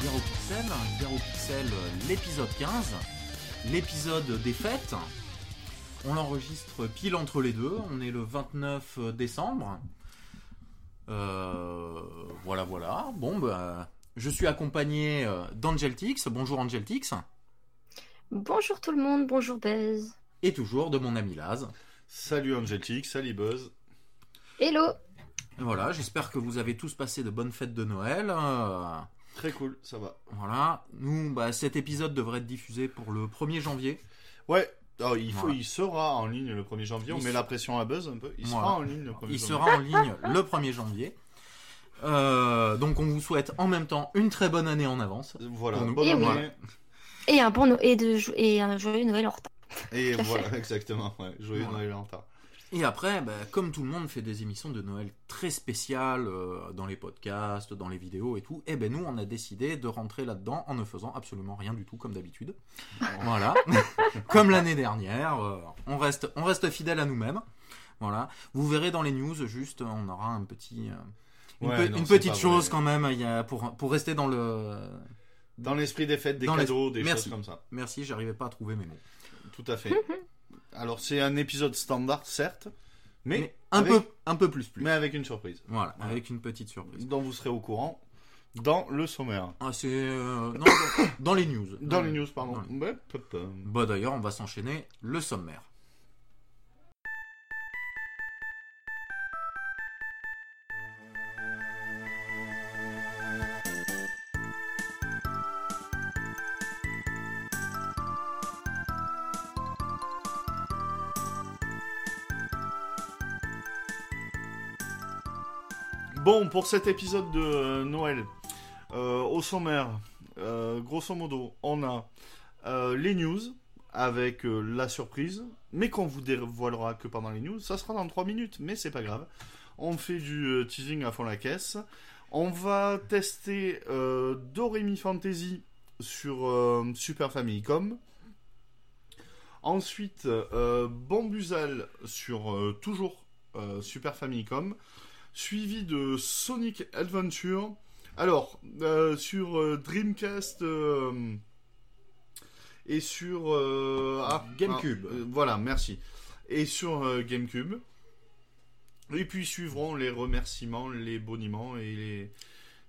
Sur Garo Pixel, l'épisode 15, l'épisode des fêtes. On l'enregistre pile entre les deux, on est le 29 décembre. Euh, voilà, voilà. Bon, bah, je suis accompagné euh, d'Angeltix. Bonjour Angeltix. Bonjour tout le monde, bonjour Buzz. Et toujours de mon ami Laz. Salut Angelique, salut Buzz. Hello Voilà, j'espère que vous avez tous passé de bonnes fêtes de Noël. Très cool, ça va. voilà, nous, bah, cet épisode devrait être diffusé pour le 1er janvier. Ouais, alors, il, faut, Voilà. il sera en ligne le 1er janvier. On Il met se- la pression à Buzz un peu. Il Voilà. sera en ligne le 1er Il janvier. sera en ligne le 1er janvier. Euh, donc on vous souhaite en même temps une très bonne année en avance. Voilà, bonne Et oui. année. Et un bon no- et, de et un joyeux Noël en retard. Et voilà, exactement. Ouais, joyeux Voilà. Noël en retard. Et après, bah, comme tout le monde fait des émissions de Noël très spéciales euh, dans les podcasts, dans les vidéos et tout, et ben nous on a décidé de rentrer là-dedans en ne faisant absolument rien du tout comme d'habitude. Voilà, comme l'année dernière, euh, on reste on reste fidèle à nous-mêmes. Voilà, vous verrez dans les news juste on aura un petit euh, une, Ouais, pe- non, une c'est petite chose vrai. quand même il y a pour pour rester dans le Dans l'esprit des fêtes, des Dans cadeaux, des Merci. choses comme ça. Merci, j'arrivais pas à trouver mes mots. Tout à fait. Alors, c'est un épisode standard, certes, mais, Mais un avec, peu un peu plus plus. mais avec une surprise. Voilà, Voilà. avec une petite surprise. Dont vous serez au courant dans le sommaire. Ah, c'est euh, non, dans, dans les news. Dans les news, pardon. Les-. Bah d'ailleurs, on va s'enchaîner le sommaire. Bon, pour cet épisode de euh, Noël, euh, au sommaire, euh, grosso modo, on a les news avec la surprise, mais qu'on vous dévoilera que pendant les news. Ça sera dans 3 minutes, mais c'est pas grave. On fait du teasing à fond la caisse. On va tester Doremi Fantasy sur Super Famicom. Ensuite, euh, Bambuzal sur toujours Super Famicom suivi de Sonic Adventure. Alors, euh, sur euh, Dreamcast euh, et sur ah, GameCube. ah, voilà, merci. Et sur GameCube. Et puis suivront les remerciements, les boniments et les,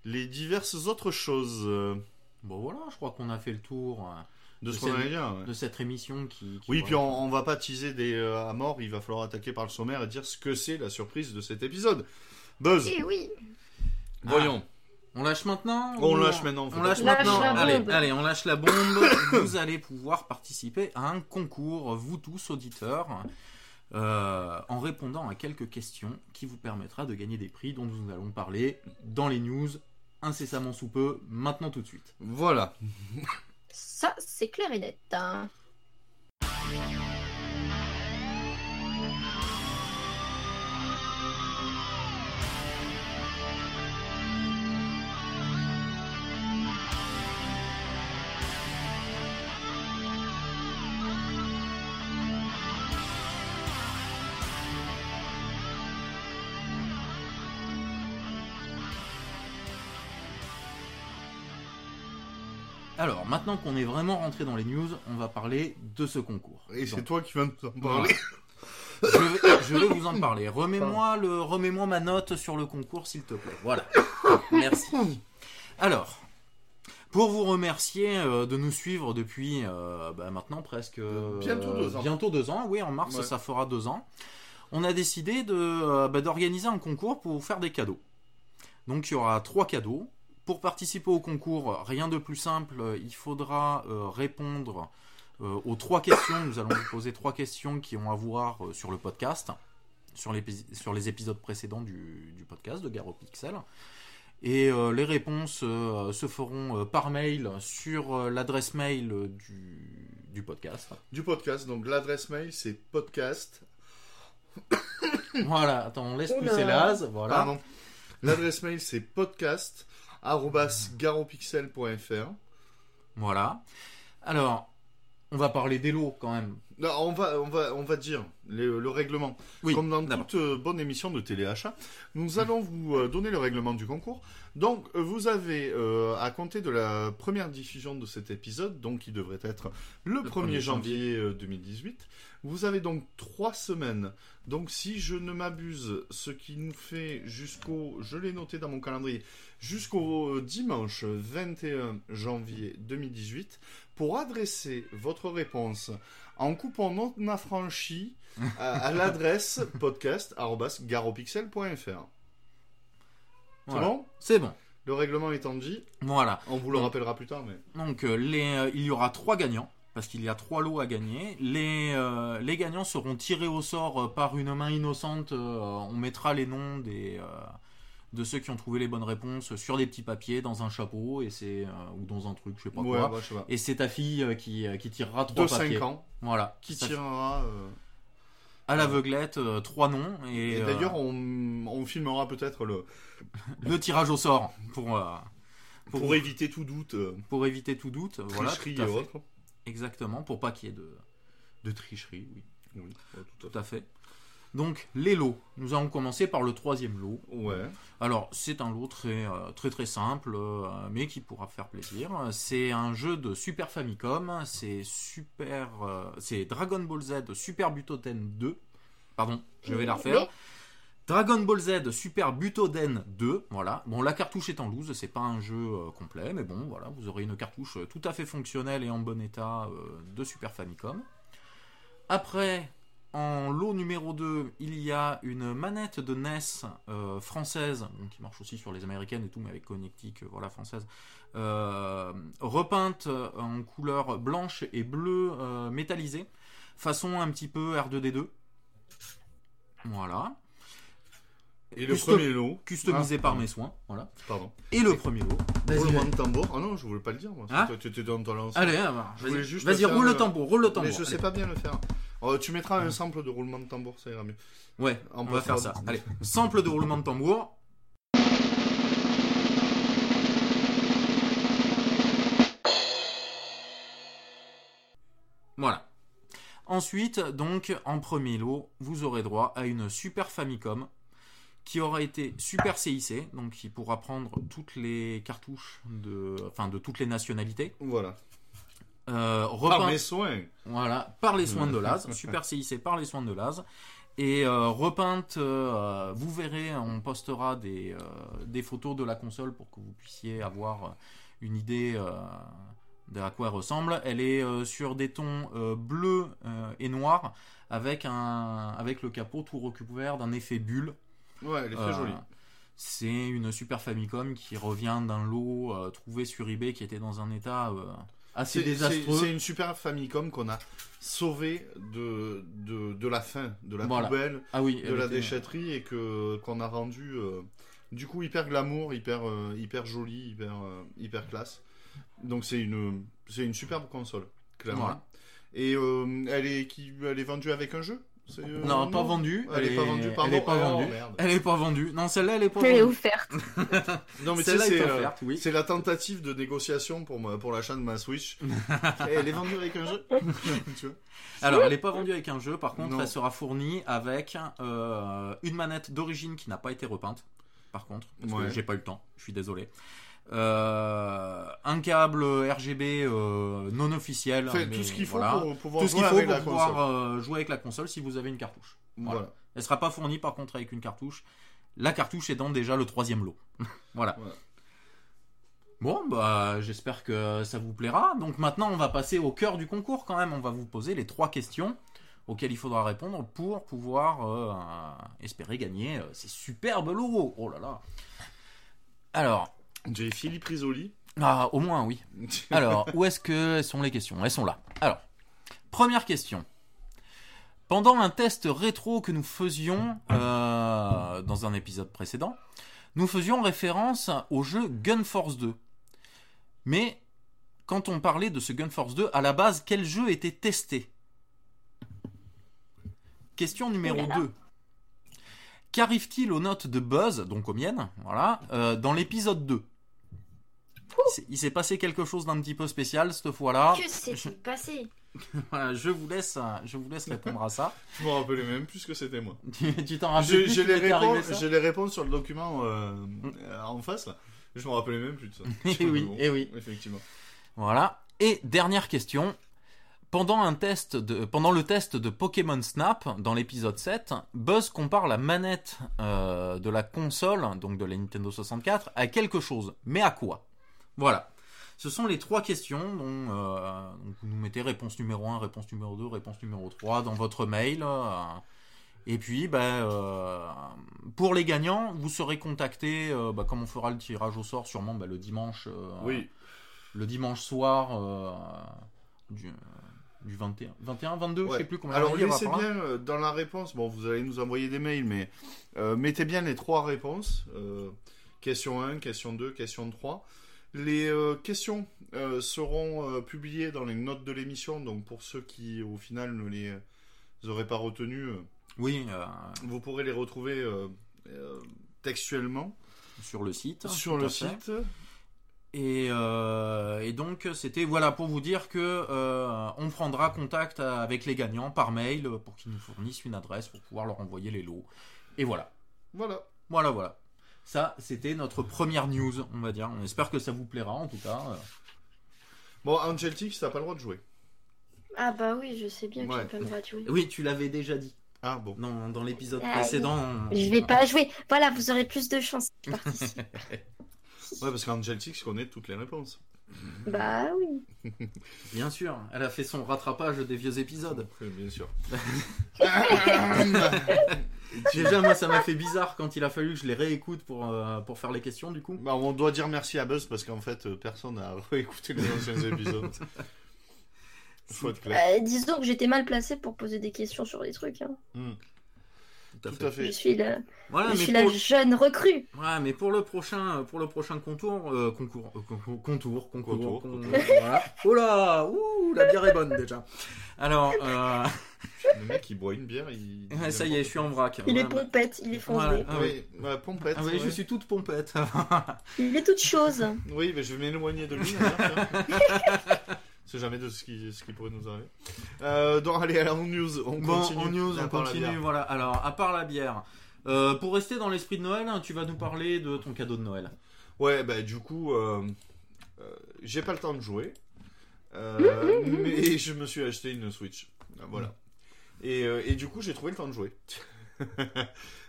les diverses autres choses Bon voilà, je crois qu'on a fait le tour euh, de ce qu'on cette- dire. ouais. de cette émission qui. qui Oui, puis on, on va pas teaser des, euh, à mort, il va falloir attaquer par le sommaire et dire ce que c'est la surprise de cet épisode. Buzz, Et oui voyons. On lâche maintenant On ou lâche maintenant, On lâche maintenant. allez, allez, on lâche la bombe. vous allez pouvoir participer à un concours, vous tous auditeurs, euh, en répondant à quelques questions qui vous permettra de gagner des prix dont nous allons parler dans les news incessamment sous peu, maintenant tout de suite. Voilà. Ça, c'est clair et net. hein. Maintenant qu'on est vraiment rentré dans les news, on va parler de ce concours. Et c'est toi qui viens de t'en parler. je, vais, je vais vous en parler. Remets-moi le, remets-moi ma note sur le concours, s'il te plaît. Voilà. Merci. Alors, pour vous remercier euh, de nous suivre depuis euh, bah, maintenant presque euh, Bientôt deux ans. Bientôt deux ans. Oui, en mars, Ouais. ça fera deux ans. On a décidé de, bah, d'organiser un concours pour vous faire des cadeaux. Donc, il y aura trois cadeaux. Pour participer au concours, rien de plus simple, il faudra euh, répondre euh, aux trois questions. Nous allons vous poser trois questions qui ont à voir euh, sur le podcast, sur, les épisodes précédents du, du podcast de Garo Pixel. Et euh, les réponses euh, se feront euh, par mail sur euh, l'adresse mail du, du podcast. Du podcast, donc l'adresse mail c'est podcast. Voilà, attends, on laisse Oula. pousser l'az. Voilà. Pardon. L'adresse mail c'est podcast garopixel.fr. Voilà. Alors, on va parler des lots quand même. Non, on va, on va, on va dire le, le règlement. Oui, Comme dans toute euh, bonne émission de téléachat, nous allons vous euh, donner le règlement du concours. Donc, euh, vous avez, euh, à compter de la première diffusion de cet épisode, donc qui devrait être le, 1er 1er janvier euh, 2018, vous avez donc trois semaines. Donc, si je ne m'abuse, ce qui nous fait jusqu'au, je l'ai noté dans mon calendrier, jusqu'au dimanche 21 janvier 2018, pour adresser votre réponse en coupon non affranchi à, à l'adresse podcast.garopixel.fr. C'est Voilà. bon? C'est bon. Le règlement étant dit, Voilà. on vous le Donc- rappellera plus tard, mais. Donc euh, les, euh, il y aura trois gagnants parce qu'il y a trois lots à gagner. Les, euh, les gagnants seront tirés au sort par une main innocente. on mettra les noms des de ceux qui ont trouvé les bonnes réponses sur des petits papiers dans un chapeau et c'est euh, ou dans un truc, je sais pas Ouais, quoi. bah, sais pas. Et c'est ta fille euh, qui, euh, qui tirera trois De papiers. 5 ans, Voilà. qui tirera. euh, à l'aveuglette trois noms et, Et, d'ailleurs, on, on filmera peut-être le. le tirage au sort pour Pour, pour, éviter tout doute, pour éviter tout doute. Voilà. tout et autres. Exactement. Pour pas qu'il y ait de de tricherie. Oui. Oui, ouais, tout à fait. Tout à fait. Donc, les lots. Nous allons commencer par le troisième lot. Ouais. Alors, c'est un lot très euh, très, très simple, euh, mais qui pourra faire plaisir. C'est un jeu de Super Famicom. C'est Super, euh, c'est Dragon Ball Z Super Butoden 2. Pardon, je vais la refaire. Oui. Dragon Ball Z Super Butoden 2, voilà. Bon, la cartouche est en loose, c'est pas un jeu euh, complet, mais bon, voilà, vous aurez une cartouche tout à fait fonctionnelle et en bon état euh, de Super Famicom. Après, en lot numéro 2, il y a une manette de NES euh, française, donc qui marche aussi sur les américaines et tout, mais avec connectique, euh, voilà, française, euh, repeinte en couleur blanche et bleue euh, métallisée, façon un petit peu R2D2. Voilà. Et le premier lot. Customisé Ah, par mes soins, voilà. Pardon. Et le premier lot. Roulement de tambour. Ah non, je voulais pas le dire, moi. Ah Toi, Tu étais dans ton lancement. Allez, alors, Je voulais vas-y, juste vas-y, faire roule le le- tambour, roule le tambour. Mais je sais allez. pas bien le faire. Oh, tu mettras un sample de roulement de tambour, ça ira mieux. Ouais, On on, peut va faire faire- ça. Allez, sample de roulement de tambour. Voilà. Ensuite, donc, en premier lot, vous aurez droit à une Super Famicom qui aura été Super CIC, donc qui pourra prendre toutes les cartouches de, enfin, de toutes les nationalités. Voilà. Euh, Par mes soins. voilà, par les soins de Laz, Super CIC par les soins de Laz. Et euh, repeinte, euh, vous verrez, on postera des, des photos de la console pour que vous puissiez avoir une idée de à quoi elle ressemble. Elle est sur des tons bleus et noirs avec, un, avec le capot tout recouvert d'un effet bulle. Ouais, elle est très jolie. C'est une Super Famicom qui revient d'un lot trouvé sur eBay qui était dans un état assez C'est- C'est désastreux. c'est une super Famicom qu'on a sauvé de, de, de la fin, de la Voilà. poubelle, Ah oui, de la était- déchetterie et que qu'on a rendu euh, du coup hyper glamour, hyper euh, hyper joli, hyper euh, hyper classe. Donc c'est une c'est une superbe console, clairement. Voilà. Et euh, elle est qui elle est vendue avec un jeu? Euh, Non, pas vendue. Elle est pas vendue, pardon. Elle est pas Oh, vendue. merde. Elle est pas vendue. Non, celle-là, elle est pas Elle est vendue. offerte. Non mais Celle-là c'est est euh, offerte, oui. c'est la tentative de négociation pour ma, pour l'achat de ma Switch. Et elle est vendue avec un jeu. tu vois Alors, elle est pas vendue avec un jeu. Par contre, Non. elle sera fournie avec euh, une manette d'origine qui n'a pas été repeinte. Par contre, parce Ouais. que j'ai pas eu le temps. Je suis désolé. Euh, un câble RGB euh, non officiel. Fait mais tout ce qu'il faut voilà. pour pouvoir Tout ce jouer qu'il faut avec pour la pouvoir console. euh, jouer avec la console si vous avez une cartouche. Voilà. Voilà. Elle sera pas fournie par contre avec une cartouche. La cartouche étant déjà le troisième lot. voilà. Bon, bah, j'espère que ça vous plaira. Donc maintenant, on va passer au cœur du concours quand même. On va vous poser les trois questions auxquelles il faudra répondre pour pouvoir espérer gagner ces superbes lots. Oh là là. Alors, J'ai Philippe Risoli. ah, au moins oui. Alors, où est-ce que sont les questions? Elles sont là. Alors, première question. Pendant un test rétro que nous faisions euh, dans un épisode précédent, nous faisions référence au jeu Gun Force 2. Mais quand on parlait de ce Gun Force 2, à la base, quel jeu était testé? Question numéro Oh là là. 2. Qu'arrive-t-il aux notes de Buzz, donc aux miennes, voilà, euh, dans l'épisode 2 Il s'est- s'est passé quelque chose d'un petit peu spécial cette fois-là. Que s'est-il passé Voilà, je vous laisse, je vous laisse répondre à ça. Je me rappelais même plus que c'était moi. tu t'en rappelles j'ai tu les, réponses sur le document euh, euh, en face là. Je me rappelais même plus de ça. Eh oui, Bon, eh oui. Effectivement. Voilà. Et dernière question. Pendant, un test de, pendant le test de Pokémon Snap, dans l'épisode 7, Buzz compare la manette euh, de la console, donc de la Nintendo 64, à quelque chose. Mais à quoi? Voilà. Ce sont les trois questions dont euh, vous nous mettez réponse numéro 1, réponse numéro 2, réponse numéro 3 dans votre mail. euh, et puis, ben, pour les gagnants, vous serez contactés, bah, comme on fera le tirage au sort sûrement bah, le dimanche. Oui. le dimanche soir du, du 21, 21, 22, je Ouais. sais plus combien Alors laissez bien euh, dans la réponse, bon vous allez nous envoyer des mails, mais euh, mettez bien les trois réponses. euh, question 1, question 2, question 3. Les questions seront publiées dans les notes de l'émission, donc pour ceux qui au final ne les auraient pas retenues, Oui, vous pourrez les retrouver textuellement sur le site. sur le site. Et, euh, et donc c'était voilà pour vous dire que euh, on prendra contact avec les gagnants par mail pour qu'ils nous fournissent une adresse pour pouvoir leur envoyer les lots. Et voilà, Voilà. voilà, voilà. Ça, c'était notre première news, on va dire. On espère que ça vous plaira en tout cas. Bon, Angel Tix, t'as pas le droit de jouer. Ah bah oui, je sais bien que Ouais. j'ai pas le droit de jouer. Oui, tu l'avais déjà dit Ah bon. dans, dans l'épisode Ah, précédent. Je vais pas jouer. Voilà, vous aurez plus de chance. Ouais, parce qu'Angel Tix connaît toutes les réponses. bah oui. Bien sûr, elle a fait son rattrapage des vieux épisodes. Oui, bien sûr. Déjà, moi, ça m'a fait bizarre quand il a fallu que je les réécoute pour, euh, pour faire les questions, du coup. Bah, on doit dire merci à Buzz parce qu'en fait, euh, personne n'a réécouté les anciens épisodes. Faut être clair. Euh, disons que j'étais mal placée pour poser des questions sur les trucs. hein. Hmm, Tout à Tout à Je fait. suis la, Voilà, je mais suis pour, la jeune recrue. ouais, mais pour le prochain, pour le prochain contour, euh, concours, euh, concours, contour, concours, Contour, con- contour. voilà. Oh là, ouh, la bière est bonne déjà. Alors, euh, Le mec, il boit une bière, il. ouais, ça y est, je suis en vrac. Il est pompette, il est foncé. Voilà. Ah oui, ouais, pompette. Ah oui, ouais. je suis toute pompette. Il est toute chose. Oui, mais je vais m'éloigner de lui. C'est jamais de ce qui, ce qui pourrait nous arriver. Euh, donc, allez, alors, en news, on Bon, continue. en news, on continue. Voilà. Alors, à part la bière, euh, pour rester dans l'esprit de Noël, tu vas nous parler de ton cadeau de Noël. Ouais, bah, du coup, euh, euh, j'ai pas le temps de jouer. Euh, mais je me suis acheté une Switch. Voilà. Et, euh, et du coup, j'ai trouvé le temps de jouer.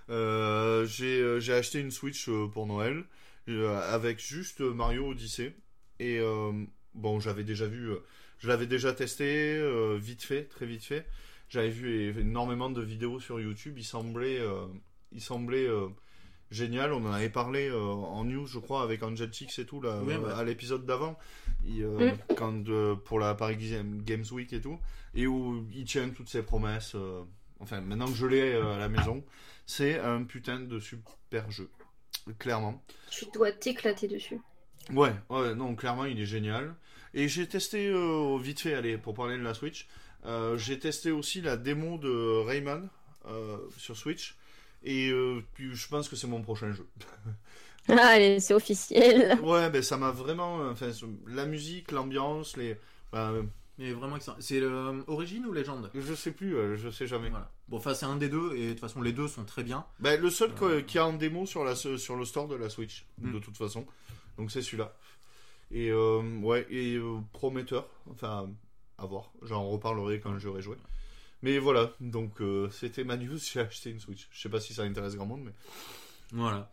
Euh, j'ai j'ai acheté une Switch pour Noël euh, avec juste Mario Odyssey. Et euh, bon, j'avais déjà vu, euh, je l'avais déjà testé euh, vite fait, très vite fait. J'avais vu énormément de vidéos sur YouTube. Il semblait, euh, il semblait euh, génial. On en avait parlé euh, en news, je crois, avec Angel Chicks et tout, là, Oui, euh, bah. à l'épisode d'avant. Euh, Mm. quand, euh, pour la Paris Game- Games Week et tout. Et où il tient toutes ses promesses. euh, enfin, maintenant que je l'ai euh, à la maison, c'est un putain de super jeu. Clairement. Tu dois t'éclater dessus. Ouais, ouais, non, clairement, il est génial. Et j'ai testé euh, vite fait, allez, pour parler de la Switch, euh, j'ai testé aussi la démo de Rayman euh, sur Switch. Et euh, puis je pense que c'est mon prochain jeu. Allez, c'est officiel. Ouais, ben ça m'a vraiment. Enfin, la musique, l'ambiance, les. ben, Mais vraiment excellent. C'est le Origine ou Légende je sais plus, euh, je sais jamais. Voilà. Bon, enfin, c'est un des deux, et de toute façon, les deux sont très bien. Ben, le seul Euh. qui a en démo sur, la, sur le store de la Switch, Mm. de toute façon. Donc c'est celui-là. Et euh, ouais, et euh, prometteur. Enfin, à voir. J'en reparlerai quand j'aurai joué. Mais voilà, donc euh, c'était ma news, j'ai acheté une Switch. Je sais pas si ça intéresse grand monde, mais. Voilà.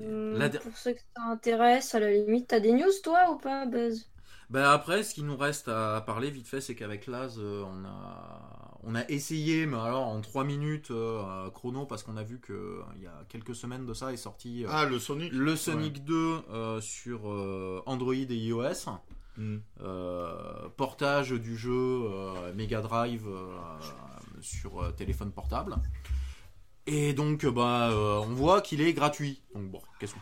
Hum, La Pour ceux que ça intéresse, à la limite, t'as des news toi ou pas, Buzz? Bah après, ce qui nous reste à parler vite fait, c'est qu'avec Laz, euh, on a, on a essayé, mais alors en 3 minutes euh, chrono, parce qu'on a vu que euh, il y a quelques semaines de ça est sorti euh, Ah, le Sonic le Sonic 2 euh, sur Android et iOS. Mm. Portage du jeu Mega Drive sur téléphone portable. Et donc, bah, on voit qu'il est gratuit. Donc bon, qu'est-ce que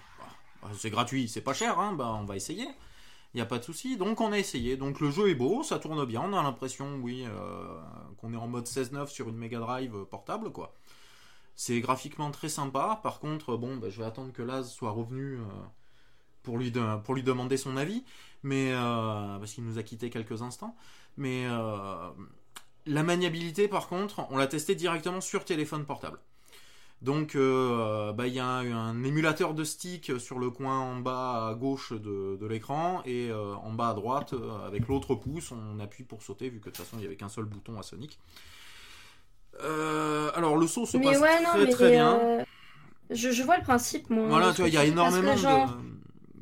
bah, c'est gratuit, c'est pas cher, hein, bah, on va essayer. Il n'y a pas de souci. Donc on a essayé. Donc le jeu est beau, ça tourne bien. On a l'impression, oui, euh, qu'on est en mode 16.9 sur une Mega Drive portable, quoi. C'est graphiquement très sympa. Par contre, bon, bah, je vais attendre que Laz soit revenu euh, pour, lui pour lui demander son avis. Mais euh, parce qu'il nous a quitté quelques instants. Mais la maniabilité, par contre, on l'a testé directement sur téléphone portable. Donc, euh, bah, il y a un, un émulateur de stick sur le coin en bas à gauche de, de l'écran et euh, en bas à droite, euh, avec l'autre pouce, on appuie pour sauter, vu que de toute façon, il n'y avait qu'un seul bouton à Sonic. Euh, alors, le saut se Mais passe ouais, non, très très bien. je, je vois le principe, moi. Voilà, tu vois, il y a énormément j'en- de.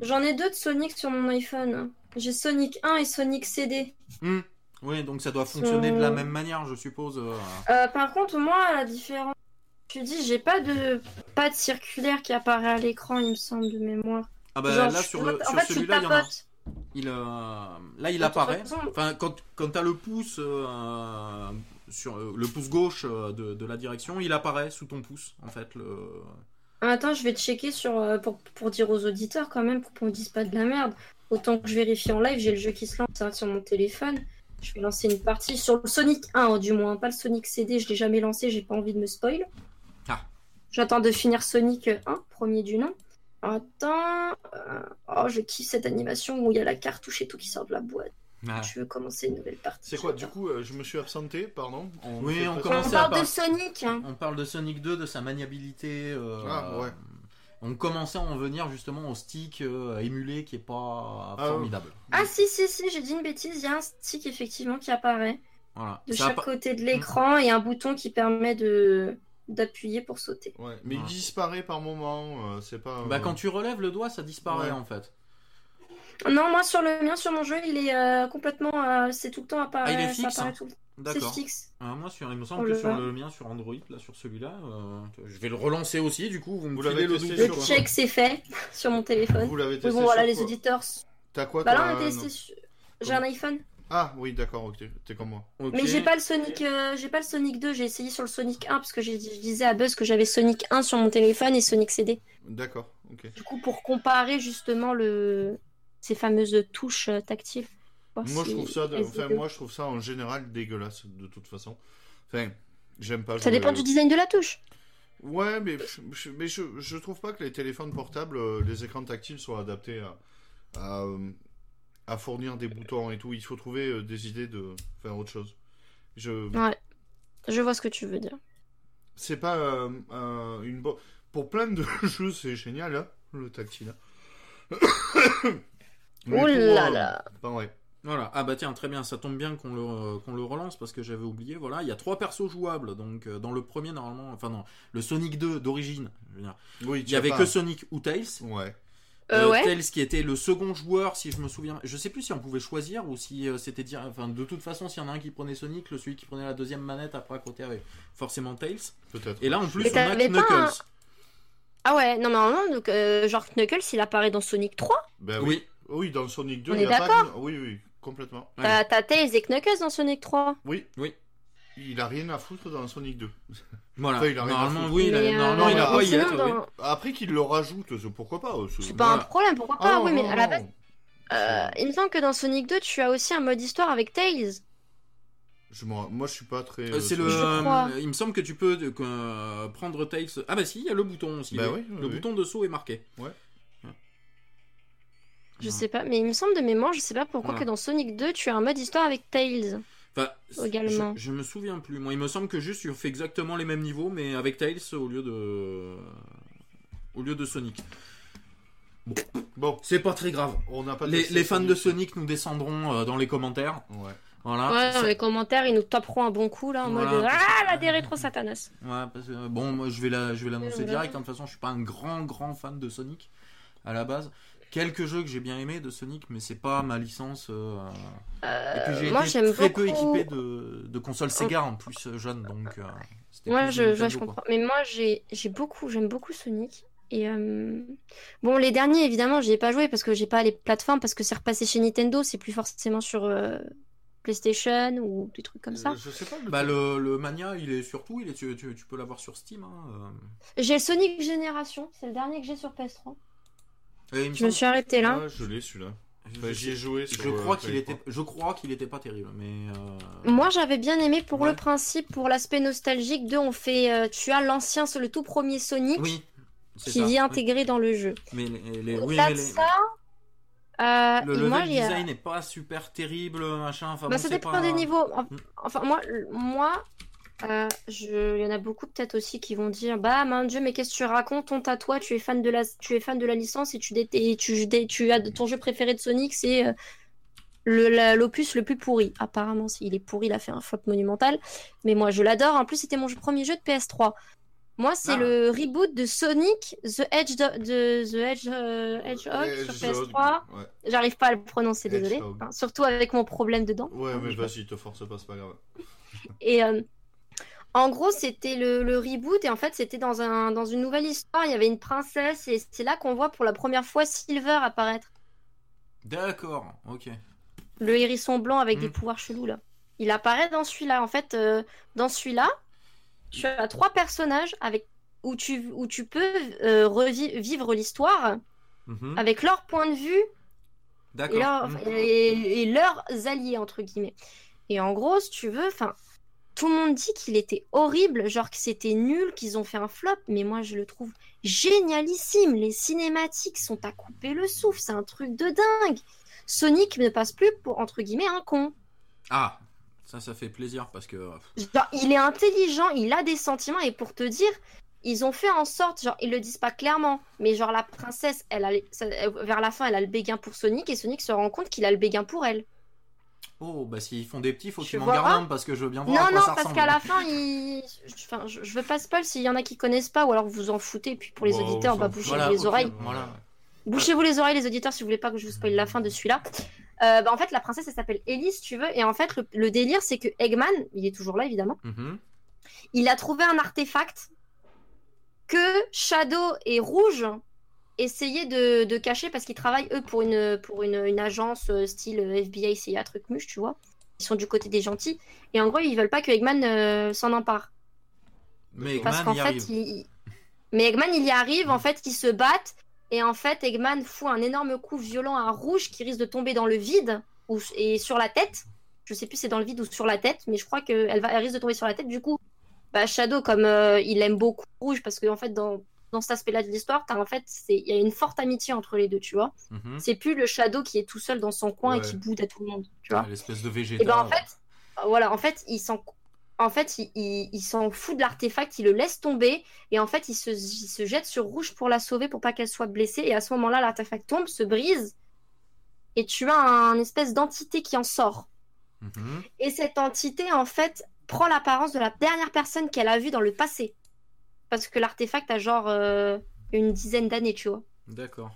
J'en ai deux de Sonic sur mon iPhone. J'ai Sonic 1 et Sonic CD. Hmm. Oui, donc ça doit fonctionner de la même manière, je suppose. par contre, moi, la différence, tu dis, j'ai pas de pas de circulaire qui apparaît à l'écran, il me semble, de mémoire. Ah bah Genre, là, sur, le, sur fait, celui-là, il y en a. Il, euh, là, il apparaît. Enfin, quand, quand tu as le pouce euh, sur euh, le pouce gauche de, de la direction, il apparaît sous ton pouce, en fait. Le... Ah, Attends, je vais checker sur, pour, pour dire aux auditeurs quand même, pour qu'on ne dise pas de la merde. Autant que je vérifie en live, j'ai le jeu qui se lance hein, sur mon téléphone. Je vais lancer une partie sur le Sonic 1, hein, du moins, pas le Sonic CD, je l'ai jamais lancé, j'ai pas envie de me spoil. Ah. J'attends de finir Sonic 1, premier du nom. Attends. euh, Oh, je kiffe cette animation où il y a la cartouche et tout qui sort de la boîte. Ah. Je veux commencer une nouvelle partie. C'est quoi Du coup, euh, je me suis absenté, pardon. Oui, fait on commence On à parle de Sonic. hein. On parle de Sonic 2, de sa maniabilité. euh, Ah, ouais. On commençait à en venir justement au stick euh, émulé qui est pas Ah, formidable. Ah si, si, si, j'ai dit une bêtise, il y a un stick effectivement qui apparaît. Voilà. de Ça chaque côté de l'écran et un bouton qui permet de d'appuyer pour sauter. Ouais, mais il disparaît par moment, euh, c'est pas. Bah, euh, quand tu relèves le doigt, ça disparaît Ouais. en fait. Non, moi sur le mien, sur mon jeu, il est euh, complètement, euh, c'est tout le temps apparaît, Ah, il est fixe, hein. tout le C'est D'accord. fixe. Ah, moi, sur, il me semble On que le sur le mien, sur Android, là, sur celui-là, euh, je vais le relancer aussi, du coup, vous me Vous l'avez le testé. Le check c'est fait sur mon téléphone. Vous l'avez Mais testé bon, voilà sur les auditeurs. T'as quoi Bah là, toi, on a euh, testé. sur- J'ai un iPhone, Ah oui, d'accord, ok, t'es comme moi. Mais j'ai pas le Sonic, euh, j'ai pas le Sonic 2. J'ai essayé sur le Sonic 1 parce que je disais à Buzz que j'avais Sonic 1 sur mon téléphone et Sonic CD. D'accord, ok. Du coup, pour comparer justement le ces fameuses touches euh, tactiles. Moi, je trouve ça, de- enfin, étaient- moi, je trouve ça en général dégueulasse de toute façon. Enfin, j'aime pas. Ça dépend du design de la touche. Ouais, mais, je- mais je, je trouve pas que les téléphones portables, euh, les écrans tactiles soient adaptés à, à, à fournir des boutons et tout. Il faut trouver euh, des idées de faire autre chose. Je, Ouais, je vois ce que tu veux dire. c'est pas euh, un- une bonne. Pour plein de jeux, c'est génial, hein, le tactile. Oh là euh, là. ben ouais. Voilà. Ah bah tiens, très bien, ça tombe bien qu'on le, euh, qu'on le relance parce que j'avais oublié. Voilà, il y a trois persos jouables. Donc euh, dans le premier, normalement, enfin non, le Sonic 2 d'origine, je veux dire, Oui, il y avait que Sonic ou Tails. Ouais. Euh, ouais. Tails qui était le second joueur, si je me souviens. Je sais plus si on pouvait choisir ou si euh, c'était dire. Enfin, de toute façon, s'il y en a un qui prenait Sonic, le celui qui prenait la deuxième manette après à côté avait forcément Tails. Peut-être. Et là, en plus, Mais on a Knuckles. un- Ah ouais, non, mais normalement, donc, euh, genre Knuckles, il apparaît dans Sonic 3. Ben oui. Oui. Oui, dans Sonic 2, On il est pas d'accord Oui, oui, complètement. T'as Tails et Knuckles dans Sonic 3. Oui. Oui. Il a rien à foutre dans Sonic 2. Voilà. Enfin, il a rien à normalement, foutre. oui, il a- euh, normalement, il a pas y oui. Après qu'il le rajoute, pourquoi pas C'est pas Voilà. un problème, pourquoi Ah pas non, Oui, mais non, à la base, euh, il me semble que dans Sonic 2, tu as aussi un mode histoire avec Tails. Je Moi, je suis pas très. Euh, c'est euh, le. Je euh, crois. il me semble que tu peux que, prendre Tails. Ah bah si, il y a le bouton aussi. Bah oui. oui, oui, le oui. bouton de saut est marqué. Je sais pas, mais il me semble de mémoire, je sais pas pourquoi Voilà. que dans Sonic 2, tu as un mode histoire avec Tails. Enfin, Également. Je, je me souviens plus. Moi, il me semble que juste tu fais exactement les mêmes niveaux, mais avec Tails au lieu de au lieu de Sonic. Bon, C'est pas très grave. on pas. Les, fans de Sonic. Nous descendront euh, dans les commentaires. Ouais. Voilà. ouais, dans les commentaires, ils nous taperont un bon coup là en Voilà, mode Ah, la des rétro satanas. Ouais, parce que, bon, moi je vais la, je vais l'annoncer direct. hein. De toute façon, je suis pas un grand, grand fan de Sonic à la base. Quelques jeux que j'ai bien aimé de Sonic, mais c'est pas ma licence. euh, Et puis j'ai moi, été très peu équipé de, de consoles Sega en plus euh, jeune, donc. euh, c'était Ouais, plus je, Nintendo, ouais, je quoi. comprends. Mais moi, j'ai j'ai beaucoup, j'aime beaucoup Sonic. Et euh, bon, les derniers, évidemment, j'y ai pas joué parce que j'ai pas les plateformes, parce que c'est repassé chez Nintendo, c'est plus forcément sur euh, PlayStation ou des trucs comme ça. Euh, Je sais pas. le- Bah le, le Mania, il est surtout, il est, tu, tu, tu peux l'avoir sur Steam. Hein, euh. J'ai le Sonic Génération, c'est le dernier que j'ai sur PS3. Je me suis arrêtée là. Je l'ai celui-là. je, Enfin, j'y ai joué. je sur, euh, crois qu'il était, je crois qu'il était pas terrible, mais. euh, Moi, j'avais bien aimé pour Ouais. le principe, pour l'aspect nostalgique de on fait, euh, tu as l'ancien, le tout premier Sonic Oui. qui ça, est oui. intégré dans le jeu. Mais les, les- oui, Au-delà mais de les- ça, Euh, Le level moi, a- design n'est pas super terrible, machin. Enfin, Bah, bon, ça dépend pas- des niveaux. En- Mm. Enfin, moi, moi euh, je... il y en a beaucoup peut-être aussi qui vont dire Bah, mon Dieu, mais qu'est-ce que tu racontes? Honte à toi, tu es fan de la, tu es fan de la licence et tu, dé- et tu... dé- tu as ton jeu préféré de Sonic, c'est euh, le- l'opus le plus pourri. Apparemment, il est pourri, il a fait un flop monumental. Mais moi, je l'adore. En plus, c'était mon jeu- premier jeu de PS3. Moi, c'est Ah. le reboot de Sonic The Edge de, de- The Edge euh, Hedgehog sur Hedgehog, PS3. Ouais, J'arrive pas à le prononcer, désolé. Enfin, surtout avec mon problème dedans. ouais mais Je- vas-y, te force pas, c'est pas grave. et euh, en gros, c'était le, le reboot et en fait, c'était dans, un, dans une nouvelle histoire. Il y avait une princesse et c'est là qu'on voit pour la première fois Silver apparaître. D'accord, ok. Le hérisson blanc avec des pouvoirs chelous là. Il apparaît dans celui-là. En fait, euh, dans celui-là, tu as trois personnages avec où tu, où tu peux euh, revivre l'histoire Mhm. avec leur point de vue et, D'accord. leur- Mhm. et- et leurs alliés entre guillemets. Et en gros, si tu veux, enfin, tout le monde dit qu'il était horrible, genre que c'était nul, qu'ils ont fait un flop, mais moi je le trouve génialissime. Les cinématiques sont à couper le souffle, c'est un truc de dingue. Sonic ne passe plus pour entre guillemets un con. Ah, ça, ça fait plaisir parce que. Genre, il est intelligent, il a des sentiments, et pour te dire, ils ont fait en sorte, genre, ils le disent pas clairement, mais genre, la princesse, elle a, les- ça- elle- vers la fin, elle a le béguin pour Sonic, et Sonic se rend compte qu'il a le béguin pour elle. Oh, bah s'ils font des petits, faut Tu qu'ils m'en gardent un parce que je veux bien voir Non, à quoi non, ça parce qu'à la fin, il... enfin, je, je veux pas spoil s'il y en a qui connaissent pas, ou alors vous vous en foutez, et puis pour les Bon, auditeurs, on bah, s'en fout. bouchez Voilà, les oreilles. Voilà. Bouchez-vous les oreilles, les auditeurs, si vous voulez pas que je vous spoil la fin de celui-là. Euh, bah, en fait, la princesse, elle s'appelle Ellie, si tu veux, et en fait, le, le délire, c'est que Eggman, il est toujours là, évidemment, Mhm. il a trouvé un artefact que Shadow et Rouge essayaient de, de cacher parce qu'ils travaillent eux pour une, pour une, une agence euh, style FBI, CIA, truc muche, tu vois. Ils sont du côté des gentils. Et en gros, ils veulent pas que Eggman euh, s'en empare. Mais Parce Eggman qu'en fait, arrive. il... Mais Eggman, il y arrive, en fait, ils se battent. Et en fait, Eggman fout un énorme coup violent à Rouge qui risque de tomber dans le vide ou... et sur la tête. Je sais plus si c'est dans le vide ou sur la tête, mais je crois qu'elle va... elle risque de tomber sur la tête. Du coup, bah, Shadow, comme euh, il aime beaucoup Rouge, parce qu'en en fait, dans, dans cet aspect-là de l'histoire, en fait, il y a une forte amitié entre les deux, tu vois. Mhm. C'est plus le Shadow qui est tout seul dans son coin et qui boude à tout le monde, tu vois. L'espèce de Vegeta. Et ben en fait, voilà, en fait, il s'en, en fait, il, il- il s'en fout de l'artefact, il le laisse tomber et en fait, il se, il se jette sur Rouge pour la sauver, pour pas qu'elle soit blessée. Et à ce moment-là, l'artefact tombe, se brise et tu as un espèce d'entité qui en sort. Mhm. Et cette entité, en fait, prend l'apparence de la dernière personne qu'elle a vue dans le passé, parce que l'artefact a genre euh, une dizaine d'années, tu vois. D'accord.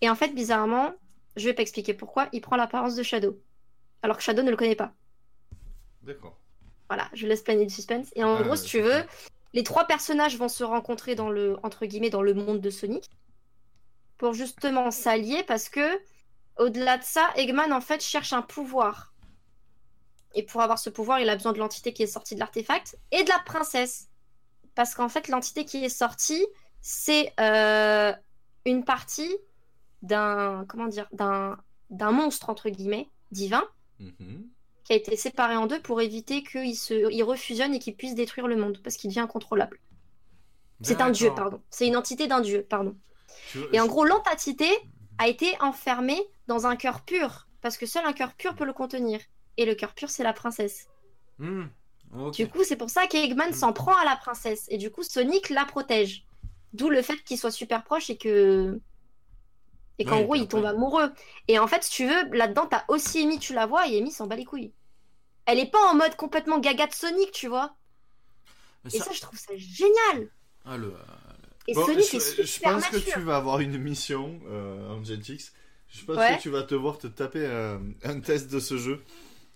Et en fait, bizarrement, je vais pas expliquer pourquoi, il prend l'apparence de Shadow, alors que Shadow ne le connaît pas. D'accord. Voilà, je laisse planer le suspense. Et en Ah, gros, si tu veux, les trois personnages vont se rencontrer dans le entre guillemets dans le monde de Sonic pour justement s'allier parce que au-delà de ça, Eggman en fait cherche un pouvoir. Et pour avoir ce pouvoir, il a besoin de l'entité qui est sortie de l'artefact et de la princesse. Parce qu'en fait, l'entité qui est sortie, c'est euh, une partie d'un comment dire d'un d'un monstre entre guillemets divin Mhm. qui a été séparé en deux pour éviter qu'il se... il refusionne et qu'il puisse détruire le monde parce qu'il devient incontrôlable. C'est un dieu, pardon. C'est une entité d'un dieu, pardon. Et en gros, l'entité a été enfermée dans un cœur pur parce que seul un cœur pur peut le contenir. Et le cœur pur, c'est la princesse. Hmm, Du coup, c'est pour ça qu'Eggman s'en prend à la princesse. Et du coup, Sonic la protège. D'où le fait qu'il soit super proche et que. Et qu'en gros, il tombe amoureux. Et en fait, si tu veux, là-dedans, t'as aussi Amy, tu la vois, et Amy s'en bat les couilles. Elle est pas en mode complètement gaga de Sonic, tu vois. Mais Et ça- ça, je trouve ça génial. Ah, le- Et Bon, Sonic je, est je super pense que tu vas avoir une mission euh, en Jetix. Je pense Ouais. que tu vas devoir te taper euh, un test de ce jeu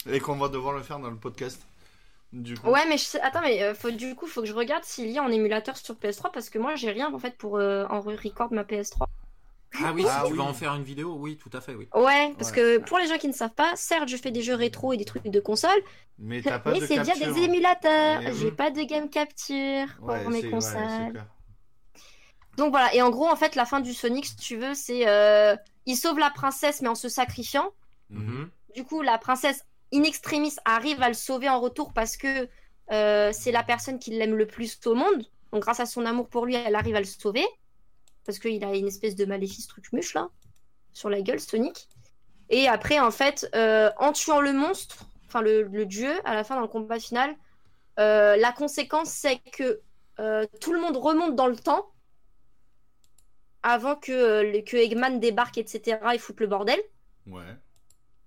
et qu'on va devoir le faire dans le podcast. Du coup. Ouais, mais je sais- attends, mais euh, faut, du coup, faut que je regarde s'il y a en émulateur sur PS3 parce que moi, j'ai rien en fait pour euh, en record ma PS3. Ah oui, Ah si tu oui. vas en faire une vidéo, oui, tout à fait, oui. Ouais, parce Ouais. que pour les gens qui ne savent pas, certes, je fais des jeux rétro et des trucs de console, Mais t'as pas mais de c'est via des émulateurs. J'ai pas de game capture pour Ouais, mes ouais, consoles. Donc voilà, et en gros, en fait, la fin du Sonic, si tu veux, c'est euh, il sauve la princesse mais en se sacrifiant. Mhm. Du coup, la princesse in extremis arrive à le sauver en retour parce que euh, c'est la personne qui l'aime le plus au monde. Donc grâce à son amour pour lui, elle arrive à le sauver parce qu'il a une espèce de maléfice truc muche là. sur la gueule, Sonic. Et après, en fait, euh, en tuant le monstre, enfin le, dieu, à la fin dans le combat final, euh, la conséquence c'est que tout le monde remonte dans le temps avant que, que Eggman débarque, etc. et foute le bordel. Ouais.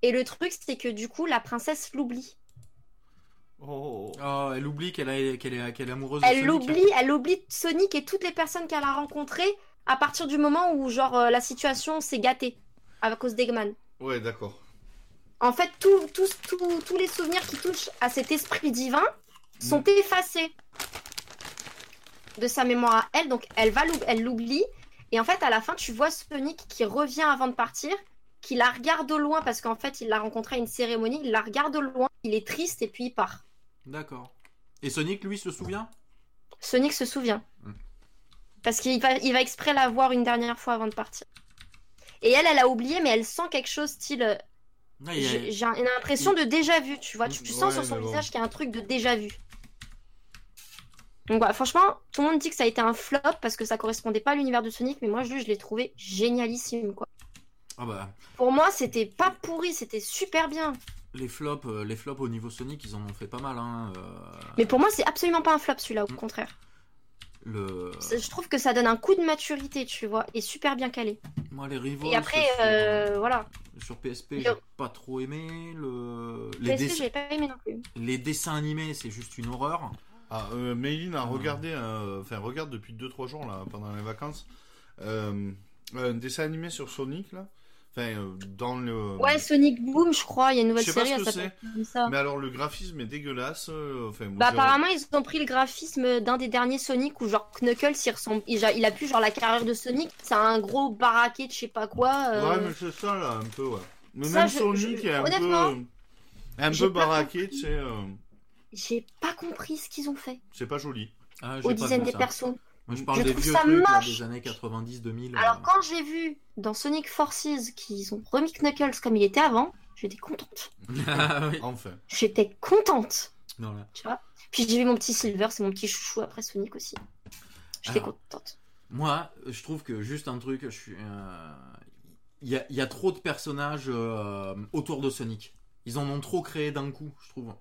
Et le truc, c'est que du coup, la princesse l'oublie. Oh. Oh, elle oublie qu'elle a- qu'elle est, amoureuse de Elle Sonic. l'oublie, elle oublie Sonic et toutes les personnes qu'elle a rencontrées à partir du moment où genre euh, la situation s'est gâtée à cause d'Eggman. Ouais, d'accord. En fait, tous tous- tous- tous les souvenirs qui touchent à cet esprit divin sont effacés de sa mémoire à elle, donc elle va elle l'oublie. Et en fait, à la fin, tu vois Sonic qui revient avant de partir, qui la regarde au loin parce qu'en fait, il l'a rencontrée à une cérémonie, il la regarde au loin, il est triste et puis il part. D'accord. Et Sonic, lui, se souvient? Sonic se souvient. Hmm. Parce qu'il va, il va exprès la voir une dernière fois avant de partir. Et elle, elle a oublié, mais elle sent quelque chose style. euh, Ah, J'ai j'ai un- une impression de déjà vu, tu vois. Tu, tu sens Ouais, sur son visage qu'il y a un truc de déjà vu. Donc voilà, franchement, tout le monde dit que ça a été un flop parce que ça correspondait pas à l'univers de Sonic, mais moi je, je l'ai trouvé génialissime quoi. Ah bah, Pour moi, c'était pas pourri, c'était super bien. les flops, euh, les flops au niveau Sonic, ils en ont fait pas mal. Hein. euh, Mais pour moi, c'est absolument pas un flop celui-là, au Mm. contraire. le... Je trouve que ça donne un coup de maturité, tu vois, et super bien calé. Moi, les rivaux Et après, sur, euh, voilà. sur PSP, Le- j'ai pas trop aimé. Le... Les, PSP, dess- j'ai pas aimé non plus. les dessins animés, c'est juste une horreur. Ah, euh, a Ah. regardé, euh, enfin regarde depuis 2-3 jours là, pendant les vacances, euh, un dessin animé sur Sonic là. Enfin, euh, dans le. Ouais, Sonic Boom, je crois, il y a une nouvelle Je sais pas série, ce que comme ça. Mais alors le graphisme est dégueulasse. euh, Enfin, Bah apparemment ils ont pris le graphisme d'un des derniers Sonic où genre Knuckles il ressemble il a, il a plus genre la carrière de Sonic c'est un gros baraquet de je sais pas quoi euh, Ouais, mais c'est ça là, un peu, ouais. Mais Ça, même je- Sonic je- est un honnêtement, peu. Un j'ai peu pas baraqué, compris. tu sais. euh, j'ai pas compris ce qu'ils ont fait c'est pas joli. Ah, j'ai au pas dizaine vu des ça. Moi, je parle Je des vieux ça trucs là, des années 90-2000. alors euh. quand j'ai vu dans Sonic Forces qu'ils ont remis Knuckles comme il était avant j'étais contente Ah, oui. Enfin. j'étais contente Non, là. tu vois? Puis j'ai vu mon petit Silver c'est mon petit chouchou après Sonic aussi j'étais contente Moi, je trouve que juste un truc, je suis. euh, Il y, a, il y a trop de personnages euh, autour de Sonic. Ils en ont trop créé d'un coup, je trouve.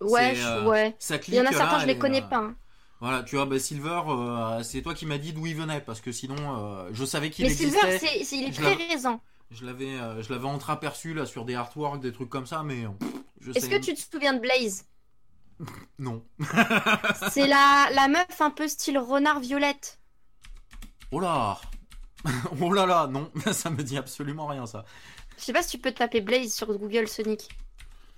ouais euh, ouais Ça il y en a certains là, je les connais euh, pas hein. Voilà, tu vois, bah, Silver, euh, c'est toi qui m'as dit d'où il venait, parce que sinon, euh, je savais qu'il mais existait. Silver c'est c'est- il est très récent Je l'avais, euh, je l'avais entreaperçu là sur des artworks, des trucs comme ça, mais euh, pff, je est-ce sais. que tu te souviens de Blaze? Non. C'est la, la meuf un peu style renard violette. Oh là Oh là là, non, ça me dit absolument rien ça. Je sais pas si tu peux te taper Blaze sur Google Sonic.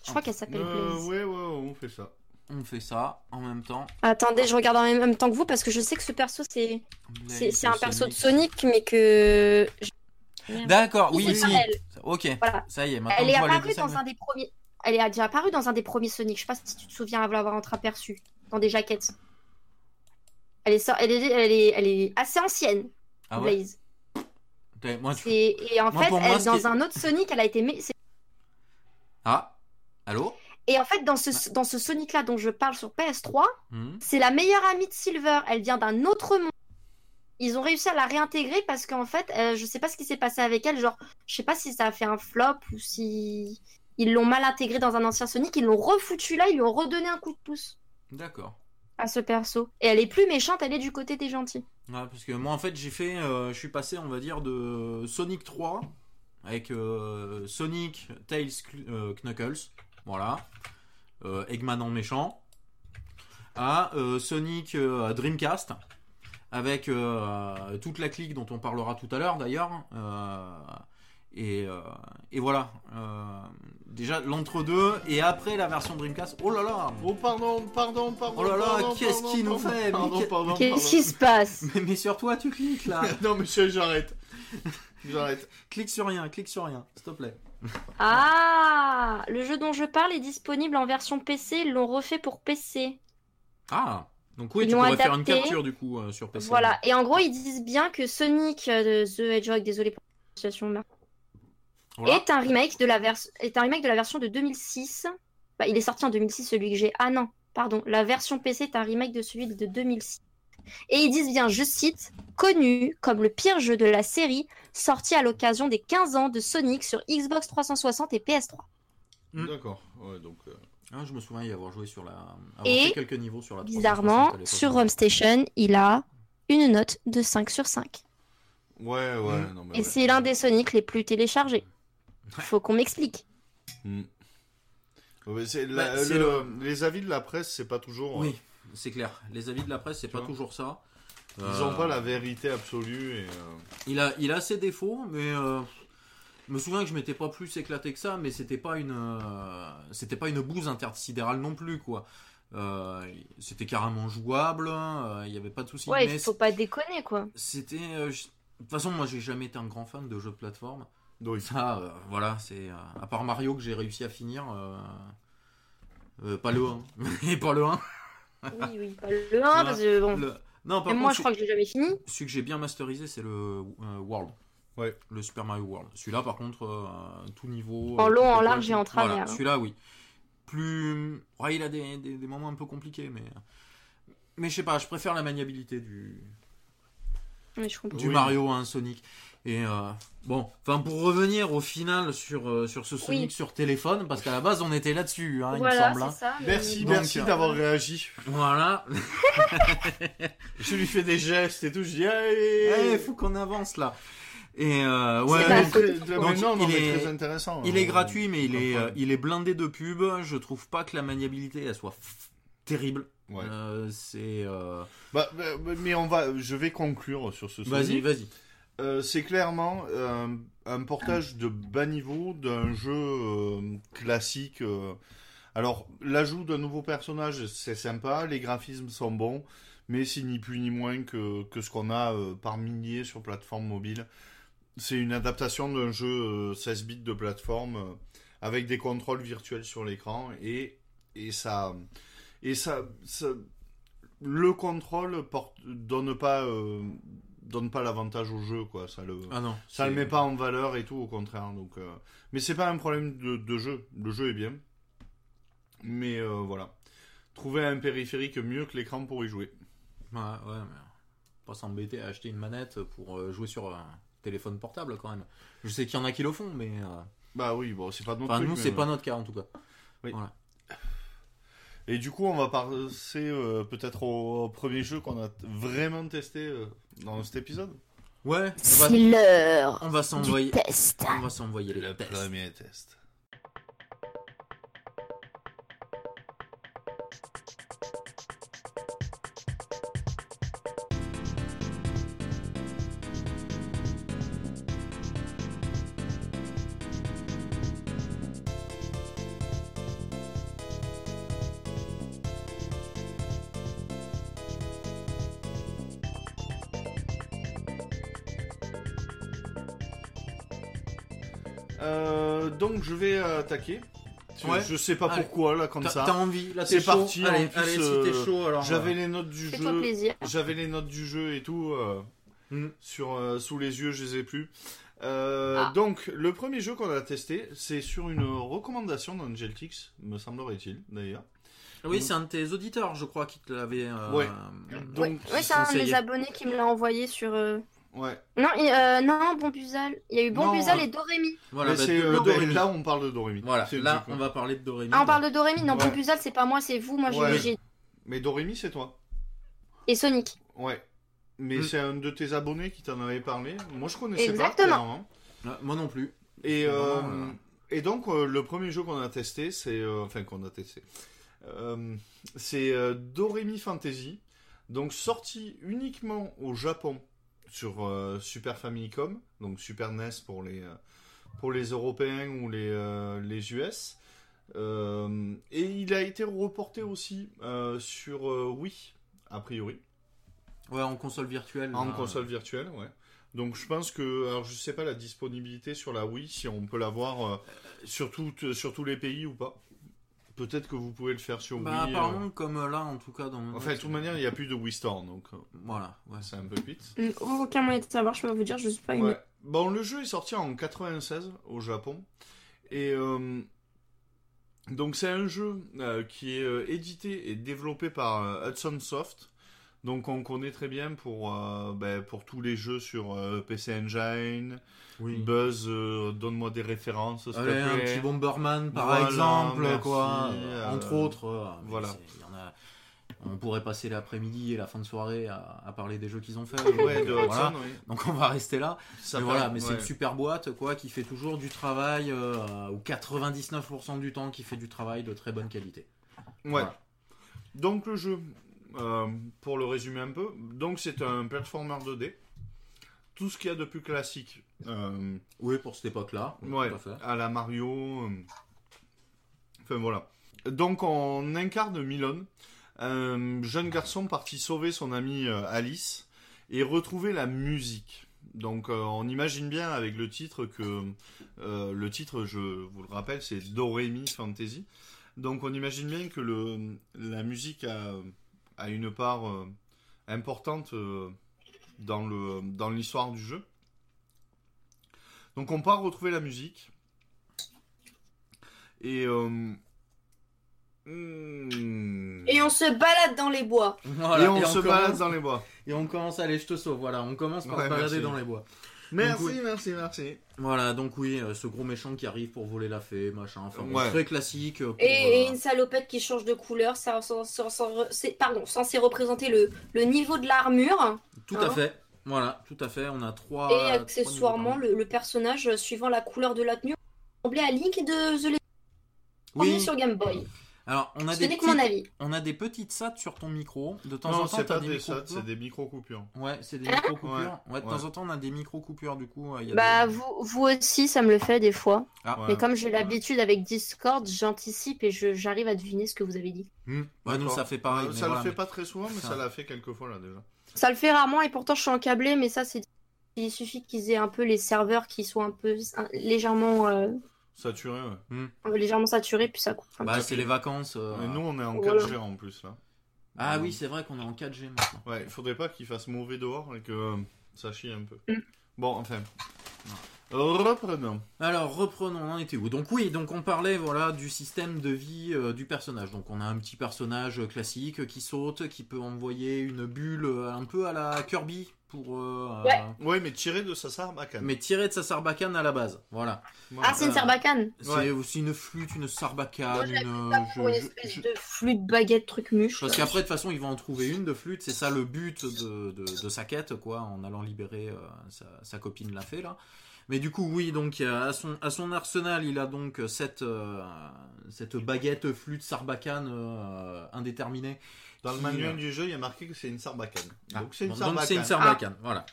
Je crois qu'elle s'appelle Euh, Blaze. ouais, ouais, on fait ça. On fait ça en même temps. Attendez, je regarde en même temps que vous parce que je sais que ce perso c'est c'est un perso de Sonic. Mais que. D'accord, oui, elle. Ok, Voilà. ça y est, maintenant Elle est apparue dans un des premiers. Elle est déjà apparue dans un des premiers Sonic. Je sais pas si tu te souviens l'avoir entreaperçu dans des jaquettes. Elle est, elle est, elle est, elle est assez ancienne, Ah ouais Blaze. Putain, moi, tu- Et, en Moi, fait, moi, elle, dans un autre Sonic, elle a été. Ah Allô? Et en fait, dans ce, dans ce Sonic-là dont je parle sur PS3, Hmm. c'est la meilleure amie de Silver. Elle vient d'un autre monde. Ils ont réussi à la réintégrer parce qu'en fait, euh, je sais pas ce qui s'est passé avec elle. Genre, je sais pas si ça a fait un flop ou si ils l'ont mal intégrée dans un ancien Sonic. Ils l'ont refoutu là, ils lui ont redonné un coup de pouce D'accord. à ce perso. Et elle est plus méchante, elle est du côté des gentils. Ouais, parce que moi, en fait, j'ai fait. euh, je suis passé, on va dire, de Sonic 3 avec euh, Sonic, Tails, euh, Knuckles. Voilà. Euh, Eggman en méchant. À euh, Sonic euh, Dreamcast. Avec euh, toute la clique dont on parlera tout à l'heure d'ailleurs. Euh, et, euh, et voilà. Euh, déjà l'entre-deux. Et après la version Dreamcast. Oh là là Oh, pardon, pardon, pardon. Oh là là, pardon, qu'est-ce qu'il nous fait, Qu'est-ce qui se passe? Mais, mais sur toi, tu cliques là Non, monsieur, j'arrête. J'arrête. Clique sur rien, clique sur rien, s'il te plaît. Ah Le jeu dont je parle est disponible en version PC. Ils l'ont refait pour PC. Ah Donc oui, Ils tu pourrais faire une capture du coup euh, sur PC. Voilà. Et en gros, ils disent bien que Sonic euh, The Hedgehog, désolé pour la situation, Voilà. est un remake de la est un remake de la version de 2006. Bah, il est sorti en 2006 celui que j'ai. Ah non, pardon, la version PC est un remake de celui de 2006. Et ils disent bien, je cite, connu comme le pire jeu de la série, sorti à l'occasion des 15 ans de Sonic sur Xbox 360 et PS3. Mm. D'accord. Ouais, donc. euh, Ah, je me souviens y avoir joué sur la. avoir Et, fait quelques niveaux sur la. 360 Bizarrement, sur RomStation, il a une note de 5 sur 5. Ouais, ouais. Mm. Non, mais Et ouais. c'est l'un des Sonic les plus téléchargés. Faut qu'on m'explique. Mm. Ouais, c'est Bah, le- Les avis de la presse, c'est pas toujours. Oui, c'est clair. Les avis de la presse, c'est pas vois. toujours ça. Ils Euh, ont pas la vérité absolue. Et, euh, Il a, il a ses défauts, mais euh, je me souviens que je m'étais pas plus éclaté que ça, mais c'était pas une, euh, c'était pas une bouse intersidérale non plus quoi. Euh, c'était carrément jouable, euh, il y avait pas de souci. Ouais, mais il faut pas déconner, quoi. c'était, euh, de toute façon, moi j'ai jamais été un grand fan de jeux de plateforme. oui. Ça, euh, voilà, c'est euh, à part Mario que j'ai réussi à finir. euh, euh, pas le 1, mais pas le 1. Oui, oui, pas le 1, parce que bon. Le- Non, par contre, moi, je crois que j'ai jamais fini. celui que j'ai bien masterisé, c'est le euh, World. Ouais. Le Super Mario World. Celui-là, par contre, euh, tout niveau. En euh, long, tout en large et en travers, Voilà, hein. celui-là, oui. Plus. Ouais, il a des, des, des moments un peu compliqués, mais. Mais je sais pas, je préfère la maniabilité du, Oui, je comprends. du Oui. Mario à un Sonic. Et euh, bon, enfin pour revenir au final sur, euh, sur ce Sonic Oui. sur téléphone, parce qu'à la base on était là-dessus, hein, voilà, il me semble. hein. ça. mais- Merci, Donc, merci euh, d'avoir réagi. Voilà. Je lui fais des gestes et tout. Je dis, Il allez. faut qu'on avance là. Et euh, ouais, il est- très intéressant. Il est hein. gratuit, mais il est, euh, il est blindé de pubs. Je trouve pas que la maniabilité elle soit terrible. ouais. Euh, c'est. euh, Bah, bah, mais on va, je vais conclure sur ce Vas-y, vas-y. Euh, c'est clairement euh, un portage de bas niveau d'un jeu euh, classique. Alors, l'ajout d'un nouveau personnage, c'est sympa, les graphismes sont bons, mais c'est ni plus ni moins que, ce qu'on a par milliers sur plateforme mobile. C'est une adaptation d'un jeu euh, 16 bits de plateforme avec des contrôles virtuels sur l'écran et, ça. Le contrôle porte, donne pas donne pas l'avantage au jeu quoi ça le Ah non. ça le met pas en valeur et tout au contraire donc euh, mais c'est pas un problème de, de jeu le jeu est bien mais euh, voilà trouver un périphérique mieux que l'écran pour y jouer Ouais, ouais, mais pas s'embêter à acheter une manette pour euh, jouer sur un téléphone portable quand même. Je sais qu'il y en a qui le font, mais. bah oui bon c'est pas notre Enfin, truc, nous, mais c'est pas notre cas en tout cas. Et du coup on va passer euh, peut-être au, au premier jeu qu'on a vraiment testé euh, dans cet épisode Ouais, on va, C'est l'heure on va du s'envoyer. test. On va s'envoyer le premier test vais attaquer. Je, Ouais. je sais pas Allez. pourquoi là comme ça. t'as envie Là, C'est parti, Allez, en plus, allez, si euh, t'es chaud, alors. J'avais euh, les notes du Fais-toi jeu. plaisir. J'avais les notes du jeu et tout euh, Mm. sur euh, sous les yeux, je les ai plus. Euh, Ah. Donc le premier jeu qu'on a testé, c'est sur une recommandation d'Angeltix, me semblerait-il d'ailleurs. Oui, c'est un de tes auditeurs, je crois, qui te l'avait. euh, Ouais. Donc, Ouais, c'est un de mes abonnés qui me l'a envoyé sur. euh, Ouais. Non, euh, non, Bombuzal. Il y a eu Bombuzal et Dorémy. Voilà, bah, euh, Dorémy. là on parle de Doremi. Voilà, là, on va parler de Dorémy. Ah, on parle de Dorémy Non, Ouais. Bombuzal, c'est pas moi, c'est vous. Moi, j'ai Ouais. j'ai- Mais Doremi c'est toi. Et Sonic. Ouais. Mais Mm. c'est un de tes abonnés qui t'en avait parlé. Moi je connaissais Exactement. pas. clairement. Ah, moi non plus. Et, euh, Vraiment, euh, et donc, euh, le premier jeu qu'on a testé, c'est. euh, enfin, qu'on a testé. euh, c'est euh, Doremi Fantasy. Donc, sorti uniquement au Japon sur euh, Super Famicom. Donc, Super NES pour les, euh, pour les Européens ou les, euh, les US. Euh, et il a été reporté aussi euh, sur euh, Wii, a priori. Ouais, en console virtuelle. En là. console virtuelle, ouais. Donc je pense que, alors je sais pas la disponibilité sur la Wii, si on peut l'avoir euh, sur, sur tous les pays ou pas. Peut-être que vous pouvez le faire sur Bah, Wii. euh. apparemment, comme là, en tout cas, dans. mon Enfin, de toute manière, il n'y a plus de Wii Store, donc euh, Voilà, ouais. c'est un peu vite. Aucun moyen de savoir, je peux pas vous dire, je suis pas une. Ouais. Bon, le jeu est sorti en 96 au Japon. Et euh, donc c'est un jeu euh, qui est euh, édité et développé par euh, Hudson Soft. Donc on connaît très bien pour, euh, ben, pour tous les jeux sur euh, PC Engine. Oui. Buzz, euh, donne-moi des références. Allez, un petit Bomberman par Voilà, exemple, merci, quoi. entre autres. voilà. c'est- il y en a- On pourrait passer l'après-midi et la fin de soirée à, à parler des jeux qu'ils ont fait. Ouais, de Voilà. Hudson, oui. Donc on va rester là. Ça mais fait- voilà, mais c'est une super boîte quoi qui fait toujours du travail ou 99% du temps qui fait du travail de très bonne qualité. Ouais. Voilà. Donc le jeu, euh, pour le résumer un peu, donc c'est un platformer 2D. Tout ce qu'il y a de plus classique. euh, Oui, pour cette époque-là. ouais, à à la Mario. euh, Enfin voilà. Donc on incarne Milon, un jeune garçon parti sauver son amie euh, Alice et retrouver la musique. Donc euh, on imagine bien avec le titre que euh, le titre, je vous le rappelle, c'est Doremi Fantasy. Donc on imagine bien que le, la musique a, a une part euh, importante euh, dans le dans l'histoire du jeu. Donc on part retrouver la musique. Et euh, hmm, Et on se balade dans les bois. Voilà, et on se commence- balade dans les bois. Et on commence, allez, je te sauve. Voilà, on commence par Ouais, se balader merci. dans les bois. Merci, oui. merci, merci. Voilà, donc oui, euh, ce gros méchant qui arrive pour voler la fée, machin. Enfin, Ouais. très classique. euh, pour, Et, et euh, une salopette qui change de couleur, ça, ça- ça- ça- c'est pardon, censé représenter le, le niveau de l'armure Tout hein. à fait. Voilà, tout à fait. On a trois. et accessoirement le, le personnage suivant la couleur de la tenue ressemblait à Link de The Legend Oui. sur Game Boy. Alors, on a des que mon petites- avis. on a des petites SAT sur ton micro. De temps Non, en temps, c'est pas des des c'est des micro-coupures. Ouais, c'est des Hein micro coupures. Ouais, de ouais. temps en temps, on a des micro coupures. Du coup, euh, il y a Bah des- vous, vous aussi, ça me le fait des fois. Ah, Ouais. Mais comme j'ai Ouais. l'habitude avec Discord, j'anticipe et je- j'arrive à deviner ce que vous avez dit. hmm. Ouais, nous, ça fait pareil. Euh, ça voilà, le fait mais- pas très souvent, mais Ça- ça l'a fait quelques fois là déjà. Ça le fait rarement et pourtant je suis en câblé, mais ça c'est il suffit qu'ils aient un peu les serveurs qui soient un peu légèrement euh, Saturé, ouais. légèrement saturés puis ça coupe. un Bah, peu. c'est les vacances. euh, Mais nous, on est en Voilà. 4G en plus là. Ah oui, c'est vrai qu'on est en 4G maintenant. Ouais, il faudrait pas qu'il fasse mauvais dehors et que euh, ça chie un peu. Mm. Bon, enfin. Reprenons. Alors reprenons, on en était où? Donc oui, donc on parlait voilà du système de vie euh, du personnage. Donc on a un petit personnage euh, classique euh, qui saute, qui peut envoyer une bulle euh, un peu à la Kirby pour euh, Ouais. euh, Ouais, mais tiré de sa sarbacane. mais tirer de sa sarbacane à la base. Voilà. Voilà. Ah c'est une euh, sarbacane. C'est Ouais. aussi une flûte, une sarbacane, une. je- je- espèce je- de flûte baguette truc muche. Parce qu'après, de toute façon, ils vont en trouver une de flûte. C'est ça le but de, de, de sa quête, quoi, en allant libérer euh, sa, sa copine la fée, là. Mais du coup, oui, donc à son, à son arsenal, il a donc cette, euh, cette baguette flûte sarbacane euh, indéterminée. Dans le manuel euh, du jeu, il y a marqué que c'est une sarbacane. Ah, Donc c'est une donc sarbacane. c'est une sarbacane, voilà.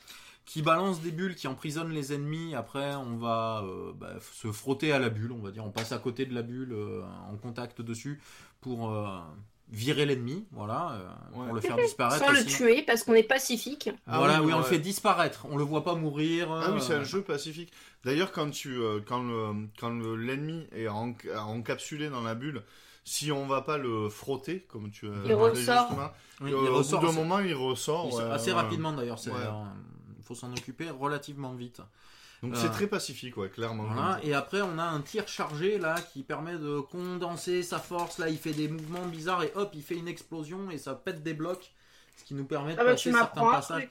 Qui balance des bulles, qui emprisonnent les ennemis. Après, on va euh, bah, se frotter à la bulle, on va dire. On passe à côté de la bulle, euh, en contact dessus, pour euh, virer l'ennemi, voilà, euh, Ouais. pour le faire disparaître. Sans le Sinon- tuer parce qu'on est pacifique. Ah voilà, oui, on ouais. le fait disparaître. On le voit pas mourir. Ah oui, c'est un jeu pacifique. D'ailleurs, quand tu, euh, quand le, quand le- l'ennemi est en- encapsulé dans la bulle, si on va pas le frotter, comme tu as Il dit ressort. justement, oui, euh, il au ressort bout d'un moment, il ressort. il- ouais, assez ouais. rapidement d'ailleurs. c'est, Ouais. euh, Il faut s'en occuper relativement vite. Donc Euh, c'est très pacifique, ouais, clairement. Voilà, et après on a un tir chargé là qui permet de condenser sa force. Là, il fait des mouvements bizarres et hop, il fait une explosion et ça pète des blocs, ce qui nous permet de Ah bah passer certains passages.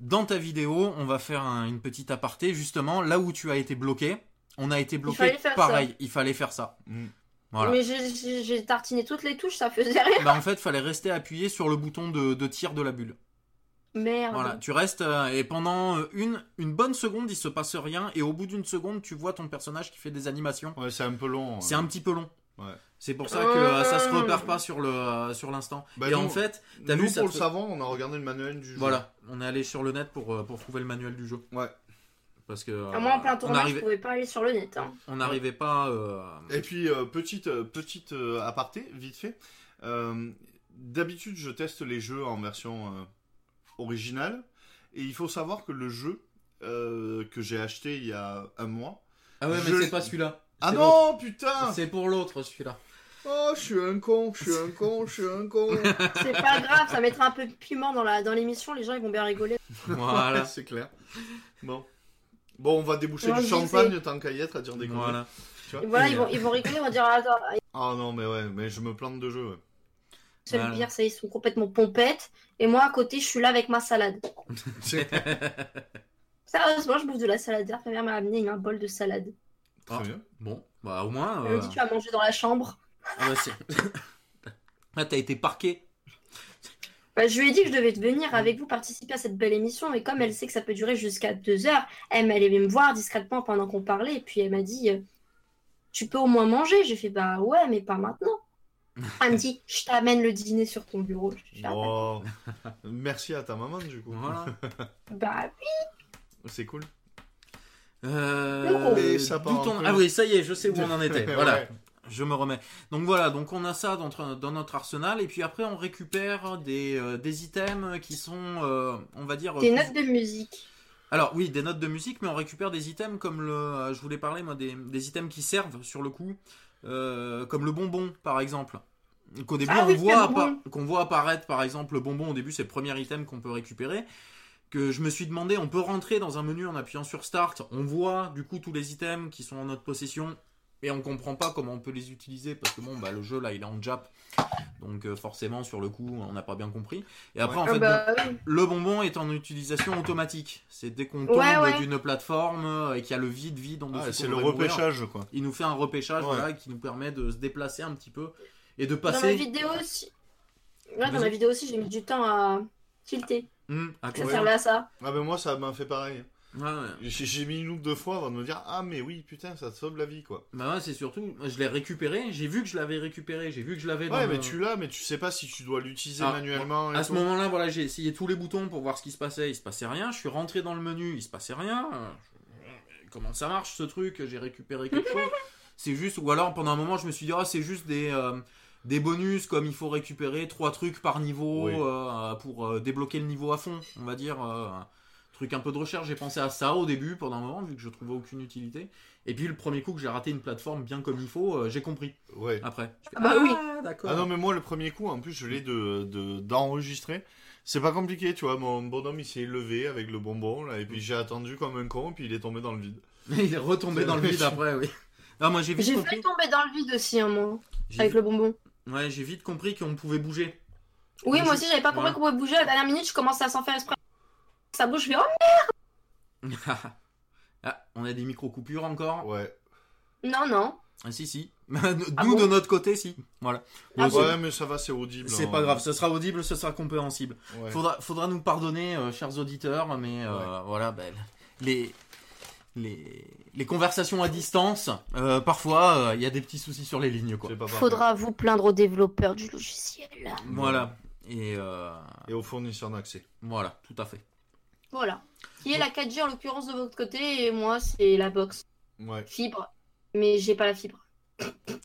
Dans ta vidéo, on va faire un- une petite aparté justement là où tu as été bloqué. On a été bloqué pareil. Il fallait faire ça. Mm. Voilà. Mais j'ai- tartiné toutes les touches, ça faisait rien. Bah, en fait, fallait rester appuyé sur le bouton de, de tir de la bulle. Merde. Voilà, tu restes euh, et pendant euh, une, une bonne seconde, il se passe rien et au bout d'une seconde, tu vois ton personnage qui fait des animations. Ouais, c'est un peu long. C'est ouais. un petit peu long. Ouais. C'est pour ça que euh, ça se repère pas sur le euh, sur l'instant. Bah, et en fait, t'as Nous, vu pour le fait- savant, on a regardé le manuel du jeu. voilà, on est allé sur le net pour pour trouver le manuel du jeu Ouais. Parce que euh, Ah, moi en plein on tournage, je arrivait pouvais pas aller sur le net. hein. on n'arrivait pas euh, Et puis, euh, petite, euh, petite euh, aparté, vite fait. Euh, D'habitude, je teste les jeux en version euh, originale. Et il faut savoir que le jeu euh, que j'ai acheté il y a un mois. Ah ouais, Je- mais c'est pas celui-là. Ah non, putain. C'est pour l'autre celui-là. Oh, je suis un con, je suis un con, je suis un con. C'est pas grave, ça mettra un peu de piment dans la dans l'émission, les gens ils vont bien rigoler. Voilà. c'est clair. Bon. Bon, on va déboucher Non, du je champagne tant qu'à y être à dire des conneries. Voilà. Tu vois Et voilà, Et, ils vont, euh, ils vont rigoler, ils vont dire attends, Ah non, mais ouais, mais je me plante de jeu. ouais. C'est Voilà. le pire, ça, ils sont complètement pompettes. Et moi, à côté, je suis là avec ma salade. Sérieusement, je bouffe de la salade. Hier, Ma mère m'a amené un bol de salade. Très Ah. bien. Bon, bah au moins. Elle me euh, dit, tu vas manger dans la chambre. ah bah, c'est- Là, t'as été parqué. Bah, je lui ai dit que je devais venir avec vous participer à cette belle émission. Et comme elle sait que ça peut durer jusqu'à deux heures, elle m'allait me voir discrètement pendant qu'on parlait. Et puis elle m'a dit, euh, tu peux au moins manger. J'ai fait, bah ouais, mais pas maintenant. Elle me dit, je t'amène le dîner sur ton bureau. Ah. Merci à ta maman, du coup. Voilà. bah C'est cool. Euh, Mais ça part d'où un ton- peu. Ah oui, ça y est, je sais où on en était. Voilà. Je me remets. Donc voilà, donc on a ça dans, notre- dans notre arsenal et puis après on récupère des, euh, des items qui sont, euh, on va dire. des plus- notes de musique. Alors oui, des notes de musique, mais on récupère des items comme le, euh, je voulais parler moi des, des items qui servent sur le coup, euh, comme le bonbon par exemple. Qu'au début Ah on oui, voit qu'on voit apparaître par exemple le bonbon au début c'est le premier item qu'on peut récupérer. Que je me suis demandé, on peut rentrer dans un menu en appuyant sur Start, on voit du coup tous les items qui sont en notre possession et on comprend pas comment on peut les utiliser parce que bon bah le jeu là il est en Jap donc euh, forcément sur le coup on n'a pas bien compris. Et après en Ah fait bah oui. le bonbon est en utilisation automatique. C'est dès qu'on tombe Ouais, ouais. d'une plateforme euh, et qu'il y a le vide vide en dessous. Ah, c'est le mourir, repêchage, quoi. Il nous fait un repêchage Ouais. voilà, qui nous permet de se déplacer un petit peu et de Dans la passer. vidéo aussi. Dans la vidéo aussi, j'ai mis du temps à tilter. Hum, à Ça servait à ça. Ah, ben moi, ça m'a fait pareil. Ouais, ouais. J'ai mis une ou deux fois avant de me dire Ah, mais oui, putain, ça te sauve la vie, quoi. Bah ouais, c'est surtout, je l'ai récupéré. J'ai vu que je l'avais récupéré. J'ai vu que je l'avais. dans Ouais, le- mais tu l'as, mais tu sais pas si tu dois l'utiliser Ah, manuellement. et À ce moment-là, voilà, j'ai essayé tous les boutons pour voir ce qui se passait. Il se passait rien. Je suis rentré dans le menu. Il se passait rien. Euh, Comment ça marche ce truc J'ai récupéré quelque chose. C'est juste, ou alors pendant un moment, je me suis dit, ah, c'est juste des, euh, des bonus comme il faut récupérer trois trucs par niveau Oui. euh, pour euh, débloquer le niveau à fond, on va dire. Un truc un peu de recherche. J'ai pensé à ça au début pendant un moment, vu que je trouvais aucune utilité. Et puis le premier coup que j'ai raté une plateforme bien comme il faut, euh, j'ai compris Ouais. après. Fais, Ah bah oui. d'accord. Ah non, mais moi, le premier coup, en plus, je l'ai de, de, d'enregistrer. C'est pas compliqué, tu vois. Mon bonhomme, il s'est levé avec le bonbon, là, et puis j'ai attendu comme un con, puis il est tombé dans le vide. il est retombé dans le vide après, oui. Non, moi j'ai vite J'ai compris. fait tomber dans le vide aussi un moment, avec le bonbon. Ouais, j'ai vite compris qu'on pouvait bouger. Oui, moi je- aussi, j'avais pas compris Voilà. qu'on pouvait bouger. À la dernière minute, je commençais à s'en faire exprès. Ça bouge, je fais oh ah, on a des micro-coupures encore Ouais. non, non. Ah si, si. Ah Nous, bon de notre côté, si. Voilà. Ah Ouais, bon Ouais, mais ça va, c'est audible. C'est hein. pas grave, ce sera audible, ce sera compréhensible. Ouais. Faudra, faudra nous pardonner, euh, chers auditeurs, mais euh, Ouais. voilà, ben, les, les, les conversations à distance, euh, parfois, euh, il y a des petits soucis sur les lignes, quoi. Pas. Faudra vous plaindre aux développeurs du logiciel. Voilà. Et euh, Et au fournisseur d'accès. voilà, tout à fait. Voilà. Qui est la 4G en l'occurrence de votre côté et moi, c'est la box Ouais. fibre. Mais j'ai pas la fibre.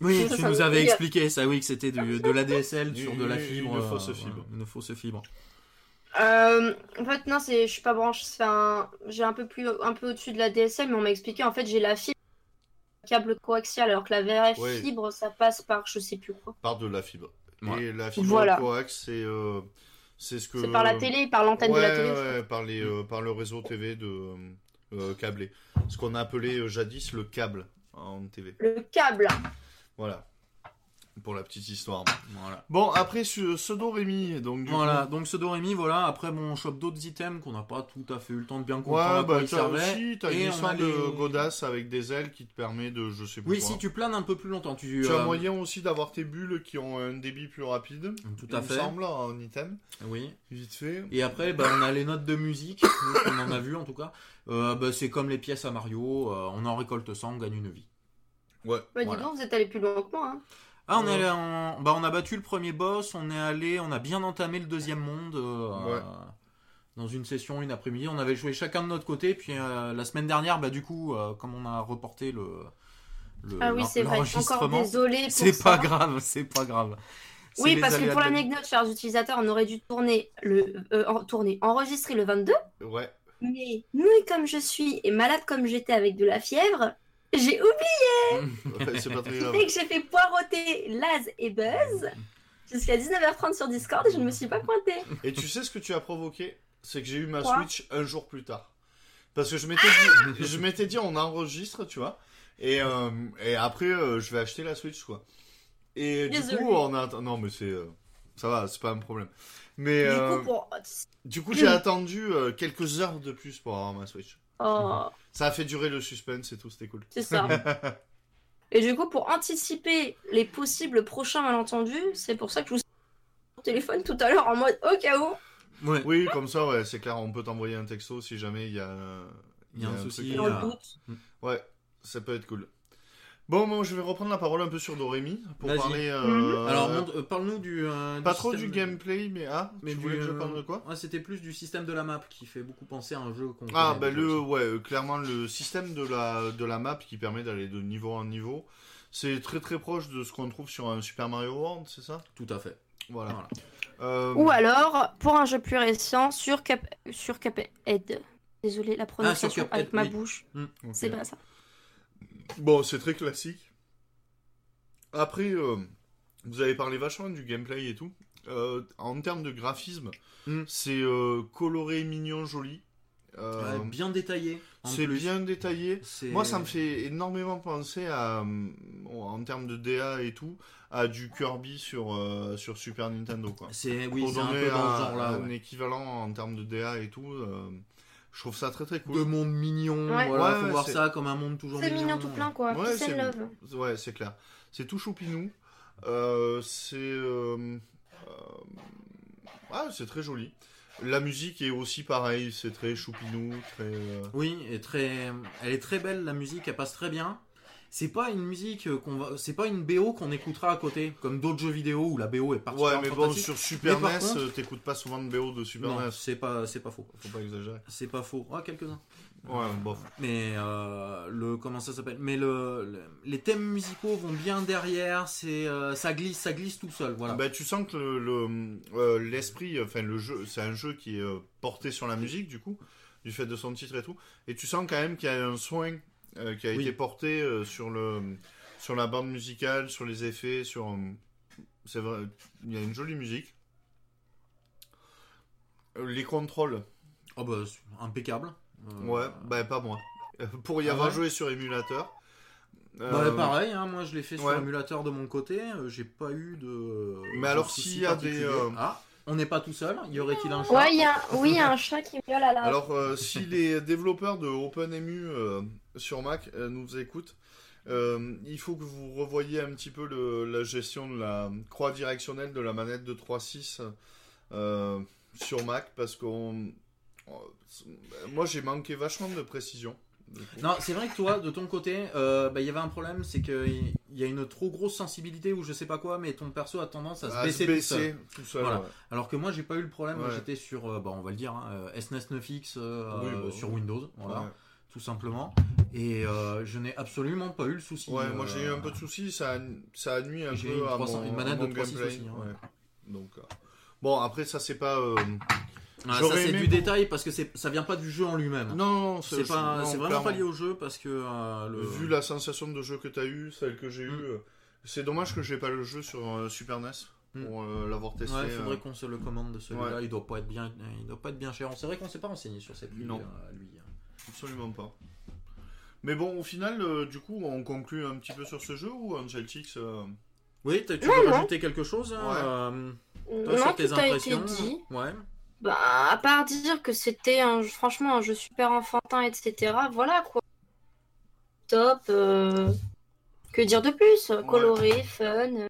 Oui, Ça, tu ça nous avais expliqué ça, oui, que c'était de l'ADSL Une- sur de la une fibre. fausse euh, fibre. Une fausse fibre. Euh, en fait, non, c'est, je suis pas branché. un- j'ai un peu plus, un peu au-dessus de la DSL, mais on m'a expliqué. En fait, j'ai la fibre câble coaxial, alors que la vraie Ouais. fibre, ça passe par je sais plus quoi. Par de la fibre. Ouais. Et la fibre Voilà. coax, c'est euh, c'est ce que. C'est par la télé, par l'antenne ouais, de la télé. ouais, par, les, euh, par le réseau TV de euh, câblé. Ce qu'on a appelé euh, jadis le câble en TV. Le câble. Voilà. Pour la petite histoire. Voilà. Bon, après, ce pseudo Rémi, donc du Voilà, coup- donc ce Doremi, voilà. Après, bon, on chope d'autres items qu'on n'a pas tout à fait eu le temps de bien comprendre Ouais, bah, t'as aussi, t'as une histoire a de les- godasse avec des ailes qui te permet de, je sais plus Oui, quoi. si tu planes un peu plus longtemps, tu. Tu euh, as moyen aussi d'avoir tes bulles qui ont un débit plus rapide. Tout il à me fait. semble, en item. Oui. Vite fait. Et après, bah, on a les notes de musique, nous, on en a vu en tout cas. Euh, bah, c'est comme les pièces à Mario, euh, on en récolte 100, on gagne une vie. Ouais. Bah, dis Voilà. donc, vous êtes allé plus loin que moi. Hein. Ah, on, est allé en- bah, on a battu le premier boss, on est allé, on a bien entamé le deuxième monde. euh, Ouais. Dans une session, une après-midi, on avait joué chacun de notre côté. Puis euh, la semaine dernière, bah, du coup, euh, comme on a reporté le, le Ah oui, c'est vrai. Encore désolé c'est pas grave, c'est pas grave. Oui, parce que pour l'anecdote, chers utilisateurs, on aurait dû tourner le, euh, en- tourner, enregistrer le 22. Ouais. Mais nouille comme je suis et malade comme j'étais avec de la fièvre, j'ai oublié Ouais, c'est pas très grave. que j'ai fait poireauter Laz et Buzz jusqu'à 19h30 sur Discord et je ne me suis pas pointée. Et tu sais ce que tu as provoqué? C'est que j'ai eu ma Quoi? Switch un jour plus tard. Parce que je m'étais Ah dit, je m'étais dit, on enregistre, tu vois. Et, euh, et après, euh, je vais acheter la Switch, quoi. Et du coup, on a. Non, mais c'est. euh, Ça va, c'est pas un problème. Mais Du coup, pour. coup, j'ai attendu quelques heures de plus pour avoir ma Switch. Oh, Ça a fait durer le suspense et tout, c'était cool. c'est ça. Et du coup, pour anticiper les possibles prochains malentendus, c'est pour ça que je vous ai au téléphone tout à l'heure en mode au cas où. Ouais. Oui, comme ça, ouais, c'est clair, on peut t'envoyer un texto si jamais il y a, y a un souci, truc. Dans le doute. Ouais, ça peut être cool. Bon, moi, je vais reprendre la parole un peu sur Doremi pour Vas-y. parler. euh, Mhm. Alors, montre- euh, parle-nous du. euh, pas du trop système du de- gameplay, mais ah, Mais tu du, voulais que je euh, parle de quoi Ouais, c'était plus du système de la map qui fait beaucoup penser à un jeu qu'on. Ah, connaît bah déjà le, aussi. ouais, euh, clairement le système de la, de la map qui permet d'aller de niveau en niveau, c'est très très proche de ce qu'on trouve sur un Super Mario World, c'est ça? Tout à fait. Voilà. Voilà. Euh, Ou alors, pour un jeu plus récent, sur, Cap... sur Cuphead. Désolé, la prononciation Cuphead, avec ma oui. bouche. ok. C'est pas ça. Bon, c'est très classique. Après, euh, vous avez parlé vachement du gameplay et tout. Euh, en termes de graphisme, Hmm. c'est euh, coloré, mignon, joli. Euh, Ouais, bien détaillé. c'est bien détaillé. Moi, ça me fait énormément penser à, en termes de DA et tout, à du Kirby sur, euh, sur Super Nintendo. C'est oui, un peu dans un, ouais. équivalent en termes de DA et tout, euh, je trouve ça très très De cool. monde mignon. Ouais. Voilà, Ouais, faut voir ça comme un monde toujours C'est mignon. mignon tout plein, quoi. Ouais, c'est- love. Ouais, c'est clair. C'est tout choupinou. Euh, c'est. euh, euh, ah, c'est très joli. La musique est aussi pareil, c'est très choupinou, très. euh, Oui, et très, elle est très belle la musique, elle passe très bien. C'est pas une musique euh, qu'on va, c'est pas une BO qu'on écoutera à côté, comme d'autres jeux vidéo où la BO est Ouais, particulièrement mais bon, sur Super NES, contre- t'écoutes pas souvent de BO de Super non, NES. c'est pas, c'est pas faux. Faut pas exagérer. C'est pas faux. Ah, quelques-uns. Ouais, bof. Mais euh, le comment ça s'appelle? Mais le, le- les thèmes musicaux vont bien derrière. C'est euh, ça glisse, ça glisse tout seul. Voilà. Bah, tu sens que le- le, euh, l'esprit, enfin le jeu, c'est un jeu qui est porté sur la musique du coup, du fait de son titre et tout. Et tu sens quand même qu'il y a un soin euh, qui a Oui. été porté euh, sur le, sur la bande musicale, sur les effets, sur. euh, c'est vrai, il y a une jolie musique. Les contrôles, Oh bah impeccable. Ouais, bah pas moi. Pour y Ah avoir ouais joué sur émulateur. Bah, pareil, hein, moi je l'ai fait sur émulateur de mon côté, j'ai pas eu de. Mais alors, s'il y a des, Ah, on n'est pas tout seul, y aurait-il un chat Ouais, il y a... oui, il y a un chat qui miaule à la. Alors, euh, si les développeurs de OpenEMU euh, sur Mac euh, nous écoutent, euh, il faut que vous revoyiez un petit peu le- la gestion de la croix directionnelle de la manette de 3.6 euh, sur Mac parce qu'on. Moi, j'ai manqué vachement de précision. Non, c'est vrai que toi, de ton côté, euh, bah, il y avait un problème, c'est qu'il y a une trop grosse sensibilité ou je sais pas quoi, mais ton perso a tendance à se À baisser, se tout seul. baisser tout seul. Voilà. ouais. Alors que moi, j'ai pas eu le problème, Ouais. j'étais sur, euh, bah, on va le dire, hein, euh, SNES 9X euh, Oui, bah, sur ouais. Windows, voilà, Ouais. tout simplement. Et euh, je n'ai absolument pas eu le souci. Ouais, moi j'ai eu un peu de soucis, ça a, ça a nuit un peu une à 300 mon, une manette à mon de 3.6 gameplay. aussi, hein. Donc, bon, après ça c'est pas. Ah, ça j'aurais c'est du pour- détail parce que ça vient pas du jeu en lui-même. Non, c'est pas, non, c'est vraiment pas lié au jeu parce que euh, le... Vu la sensation de jeu que tu as eu, celle que j'ai Mm. eue, euh, c'est dommage que j'ai pas le jeu sur euh, Super NES Mm. pour euh, l'avoir testé. Ouais, il faudrait euh. qu'on se le commande de celui-là. Ouais. Il doit pas être bien, il doit pas être bien cher. C'est vrai qu'on s'est pas renseigné sur ces prix. Non. euh, lui. Absolument pas. Mais bon, au final, euh, du coup, on conclut un petit peu sur ce jeu ou Angel Chicks euh, Oui, t'as- tu veux non. rajouter quelque chose hein, Ouais. euh, toi, non, sur tes été impressions? dit. Ouais. Bah, à part dire que c'était un, franchement un jeu super enfantin, etc. Voilà quoi. Top. euh, Que dire de plus? Coloré, fun.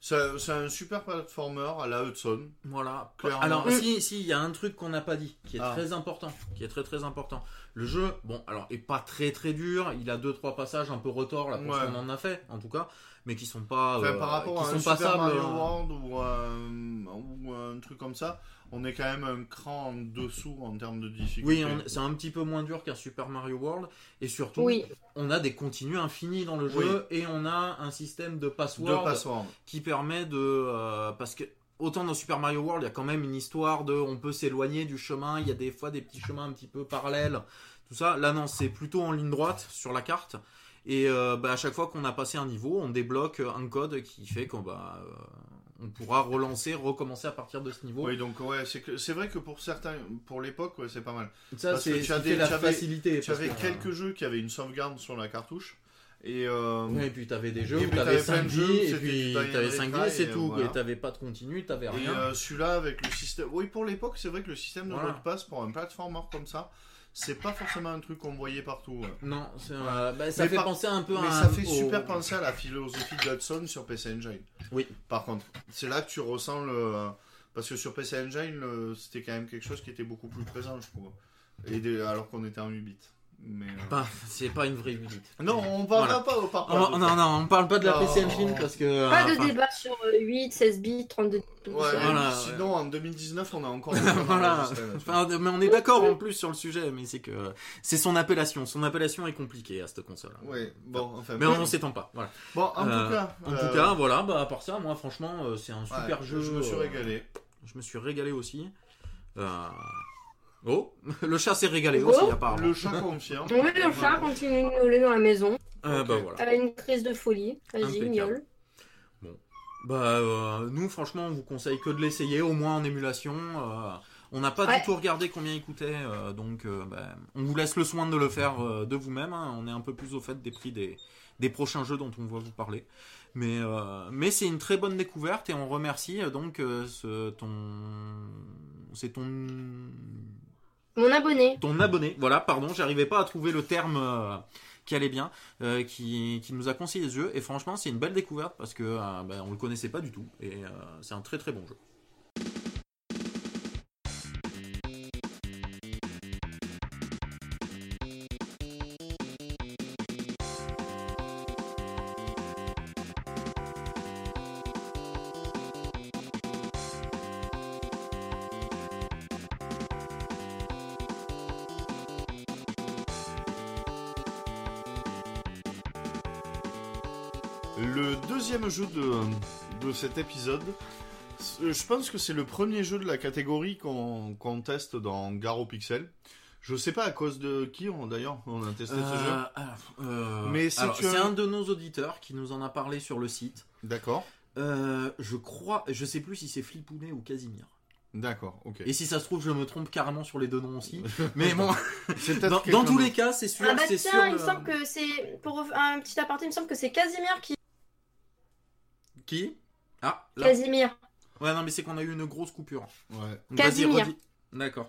C'est c'est un super platformer à la Hudson. Voilà. Clairement. Alors, Mm. si, si, il y a un truc qu'on n'a pas dit, qui est Ah. très important, qui est très très important. Le jeu, bon, alors, est pas très très dur. Il a deux trois passages un peu retors là pour Ouais. ce qu'on en a fait, en tout cas, mais qui sont pas, Enfin, euh, par rapport qui à sont un Super passables. Mario euh, World ou un, ou un truc comme ça, on est quand même un cran en dessous en termes de difficulté. Oui, on- c'est un petit peu moins dur qu'un Super Mario World, et surtout, Oui. on a des continues infinis dans le jeu, et on a un système de password passwords. qui permet de euh, parce que autant dans Super Mario World il y a quand même une histoire de on peut s'éloigner du chemin il y a des fois des petits chemins un petit peu parallèles tout ça là non c'est plutôt en ligne droite sur la carte et euh, bah, à chaque fois qu'on a passé un niveau on débloque un code qui fait qu'on va euh, on pourra relancer recommencer à partir de ce niveau Oui, donc ouais, c'est que- c'est vrai que pour certains, pour l'époque, ouais, c'est pas mal. ça c'est tu la avais- facilité Tu parce avais que, euh, quelques jeux qui avaient une sauvegarde sur la cartouche. Et euh, et puis t'avais des jeux Et où puis t'avais t'avais plein 5 de vies, jeux, et puis t'avais Dynamic 5 High, vies, c'est et tout. voilà. Et t'avais pas de continu, t'avais Et rien. euh, celui-là, avec le système. Oui, pour l'époque, c'est vrai que le système de Voilà. Road Pass pour un platformer comme ça, c'est pas forcément un truc qu'on voyait partout. ouais. Non, c'est, euh, bah, ça Mais fait par- penser un peu Mais à ça un- fait au- super penser à la philosophie d'Hudson sur PC Engine. Oui. Par contre, c'est là que tu ressens le. Parce que sur PC Engine, le- c'était quand même quelque chose qui était beaucoup plus présent, je trouve. Et des- alors qu'on était en 8 bits. Mais, euh, c'est pas une vraie 8 bits. Non, on parlera Voilà. pas au parc. Oh, non, non, on parle pas de la Non. PC Engine parce que. Pas euh, de enfin, débat sur euh, 8, 16 bits, 32 bits. Ouais, Voilà, sinon en 2019, on a encore. Voilà. Enfin, mais on est d'accord en plus sur le sujet, mais c'est que c'est son appellation. Son appellation est compliquée à cette console. Ouais, bon, enfin. Mais on ne s'étend pas. Voilà. Bon, en Euh, tout cas. En euh, tout cas, voilà. Bah à part ça, moi franchement, euh, c'est un ouais, super jeu. Je me suis euh, régalé. Je me suis régalé aussi. Euh, Oh, le chat s'est régalé Oh, aussi apparemment. Le chat confirme. Oui, le chat continue de miauler dans la maison. Euh. Bah voilà. Elle a une crise de folie. Vas-y, miaule. Bah euh, nous franchement on vous conseille que de l'essayer au moins en émulation. euh, on n'a pas Ouais. du tout regardé combien il coûtait euh, donc euh, bah, on vous laisse le soin de le faire euh, de vous-même. hein. On est un peu plus au fait des prix des, des prochains jeux dont on va vous parler. Mais, euh, mais c'est une très bonne découverte et on remercie euh, donc euh, ce, ton c'est ton Mon abonné. ton abonné. Voilà pardon j'arrivais pas à trouver le terme euh, qui allait bien euh, qui, qui nous a conseillé ce jeu et franchement c'est une belle découverte parce que euh, bah, on le connaissait pas du tout et euh, c'est un très très bon jeu. De, de cet épisode, c'est- je pense que c'est le premier jeu de la catégorie qu'on teste dans Garo Pixel. Je sais pas à cause de qui on d'ailleurs on a testé ce jeu. Euh, alors, euh, Mais c'est que- un de nos auditeurs qui nous en a parlé sur le site. D'accord, Euh, je crois, je sais plus si c'est Flipounet ou Casimir. d'accord, ok. Et si ça se trouve, je me trompe carrément sur les deux noms aussi. Mais bon, dans, tous les cas, c'est sûr, Ah bah tiens, sûr. il me le- semble que c'est. Pour un petit aparté, il me semble que c'est Casimir qui. Qui? Ah, là. Casimir. Ouais, non, mais c'est qu'on a eu une grosse coupure. Ouais, Donc, Casimir. redis. D'accord.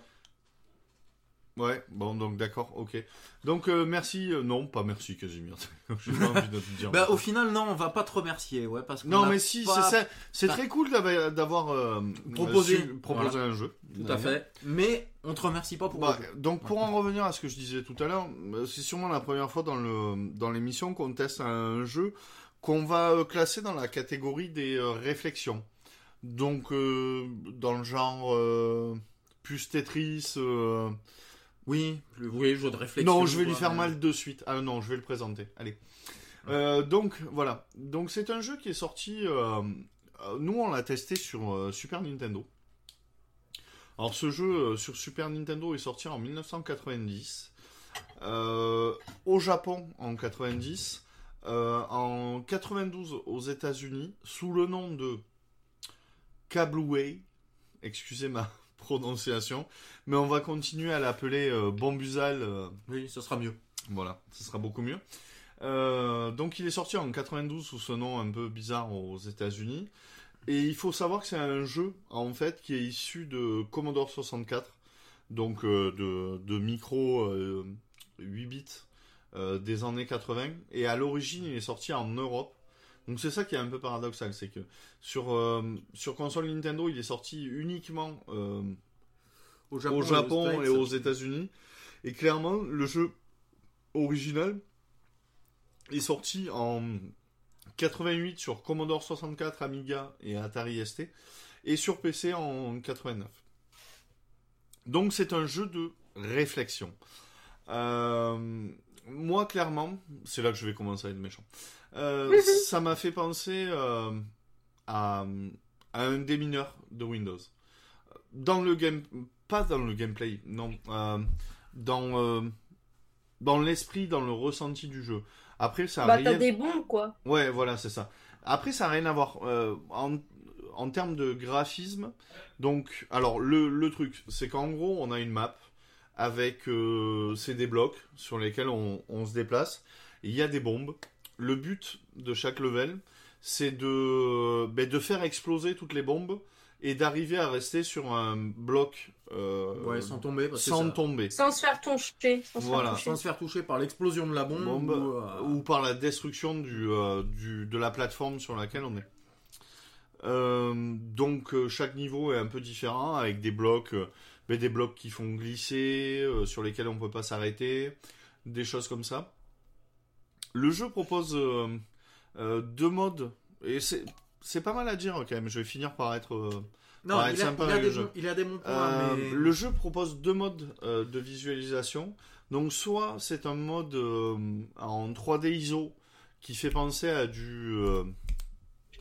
ouais, bon donc d'accord, ok. Donc euh, merci, euh, non pas merci Casimir. J'ai pas envie de te dire. Bah, au final, non, on va pas te remercier, ouais, parce que. Non mais si, c'est ça- c'est très cool d'avoir- euh, Proposé. su- proposé un jeu. Tout à fait. Mais on te remercie pas pour. Bah, donc pour en revenir à ce que je disais tout à l'heure, c'est sûrement la première fois dans le dans l'émission qu'on teste un jeu qu'on va euh, classer dans la catégorie des euh, réflexions. Donc euh, dans le genre plus Tetris. Oui, plus- oui, jeu de réflexion. Non, je vais lui faire mais- mal de suite. Ah non, je vais le présenter. Allez. Euh, donc voilà. Donc c'est un jeu qui est sorti. euh, nous, on l'a testé sur euh, Super Nintendo. Alors ce jeu sur Super Nintendo est sorti en 1990. Euh, au Japon en 90. Euh, en 92 aux États-Unis sous le nom de Kablooey. Excusez ma prononciation, mais on va continuer à l'appeler euh, Bombusal. euh, Oui, ce sera mieux. voilà, ce sera beaucoup mieux. Euh, donc il est sorti en 92 sous ce nom un peu bizarre aux États-Unis. Et il faut savoir que c'est un jeu en fait qui est issu de Commodore 64, donc de, de micro euh, 8 bits euh, des années 80. Et à l'origine il est sorti en Europe. Donc c'est ça qui est un peu paradoxal, c'est que sur, euh, sur console Nintendo il est sorti uniquement euh, Au au Japon States. et aux États-Unis. Et clairement, le jeu original est sorti en 88 sur Commodore 64, Amiga et Atari ST, et sur PC en 89. Donc c'est un jeu de réflexion. Euh, moi, clairement, c'est là que je vais commencer à être méchant. Euh, ça m'a fait penser euh, à, à un démineur de Windows. Dans le game, pas dans le gameplay, non, euh, dans dans l'esprit, dans le ressenti du jeu. Après, ça a Bah, rien. t'as des bombes, quoi. Ouais, voilà, c'est ça. Après, ça n'a rien à voir. En, en termes de graphisme, donc, alors, le, le truc, c'est qu'en gros, on a une map avec euh, c'est des blocs sur lesquels on, on se déplace. Il y a des bombes. le but de chaque level, c'est de, ben, de faire exploser toutes les bombes et d'arriver à rester sur un bloc euh, Ouais, sans tomber. parce que sans ça- tomber. Sans se faire toucher. Sans se faire Voilà. toucher. sans se faire toucher par l'explosion de la bombe. Bombe, ou, euh, ou par la destruction du, euh, du, de la plateforme sur laquelle on est. Euh, donc chaque niveau est un peu différent avec des blocs, ben, des blocs qui font glisser, euh, sur lesquels on peut pas s'arrêter, des choses comme ça. Le jeu propose euh, euh, deux modes et c'est c'est pas mal à dire quand même. Je vais finir par être Non, il, c'est a, sympa il, a avec des le jeu. bons, il a des bons points, mais... Le jeu propose deux modes de visualisation. Donc soit c'est un mode en 3D ISO qui fait penser à du...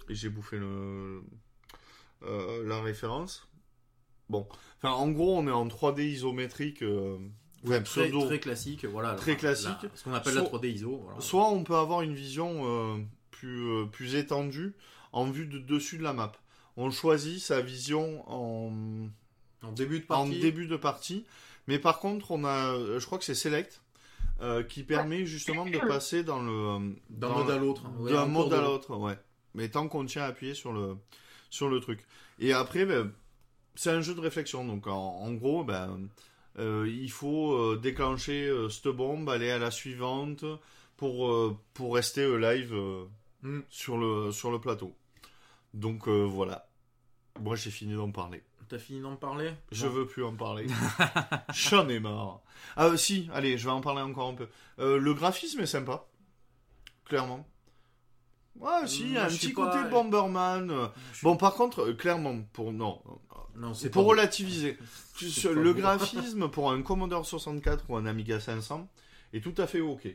et j'ai bouffé le, euh, la référence. Bon, enfin en gros on est en 3D isométrique. euh, ouais, très, très classique, voilà. Très la- classique. la- ce qu'on appelle Soit- la 3D ISO. voilà. Soit on peut avoir une vision euh, plus, euh, plus étendue en vue de dessus de la map. On choisit sa vision en, En début de en partie. début de partie. Mais par contre, on a, euh, je crois que c'est Select euh, qui permet justement de passer dans le D'un mode à l'autre. ouais, d'un mode à l'autre, ouais. Mais tant qu'on tient appuyé sur le sur le truc. Et après, ben, c'est un jeu de réflexion. Donc en, en gros, ben, euh, il faut euh, déclencher euh, cette bombe, aller à la suivante pour pour rester live Mm. sur le sur le plateau. Donc voilà. Moi, j'ai fini d'en parler. T'as fini d'en parler? Je Non. veux plus en parler. J'en ai marre. Ah euh, si, allez, je vais en parler encore un peu. Euh, le graphisme est sympa, clairement. Ouais, si, un petit côté pas- Bomberman. suis- Bon, par contre, clairement, pour non, Non, c'est pour relativiser, pas le bon. graphisme pour un Commodore 64 ou un Amiga 500 est tout à fait ok.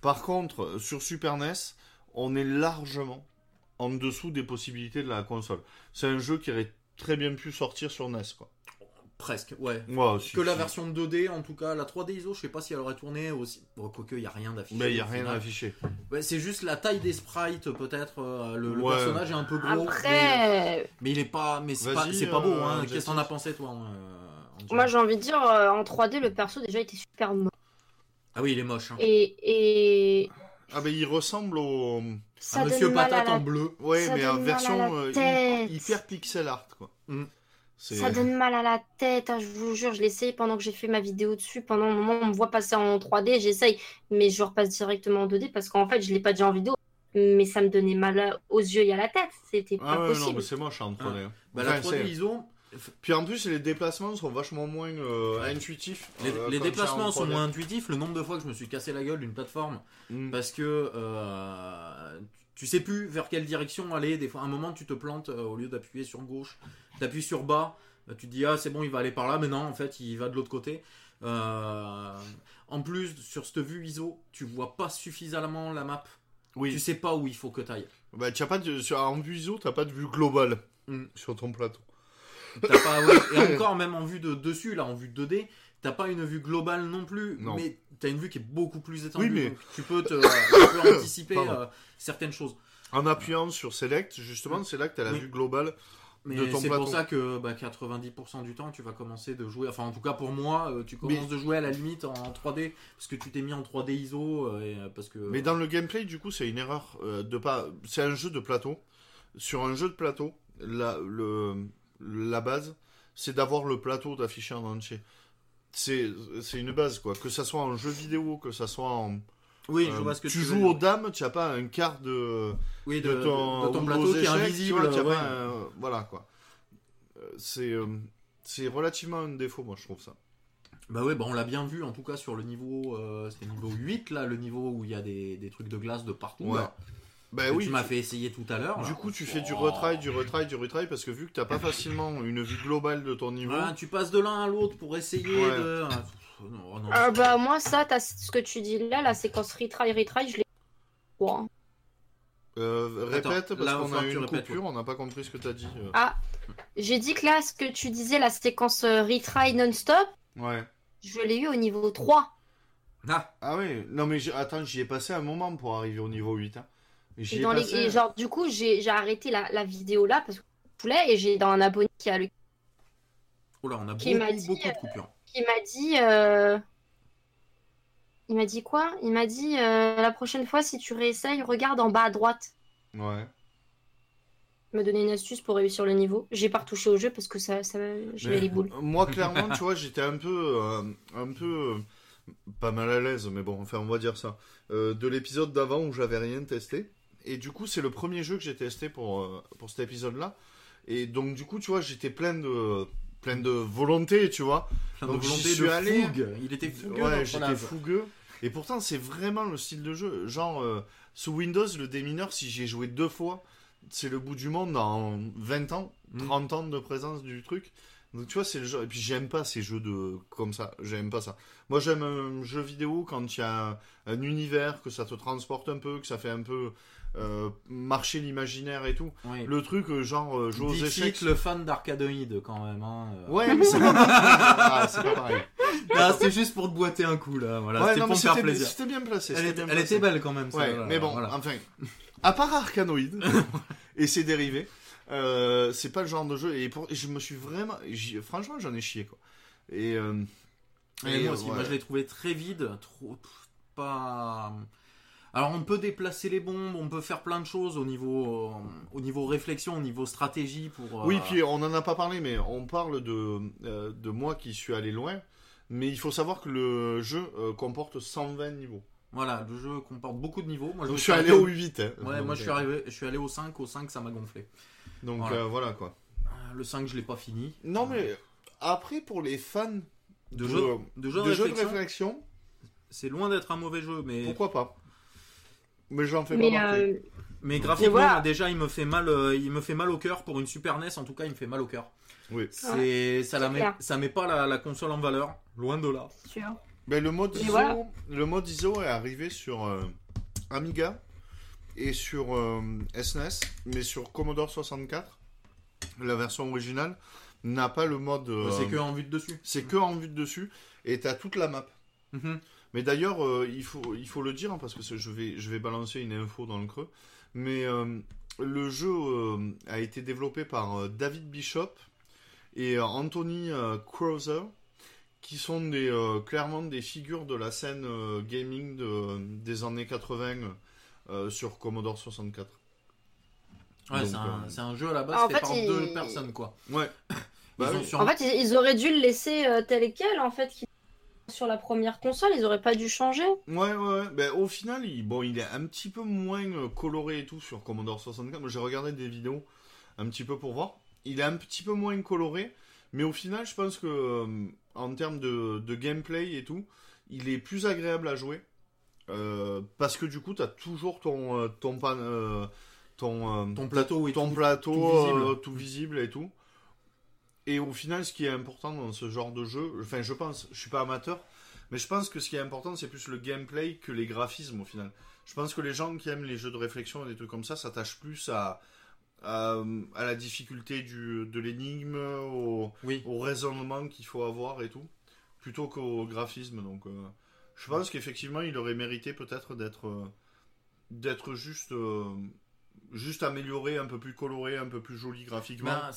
Par contre, euh, sur Super NES, on est largement en dessous des possibilités de la console. C'est un jeu qui aurait très bien pu sortir sur NES, quoi. Presque, ouais. Ouais, si, que la si. version 2D, en tout cas, la 3D ISO, je sais pas si elle aurait tourné aussi. Bon, quoique, il y a rien d'affiché. Mais il n'y a rien à afficher. Ouais, c'est juste la taille des sprites, peut-être. euh, le, le Ouais. personnage est un peu gros. Mais, Après, mais il est pas. Mais c'est pas, c'est pas beau, euh, hein. Qu'est-ce que t'en as pensé, toi euh, Angela moi j'ai envie de dire, euh, en 3D, le perso déjà était super moche. Ah oui, il est moche. Hein. Et, et Ah ben il ressemble au... ça donne monsieur mal à patate la en bleu. Ouais, Ça mais en mal à version la euh, hy- tête. hyper pixel art, quoi. Ça donne mal à la tête, hein, je vous jure, je l'ai essayé pendant que j'ai fait ma vidéo dessus. Pendant un moment, on me voit passer en 3D, j'essaye, mais je repasse directement en 2D parce qu'en fait, je l'ai pas déjà en vidéo. Mais ça me donnait mal aux yeux et à la tête, c'était Ah pas ouais, non, possible. mais c'est moche en 3D. hein. Bah, Enfin, la 3D c'est- ISO, Puis en plus, les déplacements sont vachement moins euh, intuitifs. les, euh, les déplacements en sont 3D. moins intuitifs. Le nombre de fois que je me suis cassé la gueule d'une plateforme Mm. parce que euh, tu sais plus vers quelle direction aller. Des fois, à un moment, tu te plantes euh, au lieu d'appuyer sur gauche, t'appuies sur bas. euh, Tu te dis ah c'est bon, il va aller par là, mais non, en fait, il va de l'autre côté. Euh, en plus, sur cette vue ISO, tu vois pas suffisamment la map. Oui, Tu sais pas où il faut que t'ailles. bah, tu as pas de... sur... en vue ISO, t'as pas de vue globale Mm. sur ton plateau. T'as pas, ouais, et encore même en vue de dessus, là, en vue 2D, t'as pas une vue globale non plus, Non. mais t'as une vue qui est beaucoup plus étendue. Oui, mais- donc tu peux, te, tu peux anticiper euh, certaines choses. En appuyant sur Select, justement, c'est là que tu as la Oui. vue globale. Mais c'est pour ça que bah, 90% du temps, tu vas commencer de jouer. Enfin, en tout cas pour moi, euh, tu commences de jouer à la limite en 3D parce que tu t'es mis en 3D ISO euh, et, parce que. Mais dans le gameplay, du coup, c'est une erreur de pas. C'est un jeu de plateau. Sur un jeu de plateau, la, le, la base, c'est d'avoir le plateau d'affiché en entier. C'est une base, quoi. Que ça soit en jeu vidéo, que ça soit en. oui, je euh, vois ce que tu tu joues aux dames, tu n'as pas un quart de, oui, de, ton, de ton plateau aux qui est échecs, tu invisible. vois, tu ouais. pas un- voilà, quoi. Euh, C'est euh, c'est relativement un défaut, moi, je trouve ça. Bah ouais, bah on l'a bien vu en tout cas sur le niveau, euh, niveau 8 là, le niveau où il y a des, des trucs de glace de partout. Ouais. là, Ben que oui. tu m'as fait essayer tout à l'heure. Du là. coup, tu fais du Oh. retry, du retry, du retry, parce que vu que t'as pas facilement une vue globale de ton niveau, Ouais, tu passes de l'un à l'autre pour essayer Ouais. de. Ah, pff, non, non. Ah bah moi ça, t'as ce que tu dis là, la séquence retry retry, je l'ai. Ouais. euh, répète, Attends, parce là, qu'on a eu tu une répètes, coupure, on n'a pas compris ce que t'as dit. euh. Ah, j'ai dit que là, ce que tu disais, la séquence euh, retry non-stop, Ouais. je l'ai eu au niveau 3. Ah, Ah oui, non mais attends, j'y ai passé un moment pour arriver au niveau 8. Hein. Et, les... genre, du coup, j'ai j'ai arrêté la, la vidéo là parce que je voulais et j'ai dans un abonné qui a le oh là, on a Qui m'a beaucoup, dit, beaucoup de euh, coupures. qui m'a dit euh, il m'a dit quoi? Il m'a dit euh, la prochaine fois, si tu réessayes, regarde en bas à droite. Ouais. Il m'a donné une astuce pour réussir le niveau. J'ai pas retouché au jeu parce que ça, ça j'avais les boules. Moi, clairement, tu vois, j'étais un peu, un peu, pas mal à l'aise, mais bon, enfin, on va dire ça, euh, de l'épisode d'avant où j'avais rien testé. Et du coup, c'est le premier jeu que j'ai testé pour, euh, pour cet épisode-là. Et donc, du coup, tu vois, j'étais plein de, plein de volonté, tu vois. Plein Donc, de j'y volonté suis de allé. fougue. Il était fougueux. Ouais, j'étais fougueux. Et pourtant, c'est vraiment le style de jeu. Genre, euh, sous Windows, le démineur, si j'ai joué deux fois, c'est le bout du monde en 20 ans, Mm. 30 ans de présence du truc. Donc, tu vois, c'est le jeu. Et puis, j'aime pas ces jeux de comme ça. J'aime pas ça. Moi, j'aime un jeu vidéo quand il y a un univers, que ça te transporte un peu, que ça fait un peu euh, marcher l'imaginaire et tout. Oui. Le truc, euh, genre, jouer aux échecs. le fan d'Arcadoïde quand même. Hein. euh. Ouais, mais c'est pas pareil. Ah, c'est pas pareil. C'était juste pour te boiter un coup là. Voilà, Ouais, c'était pour faire plaisir. c'était bien placé. Elle, était, bien elle placé. était belle quand même. Ouais, celle-là, mais bon, voilà. enfin, à part Arcanoid et ses dérivés, euh, c'est pas le genre de jeu. Et, pour, et je me suis vraiment, franchement, j'en ai chié quoi. Et, Et et, moi aussi, ouais. moi je l'ai trouvé très vide, trop pas. Alors on peut déplacer les bombes, on peut faire plein de choses au niveau, euh, au niveau réflexion, au niveau stratégie pour. euh, Oui, puis on en a pas parlé, mais on parle de, euh, de moi qui suis allé loin. Mais il faut savoir que le jeu comporte 120 niveaux. Voilà, le jeu comporte beaucoup de niveaux. Moi Donc, je suis allé au 8. Hein. Ouais, Donc, moi je suis arrivé, je suis allé au 5, au 5 ça m'a gonflé. Donc Voilà. voilà quoi. Euh, Le 5 je l'ai pas fini. Non, mais après, pour les fans De de, jeux de, jeux de de jeux de réflexion, réflexion, c'est loin d'être un mauvais jeu, mais pourquoi pas? Mais j'en fais pas Mais partie. euh, mais graphiquement voilà. déjà il me fait mal, euh, il me fait mal au cœur pour une Super NES en tout cas il me fait mal au cœur. Oui. C'est ça la met, clair. ça met pas la, la console en valeur, loin de là. sûr. Ben, le mode ISO, voilà. le mode ISO est arrivé sur euh, Amiga et sur euh, SNES, mais sur Commodore 64, la version originale n'a pas le mode. euh, C'est que en vue de dessus. c'est que en vue de dessus et t'as toute la map. Mhm. Mais d'ailleurs, euh, il faut il faut le dire hein, parce que je vais je vais balancer une info dans le creux. Mais euh, le jeu euh, a été développé par euh, David Bishop et euh, Anthony euh, Krauser, qui sont des, euh, clairement des figures de la scène euh, gaming de- des années 80 euh, sur Commodore 64. Ouais, c'est un, euh, c'est un jeu à la base En fait fait, par il- deux personnes quoi. Ouais. Bah ont oui. sur- En fait, ils, ils auraient dû le laisser euh, tel quel, en fait, qu'il- sur la première console. Ils auraient pas dû changer. Ouais, ouais, ouais. Ben, au final, il, bon, il est un petit peu moins euh, coloré et tout sur Commodore 64. Moi, j'ai regardé des vidéos un petit peu pour voir. Il est un petit peu moins coloré, mais au final, je pense que euh, en termes de, de gameplay et tout, il est plus agréable à jouer. Euh, parce que du coup, tu as toujours ton, euh, ton, pan- euh, ton, euh, ton plateau ton tout. plateau tout visible. euh, tout visible et tout. Et au final, ce qui est important dans ce genre de jeu, enfin, je pense, je suis pas amateur, mais je pense que ce qui est important, c'est plus le gameplay que les graphismes au final. Je pense que les gens qui aiment les jeux de réflexion et des trucs comme ça s'attachent plus à, à, à la difficulté du, de l'énigme, au, Oui. au raisonnement qu'il faut avoir et tout, plutôt qu'au graphisme. Donc, euh, je pense qu'effectivement, il aurait mérité peut-être d'être euh, d'être juste euh, juste amélioré, un peu plus coloré, un peu plus joli graphiquement. Ben,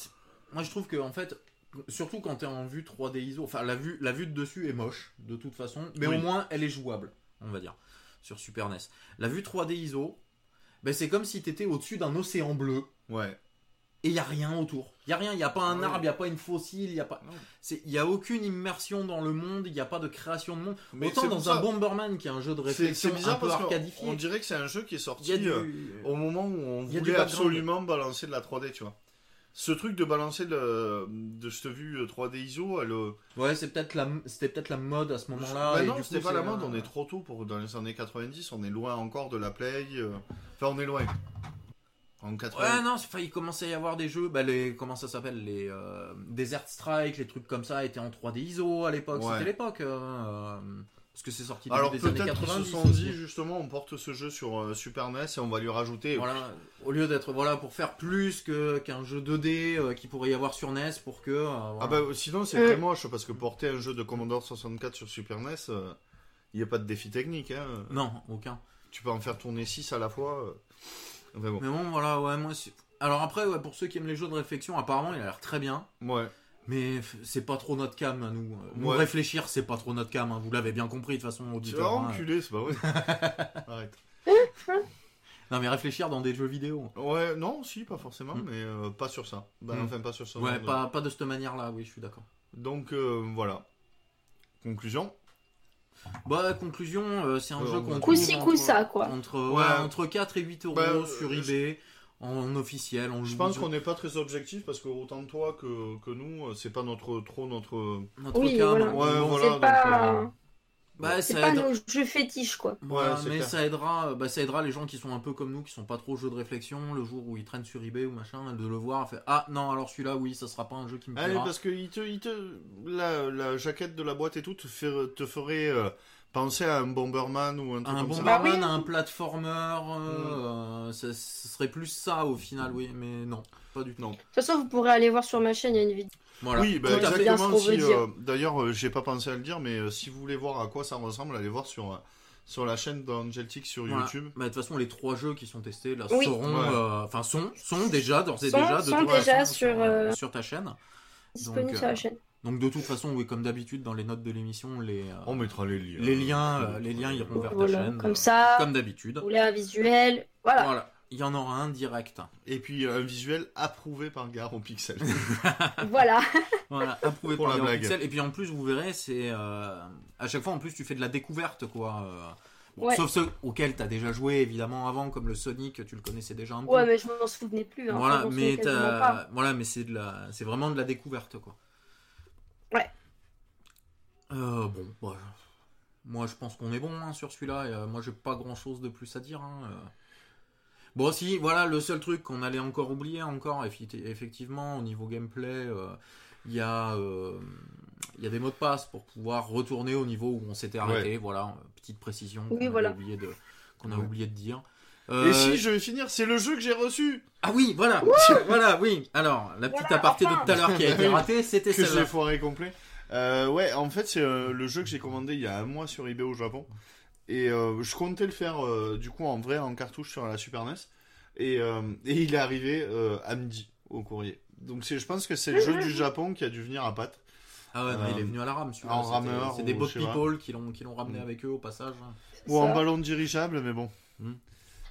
moi je trouve que en fait, surtout quand t'es en vue 3D ISO, enfin la vue, la vue de dessus est moche de toute façon, mais Oui. au moins elle est jouable, on va dire, sur Super NES. La vue 3D ISO, ben, c'est comme si t'étais au-dessus d'un océan bleu Ouais. et il y a rien autour. Il y a rien, il y a pas un Ouais. arbre, il y a pas une fossile, il y a pas il y a aucune immersion dans le monde, il y a pas de création de monde. Mais Autant dans un ça- Bomberman qui est un jeu de réflexion c'est bizarre un peu parce arcadifié. qu'on dirait que c'est un jeu qui est sorti du euh, au moment où on voulait absolument balancer de la 3D, tu vois. Ce truc de balancer de, de cette vue euh, 3D ISO, elle, euh, Ouais, c'est peut-être la c'était peut-être la mode à ce moment-là. bah non, c'était pas la mode, on est trop tôt pour dans les années 90, on est loin encore de la Play. euh, Enfin, on est loin. En 80. Ouais, non, il commençait à y avoir des jeux, bah, les, comment ça s'appelle, les euh, Desert Strike, les trucs comme ça étaient en 3D ISO à l'époque. Ouais. C'était l'époque. euh, euh, parce que c'est sorti Alors des années peut-être qu'ils 90. se sont aussi. dit justement on porte ce jeu sur euh, Super NES et on va lui rajouter. Voilà, au lieu d'être voilà pour faire plus que qu'un jeu 2D euh, qui pourrait y avoir sur NES pour que euh, voilà. Ah bah sinon c'est Euh. très moche parce que porter un jeu de Commodore 64 sur Super NES, euh, il n'y a pas de défi technique. Hein. non aucun. Tu peux en faire tourner 6 à la fois. euh. Enfin bon. Mais bon voilà ouais moi alors après ouais, pour ceux qui aiment les jeux de réflexion apparemment il a l'air très bien. Ouais. Mais c'est pas trop notre cam, à nous. Nous, Ouais. réfléchir, c'est pas trop notre cam. hein. Vous l'avez bien compris, de toute façon, Tu vas auditeur. hein. enculer, c'est pas vrai. Arrête. Non, mais réfléchir dans des jeux vidéo. Ouais, non, si, pas forcément, Mm. mais euh, pas sur ça. Bah, Mm. Enfin, pas sur ça. Ouais, pas, pas de cette manière-là, oui, je suis d'accord. Donc, euh, voilà. Conclusion. Bah, conclusion, euh, c'est un Euh, jeu qu'on trouve ci, entre- coup ça, quoi. Entre, Ouais. ouais, entre 4 et 8 euros Bah, euh, sur je- eBay, en officiel, en Je pense qu'on n'est pas très objectif parce que autant toi que, que nous, euh, c'est pas notre trop notre. notre Oui, cam. voilà. Ouais, voilà. c'est donc, pas, euh, Bah, c'est pas aide- nos jeux fétiches, quoi. Ouais, mais clair. ça aidera, bah, ça aidera les gens qui sont un peu comme nous, qui sont pas trop jeux de réflexion, le jour où ils traînent sur eBay ou machin, de le voir, fait ah non alors celui-là oui, ça sera pas un jeu qui me Allez, plaira. parce que il te, il te, la, la jaquette de la boîte et tout te, fait- te ferait euh, penser à un Bomberman ou un truc Un comme ça. Bah Bomberman, oui. un platformer, euh, euh, ça- ce serait plus ça au final, oui, mais non, pas du tout. Non. De toute façon, vous pourrez aller voir sur ma chaîne, il y a une vidéo. Voilà. Oui, bah, exactement. si, euh, D'ailleurs, euh, j'ai pas pensé à le dire, mais euh, si vous voulez voir à quoi ça ressemble, allez voir sur, euh, sur la chaîne d'Angeltic sur Voilà. YouTube. Bah, de toute façon, les trois jeux qui sont testés là Oui. seront, Ouais. euh, enfin sont, sont déjà d'ores et déjà de sont déjà sur, euh, sur ta chaîne. Disponible Donc, sur euh, la chaîne. Donc de toute façon, oui, comme d'habitude dans les notes de l'émission, les euh, On mettra les liens. les liens, euh, les liens iront vers ta Voilà, chaîne, comme euh, ça, comme d'habitude. vous voulez un visuel, voilà. Voilà, il y en aura un direct. Et puis euh, un visuel approuvé par Gare au pixel. Voilà. Voilà, approuvé Pour par blague. Pixel. Et puis en plus, vous verrez, c'est euh, à chaque fois en plus tu fais de la découverte quoi. euh, bon, Ouais. Sauf ceux auxquels tu as déjà joué évidemment avant, comme le Sonic, tu le connaissais déjà un peu. Ouais, mais je m'en souvenais plus. Hein. voilà, Enfin, mais voilà, mais c'est de la, c'est vraiment de la découverte quoi. Euh, bon, bah, moi je pense qu'on est bon hein, sur celui-là. et, euh, moi j'ai pas grand-chose de plus à dire. hein, euh. Bon, si, voilà, le seul truc qu'on allait encore oublier, encore, effectivement, au niveau gameplay, euh, il y, a, euh, il y a des mots de passe pour pouvoir retourner au niveau où on s'était arrêté. Voilà, petite précision Oui, qu'on voilà. avait oublié de, qu'on a Ouais. oublié de dire. Et si, je vais finir, c'est le jeu que j'ai reçu Ah oui, voilà, voilà, oui. Alors, la petite Voilà, aparté enfin. de tout à l'heure qui a été ratée, c'était que j'ai celle-là. foiré complet. Euh, ouais, en fait, c'est euh, le jeu que j'ai commandé il y a un mois sur eBay au Japon. Et euh, je comptais le faire euh, du coup en vrai, en cartouche sur la Super NES. Et, euh, et il est arrivé euh, à midi au courrier. Donc c'est, je pense que c'est le jeu du Japon qui a dû venir à Pat. Ah ouais, non, il est venu à la rame, celui-là. en rameur C'est des pas. people qui l'ont qui l'ont ramené Mm. avec eux au passage. C'est Ou en ballon dirigeable, mais bon. Hmm.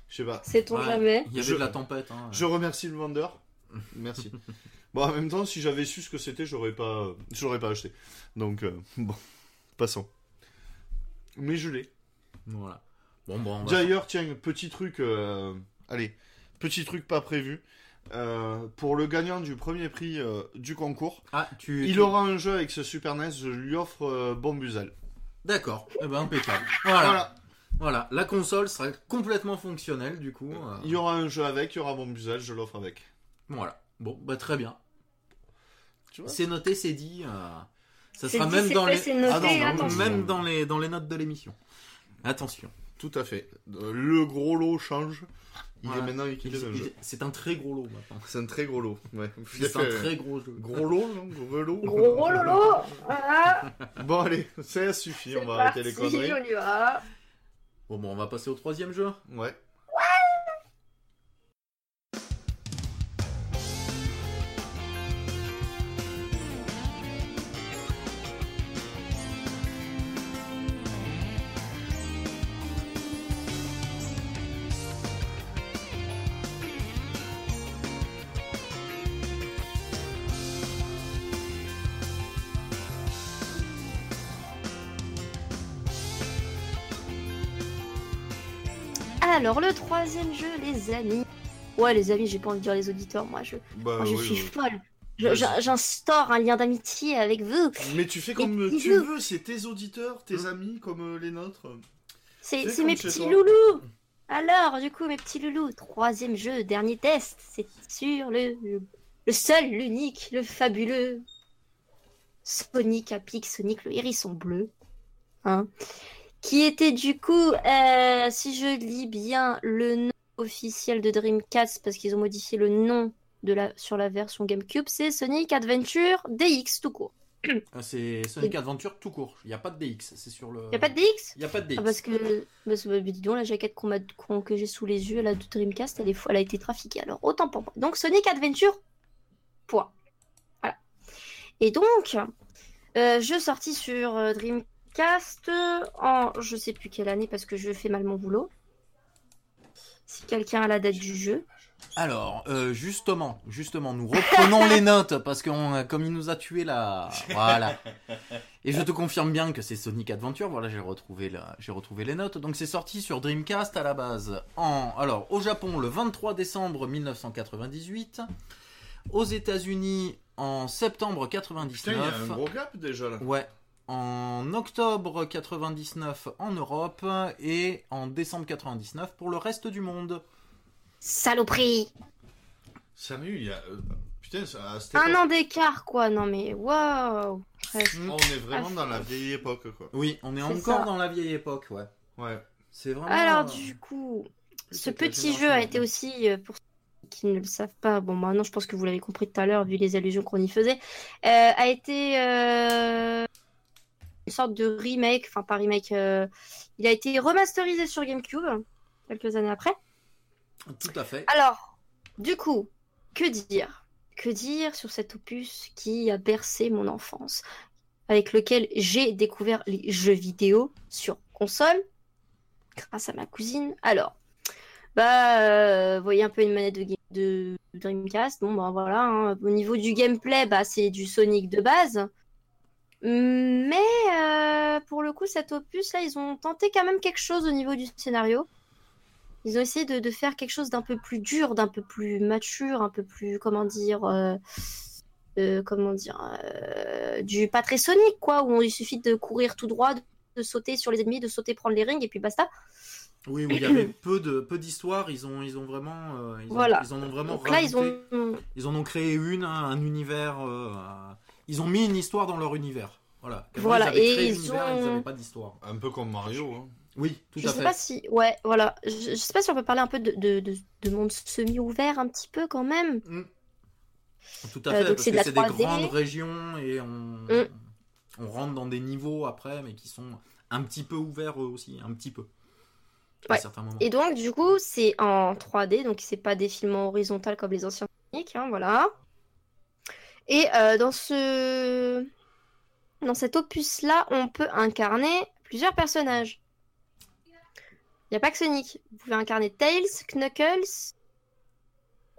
Je sais pas. Sait-on Ouais, jamais Il y avait Je- de la tempête. Hein. Je remercie le vendeur. Merci. bon, en même temps, si j'avais su ce que c'était, j'aurais pas, j'aurais pas acheté. Donc, euh, bon, passons. Mais je l'ai. Voilà. Bon, bon, D'ailleurs, tiens, petit truc, euh, allez, petit truc pas prévu. Euh, pour le gagnant du premier prix du concours, Ah, tu. il tu- aura un jeu avec ce Super NES, je lui offre Bombusal. D'accord. Eh ben, impeccable. Voilà. voilà. Voilà. La console sera complètement fonctionnelle, du coup. euh, Il y aura un jeu avec, il y aura Bombusal, je l'offre avec. Voilà. Bon, bah, très bien. C'est noté, c'est dit. euh, Ça sera dit, même dans les. c'est noté, Ah non, non, attention. Même dans les, dans les notes de l'émission. Attention. Tout à fait. Euh, Le gros lot change. Il est maintenant jeu. C'est un très gros lot maintenant. C'est un très gros lot. Ouais. C'est un très gros jeu. Gros lot, non Gros lot Gros gros lolo Voilà Bon, allez, ça suffit, on va parti, arrêter les conneries. on y va Bon, bon, on va passer au troisième jeu. Ouais. Alors, le troisième jeu, les amis. Ouais, les amis, j'ai pas envie de dire les auditeurs, moi je, Bah, moi, je oui, suis oui. folle. J'in- J'instaure un lien d'amitié avec vous. Mais tu fais comme tu veux, c'est tes auditeurs, tes amis comme euh, les nôtres. C'est mes petits toi. loulous. Alors, du coup, mes petits loulous, troisième jeu, dernier test, c'est sur le, le seul, l'unique, le fabuleux Sonic Apic, Sonic le hérisson bleu. Hein, qui était du coup, euh, si je lis bien le nom officiel de Dreamcast, parce qu'ils ont modifié le nom de la, sur la version GameCube, c'est Sonic Adventure DX tout court. Ah, C'est Sonic Adventure tout court. Il n'y a pas de DX. C'est sur le. Y a pas de DX Il n'y a pas de DX. Ah, parce que, parce bah, dis donc, la jaquette m'a, qu'on- que j'ai sous les yeux là, de Dreamcast, elle, est, elle a été trafiquée. Alors, autant pour moi. Donc, Sonic Adventure, point. Voilà. Et donc, euh, jeu sorti sur euh, Dreamcast en je sais plus quelle année parce que je fais mal mon boulot. Si quelqu'un a la date du jeu. Alors, euh, justement, justement, nous reprenons les notes parce que on- comme il nous a tué là, voilà. Et je te confirme bien que c'est Sonic Adventure. Voilà, j'ai retrouvé j'ai retrouvé les notes. Donc c'est sorti sur Dreamcast à la base. En alors au Japon le 23 décembre 1998, aux États-Unis en septembre Putain, il y a 99. un gros gap déjà là. Ouais. En octobre 99 en Europe et en décembre 99 pour le reste du monde. Saloperie Sérieux, il y a. euh, Putain, ça- Un époque- an d'écart, quoi. Non, mais waouh on est vraiment dans la vieille époque quoi. Oui, on est, encore ça. dans la vieille époque, ouais. Ouais. C'est vraiment. Alors, euh, du coup, ce petit jeu a été aussi, euh, pour ceux qui ne le savent pas, bon, maintenant je pense que vous l'avez compris tout à l'heure, vu les allusions qu'on y faisait, euh, a été euh, une sorte de remake, enfin pas remake, euh, il a été remasterisé sur GameCube quelques années après. Tout à fait. Alors, du coup, que dire? Que dire sur cet opus qui a bercé mon enfance, avec lequel j'ai découvert les jeux vidéo sur console, grâce à ma cousine? Alors, bah, euh, vous voyez un peu une manette de, de Dreamcast. Bon, bah voilà, hein. au niveau du gameplay, bah, c'est du Sonic de base. Mais euh, pour le coup, cet opus-là, ils ont tenté quand même quelque chose au niveau du scénario. Ils ont essayé de, de faire quelque chose d'un peu plus dur, d'un peu plus mature, un peu plus, comment dire, euh, euh, comment dire, du pas très Sonic, quoi, où il suffit de courir tout droit, de, de sauter sur les ennemis, de sauter prendre les rings et puis basta. Oui, où il y avait peu de peu d'histoires, ils ont ils ont vraiment ils, ont- Voilà. ils en ont vraiment Donc là, ils ont, Ils en ont créé une, un, un univers. Euh, euh, ils ont mis une histoire dans leur univers. Voilà. Voilà, Ils avaient et créé ils l'univers, ont- ils pas d'histoire. Un peu comme Mario. Hein. Oui, tout je à sais fait. pas si, ouais, voilà, je, je sais pas si on peut parler un peu de, de, de, de monde semi-ouvert un petit peu quand même. Mm. Tout à Euh, fait, donc parce c'est que de c'est des 3D. grandes régions et on, Mm. on rentre dans des niveaux après, mais qui sont un petit peu ouverts eux aussi, un petit peu. À Ouais. certains moments. Et donc, du coup, c'est en 3D, donc c'est pas défilement horizontal comme les anciens hein, voilà. Et euh, dans ce dans cet opus-là, on peut incarner plusieurs personnages. Il n'y a pas que Sonic. Vous pouvez incarner Tails, Knuckles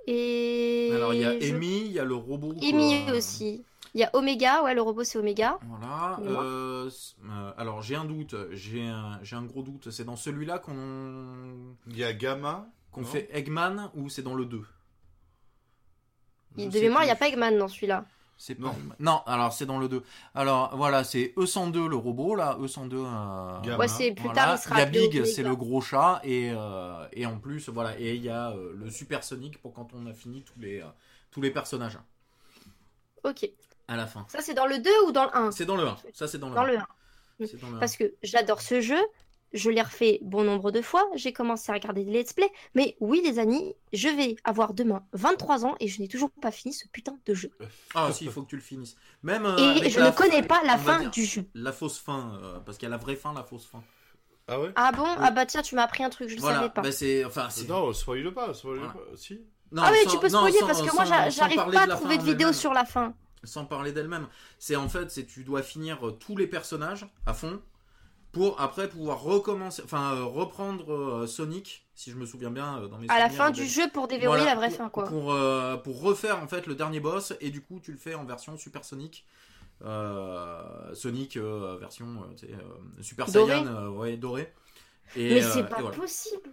et. Alors il y a je- Amy, il y a le robot. Amy aussi. Il y a Omega, ouais, le robot c'est Omega. Voilà. Euh, euh, alors j'ai un doute, j'ai un, j'ai un gros doute. C'est dans celui-là qu'on Il y a Gamma. qu'on fait Eggman ou c'est dans le 2 Il- Je de mémoire, il n'y a pas Eggman dans celui-là. C'est Non. pas. Non, alors c'est dans le 2. Alors voilà, c'est E102 le robot là, E102. euh. Ouais, c'est plus voilà. tard, il sera Il y a Big, c'est le gros chat et euh, et en plus voilà et il y a euh, le Super Sonic pour quand on a fini tous les euh, tous les personnages Ok. à la fin. Ça, c'est dans le 2 ou dans le 1 C'est dans le 1. Ça c'est dans le Dans 1. le 1. C'est dans le 1. Parce que j'adore ce jeu, je l'ai refait bon nombre de fois, j'ai commencé à regarder des let's play, mais oui les amis, je vais avoir demain 23 ans et je n'ai toujours pas fini ce putain de jeu. Ah si, il faut que tu le finisses. Même euh, et je la ne connais pas la fin dire, du jeu. La fausse fin, euh, parce qu'il y a la vraie fin, la fausse fin. Ah ouais? Ah bon? Ah bah tiens, tu m'as appris un truc, je ne Voilà, savais pas. bah c'est, enfin, c'est. Non, spoil pas, spoil Voilà. pas. Si. Non, ah oui, sans- tu peux non, spoiler sans- parce que moi sans- j'a- sans j'arrive pas à trouver fin de vidéo sur la fin. Sans parler d'elle-même, c'est en fait, c'est tu dois finir euh, tous les personnages à fond pour après pouvoir recommencer, enfin euh, reprendre euh, Sonic, si je me souviens bien euh, dans mes À la fin du jeu pour déverrouiller Voilà, la vraie pour- fin quoi. Pour, euh, pour refaire en fait le dernier boss et du coup tu le fais en version Super Sonic. Euh, Sonic euh, version euh, euh, Super Doré. Saiyan euh, ouais, doré. Et, Mais c'est pas voilà. possible.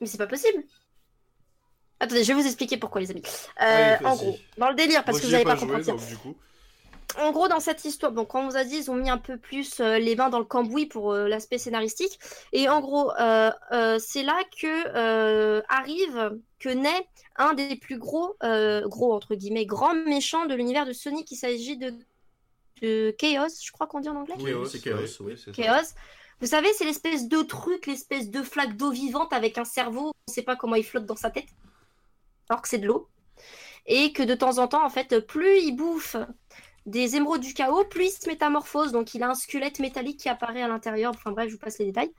Mais c'est pas possible. Attendez, je vais vous expliquer pourquoi les amis. Euh, Allez, en gros, dans le délire parce Moi, que vous ai n'allez pas joué, ça. donc du coup. En gros, dans cette histoire, bon, quand on vous a dit, ils ont mis un peu plus euh, les mains dans le cambouis pour euh, l'aspect scénaristique. Et en gros, euh, euh, c'est là que euh, arrive, que naît un des plus gros, euh, gros entre guillemets, grands méchants de l'univers de Sonic. Il s'agit de, de Chaos, je crois qu'on dit en anglais. Oui, c'est Chaos, oui. c'est ça. Chaos. Vous savez, c'est l'espèce de truc, l'espèce de flaque d'eau vivante avec un cerveau. On ne sait pas comment il flotte dans sa tête, alors que c'est de l'eau. Et que de temps en temps, en fait, plus il bouffe des émeraudes du chaos, plus il se métamorphose. Donc il a un squelette métallique qui apparaît à l'intérieur. Enfin bref, je vous passe les détails.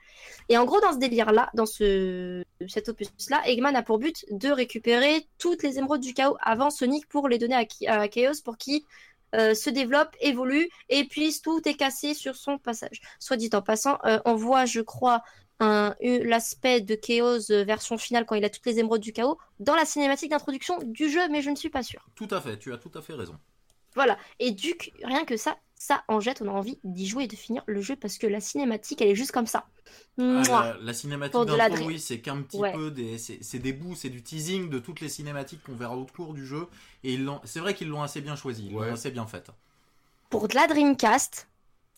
Et en gros, dans ce délire-là, dans ce... cet opus-là, Eggman a pour but de récupérer toutes les émeraudes du chaos avant Sonic pour les donner à, à Chaos pour qu'il euh, se développe, évolue, et puis tout est cassé sur son passage. Soit dit en passant, euh, on voit, je crois, l'aspect de Chaos euh, version finale quand il a toutes les émeraudes du chaos dans la cinématique d'introduction du jeu, mais je ne suis pas sûre. Tout à fait, tu as tout à fait raison. Voilà. Et du coup, rien que ça, ça en jette, on a envie d'y jouer et de finir le jeu parce que la cinématique, elle est juste comme ça. Ah, la, la cinématique Pour de la d'intro, dri- oui, c'est qu'un petit Ouais. peu des, c'est c'est des bouts, c'est du teasing de toutes les cinématiques qu'on verra au cours du jeu. Et ils l'ont, c'est vrai qu'ils l'ont assez bien choisi, ils Ouais. l'ont assez bien fait. Pour de la Dreamcast,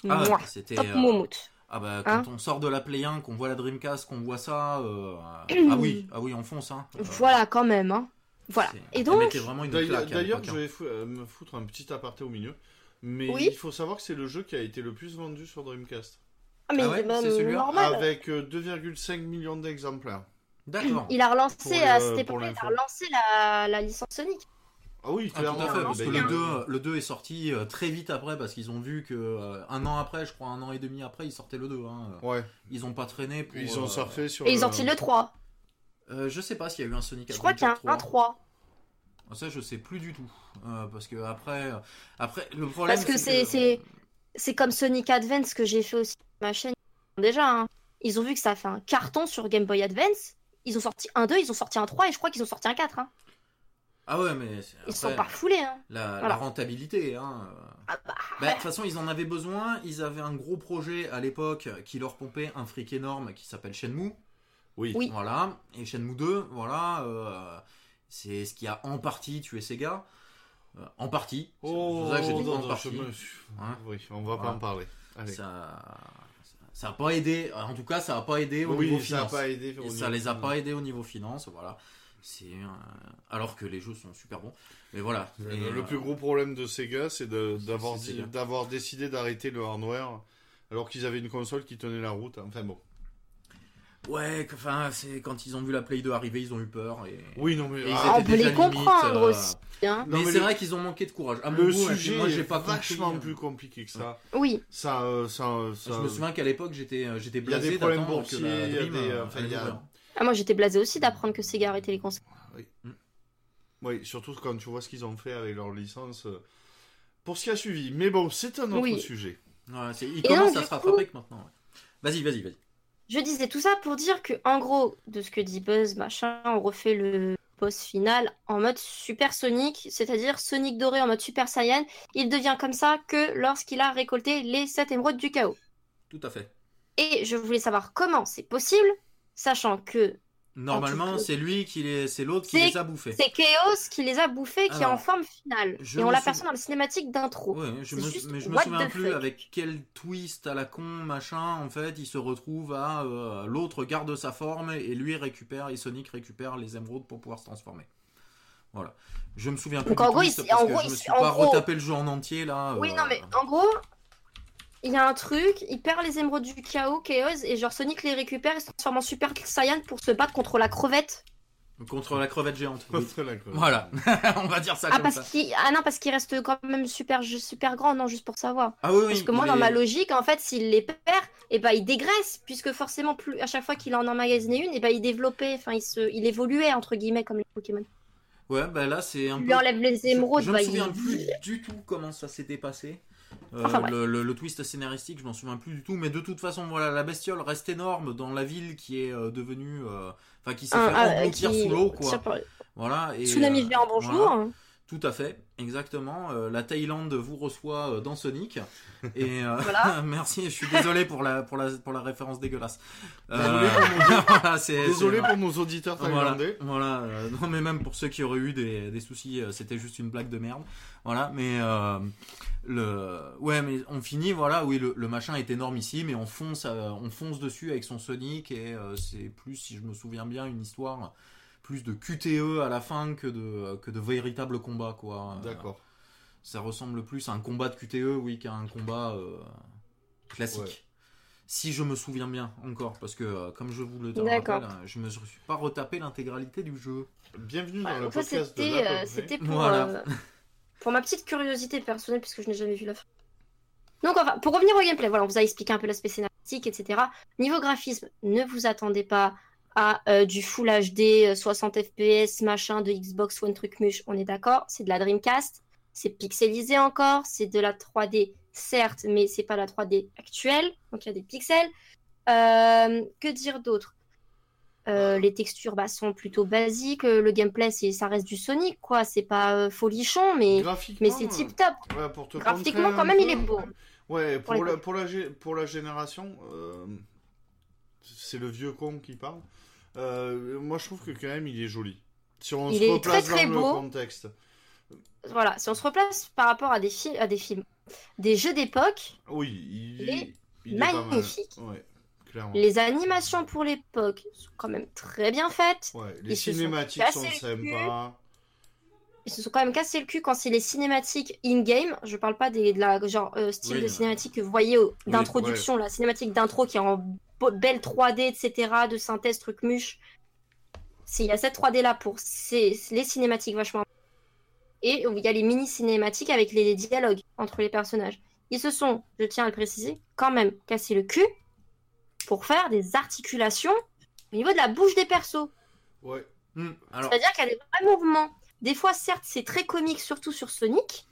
Ah, c'était. top euh, moumoute. ah bah Hein quand on sort de la Play 1, qu'on voit la Dreamcast, qu'on voit ça, euh, ah oui, ah oui, on fonce hein. Euh, Voilà, quand même. Hein. Voilà. Et donc, D'ailleurs, l'époque, je hein. vais fou- euh, me foutre un petit aparté au milieu. Mais Oui. il faut savoir que c'est le jeu qui a été le plus vendu sur Dreamcast. ah, mais Ah ouais, c'est celui-là normal. Avec euh, 2,5 millions d'exemplaires. D'accord. Il a relancé à cette pour époque-là, il a relancé la, la licence Sonic? Ah oui, Ah, tout clairement. à fait, parce que le 2, le 2 est sorti euh, très vite après, parce qu'ils ont vu que euh, un an après, je crois un an et demi après, ils sortaient le 2. hein. Ouais, Ils ont pas traîné pour. ils ont euh, surfé sur. Et ils le- ont sorti le 3. Euh, je sais pas s'il y a eu un Sonic Je crois qu'il y a Adventure un 3. 1-3. Ah, Ça, je sais plus du tout. Euh, parce que après, euh, après le problème. Parce que c'est- comme Sonic Advance que j'ai fait aussi sur ma chaîne. Déjà, hein. ils ont vu que ça a fait un carton sur Game Boy Advance. Ils ont sorti un 2, ils ont sorti un 3 et je crois qu'ils ont sorti un 4. hein. Ah ouais, mais Ils sont pas refoulés. Hein. la, Voilà. la rentabilité. Hein. Ah bah, Bah, de toute façon, ils en avaient besoin. Ils avaient un gros projet à l'époque qui leur pompait un fric énorme qui s'appelle Shenmue. Oui. Oui. Voilà. Et Shenmue 2, voilà. euh, c'est ce qui a en partie tué Sega. Euh, en partie. C'est Oh, pour ça que j'ai dit non, en non, partie. me- Hein Oui, on va pas en parler. Allez. Ça, ça a pas aidé. En tout cas, ça a pas aidé au oui, niveau ça a finance. pas aidé. au Et ça niveau les a finance. pas aidés au niveau finance, voilà. C'est euh, alors que les jeux sont super bons. Mais voilà. Le, Et, le euh, plus gros problème de Sega, c'est d'avoir d'avoir décidé d'arrêter le hardware alors qu'ils avaient une console qui tenait la route. Enfin bon. Ouais, que- enfin, c'est quand ils ont vu la Play 2 arriver, ils ont eu peur. Et, Oui, non mais et ils ah, on peut les comprendre limite, euh, aussi. hein. Non, mais, mais c'est vrai qu'ils ont manqué de courage. À mon le goût, hein, sujet moi, j'ai pas vachement compris. plus compliqué que ça. Oui, Ça, euh, ça, euh, ça- Je me souviens qu'à l'époque, j'étais, j'étais Il y a des blasé problèmes d'attendre que boursiers, la il y a des, euh, enfin, allait il y a- mourir. ah, moi j'étais blasé aussi d'apprendre que Sega arrêtait les consoles. Oui, surtout quand tu vois ce qu'ils ont fait avec leur licence. Pour ce qui a suivi. Mais bon, c'est un autre Oui. sujet. Ouais, c'est- il Et commence donc, à se rattraper coup- que maintenant. ouais. Vas-y, vas-y, vas-y. Je disais tout ça pour dire que, en gros, de ce que dit Buzz, machin, on refait le boss final en mode Super Sonic, c'est-à-dire Sonic doré en mode Super Saiyan. Il devient comme ça que lorsqu'il a récolté les 7 émeraudes du chaos. Tout à fait. Et je voulais savoir comment c'est possible, sachant que Normalement, c'est lui qui les, c'est l'autre qui les a bouffés. c'est Chaos qui les a bouffés, qui est en forme finale. Et on l'aperçoit dans la cinématique d'intro. Ouais, je me, juste mais je me souviens plus fuck. avec quel twist à la con, machin. En fait, il se retrouve à euh, l'autre garde sa forme et lui récupère et Sonic récupère les émeraudes pour pouvoir se transformer. Voilà. Je me souviens plus Donc, du en gros, twist il- parce en que gros, je me suis en pas gros- retapé le jeu en entier là. Oui, euh, non, mais en gros, il y a un truc, il perd les émeraudes du chaos, Chaos, et genre Sonic les récupère et se transforme en Super Saiyan pour se battre contre la crevette. Contre la crevette géante. oui. La crevette. Voilà. On va dire ça Ah, comme parce ça. qu'il ah non, parce qu'il reste quand même super, super grand, non, juste pour savoir. Ah oui, oui. Parce que moi, il dans ma logique, en fait, s'il les perd, et ben il dégraisse, puisque forcément, plus à chaque fois qu'il en emmagasinait une, et ben il développait, enfin, il, se, il évoluait, entre guillemets, comme les Pokémon. Ouais, bah là c'est un peu. lui enlèves les émeraudes, Je, je bah, me il- souviens plus du tout comment ça s'était passé. Euh, Enfin, le, le- le twist scénaristique, je m'en souviens plus du tout. Mais de toute façon, voilà, la bestiole reste énorme dans la ville qui est euh, devenue, euh, enfin, qui s'est fait engloutir sous l'eau, quoi. sur- Voilà. Et, Tsunami géant, bonjour. voilà. Tout à fait, exactement. Euh, la Thaïlande vous reçoit euh, dans Sonic. Et euh, Voilà. merci, je suis désolé pour la, pour la, pour la référence dégueulasse. Désolé voilà, c'est- Désolé pour nos auditeurs voilà, thaïlandais. voilà euh, non mais même pour ceux qui auraient eu des, des soucis, euh, c'était juste une blague de merde. Voilà, mais euh, le, ouais, mais on finit, voilà, oui, le, le machin est énorme ici, mais on fonce, euh, on fonce dessus avec son Sonic et euh, c'est plus, si je me souviens bien, une histoire plus de QTE à la fin que de que de véritable combat, quoi. Euh, D'accord. ça ressemble plus à un combat de QTE, oui, qu'à un combat euh, classique. Ouais. Si je me souviens bien encore, parce que euh, comme je vous le rappelle, euh, je me suis pas retapé l'intégralité du jeu. Bienvenue dans Ouais, le podcast de c'était euh, pour, Voilà. euh, pour ma petite curiosité personnelle, puisque je n'ai jamais vu la fin. Donc, enfin, pour revenir au gameplay, voilà, on vous a expliqué un peu l'aspect scénaristique, etc. Niveau graphisme, ne vous attendez pas à euh, du Full HD, euh, 60 FPS, machin, de Xbox One truc muche, on est d'accord, c'est de la Dreamcast. c'est pixelisé encore, c'est de la 3D certes, mais c'est pas la 3D actuelle, donc il y a des pixels. Euh, que dire d'autre? Euh, les textures bah, sont plutôt basiques, euh, le gameplay c'est ça reste du Sonic quoi, c'est pas euh, folichon mais mais c'est tip top. ouais, pour te Graphiquement quand même il est beau. Ouais, pour, Pour la, pour, la, pour la génération, c'est le vieux con qui parle. Euh, moi, je trouve que quand même, il est joli. Si on Il se est replace très, très dans beau. le contexte. Voilà, si on se replace par rapport à des films à des films, des jeux d'époque, Oui, il, est il magnifique. Ouais, les animations pour l'époque sont quand même très bien faites. Ouais, les ils sont cinématiques sont, cassés cul. sympas. Ils se sont quand même cassé le cul quand c'est les cinématiques in-game. Je parle pas des, de la genre euh, style Oui, de cinématique que vous voyez au- Oui, d'introduction, la cinématique d'intro qui est en belle 3D, etc., de synthèse, truc muche. Il y a cette 3D là pour les cinématiques vachement. Et il y a les mini cinématiques avec les dialogues entre les personnages. Ils se sont, je tiens à le préciser, quand même cassé le cul pour faire des articulations au niveau de la bouche des persos. Ouais. Alors, C'est-à-dire qu'il y a des vrais mouvements. Des fois, certes, c'est très comique, surtout sur Sonic.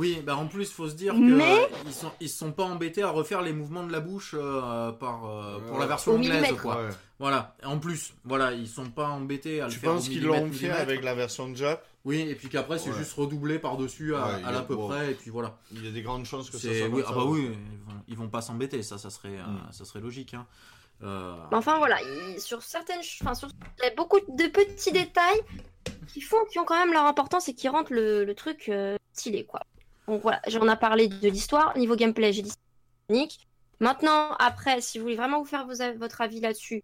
Oui, bah en plus, faut se dire Mais- que ils sont ils se sont pas embêtés à refaire les mouvements de la bouche euh, par euh, pour la version Au anglaise quoi. Ouais. Voilà. En plus, voilà, ils sont pas embêtés à le Tu faire. penses au qu'ils l'ont fait millimètre. avec la version de Jap? Oui, et puis qu'après c'est Ouais. juste redoublé par dessus à, Ouais, à il y a- l'à peu près et puis voilà. Il y a des grandes chances que ça soit oui, ah ça. bah oui, ils vont, ils vont pas s'embêter, ça, ça serait, euh, Mm. ça serait logique. Hein. Euh, Enfin, voilà. il- Sur certaines. Enfin, sur... Il y a beaucoup de petits détails qui font, qui ont quand même leur importance et qui rendent le, le truc euh, stylé, quoi. Donc voilà, j'en ai parlé de l'histoire. Niveau gameplay, j'ai dit Sonic. Maintenant, après, si vous voulez vraiment vous faire vos votre avis là-dessus,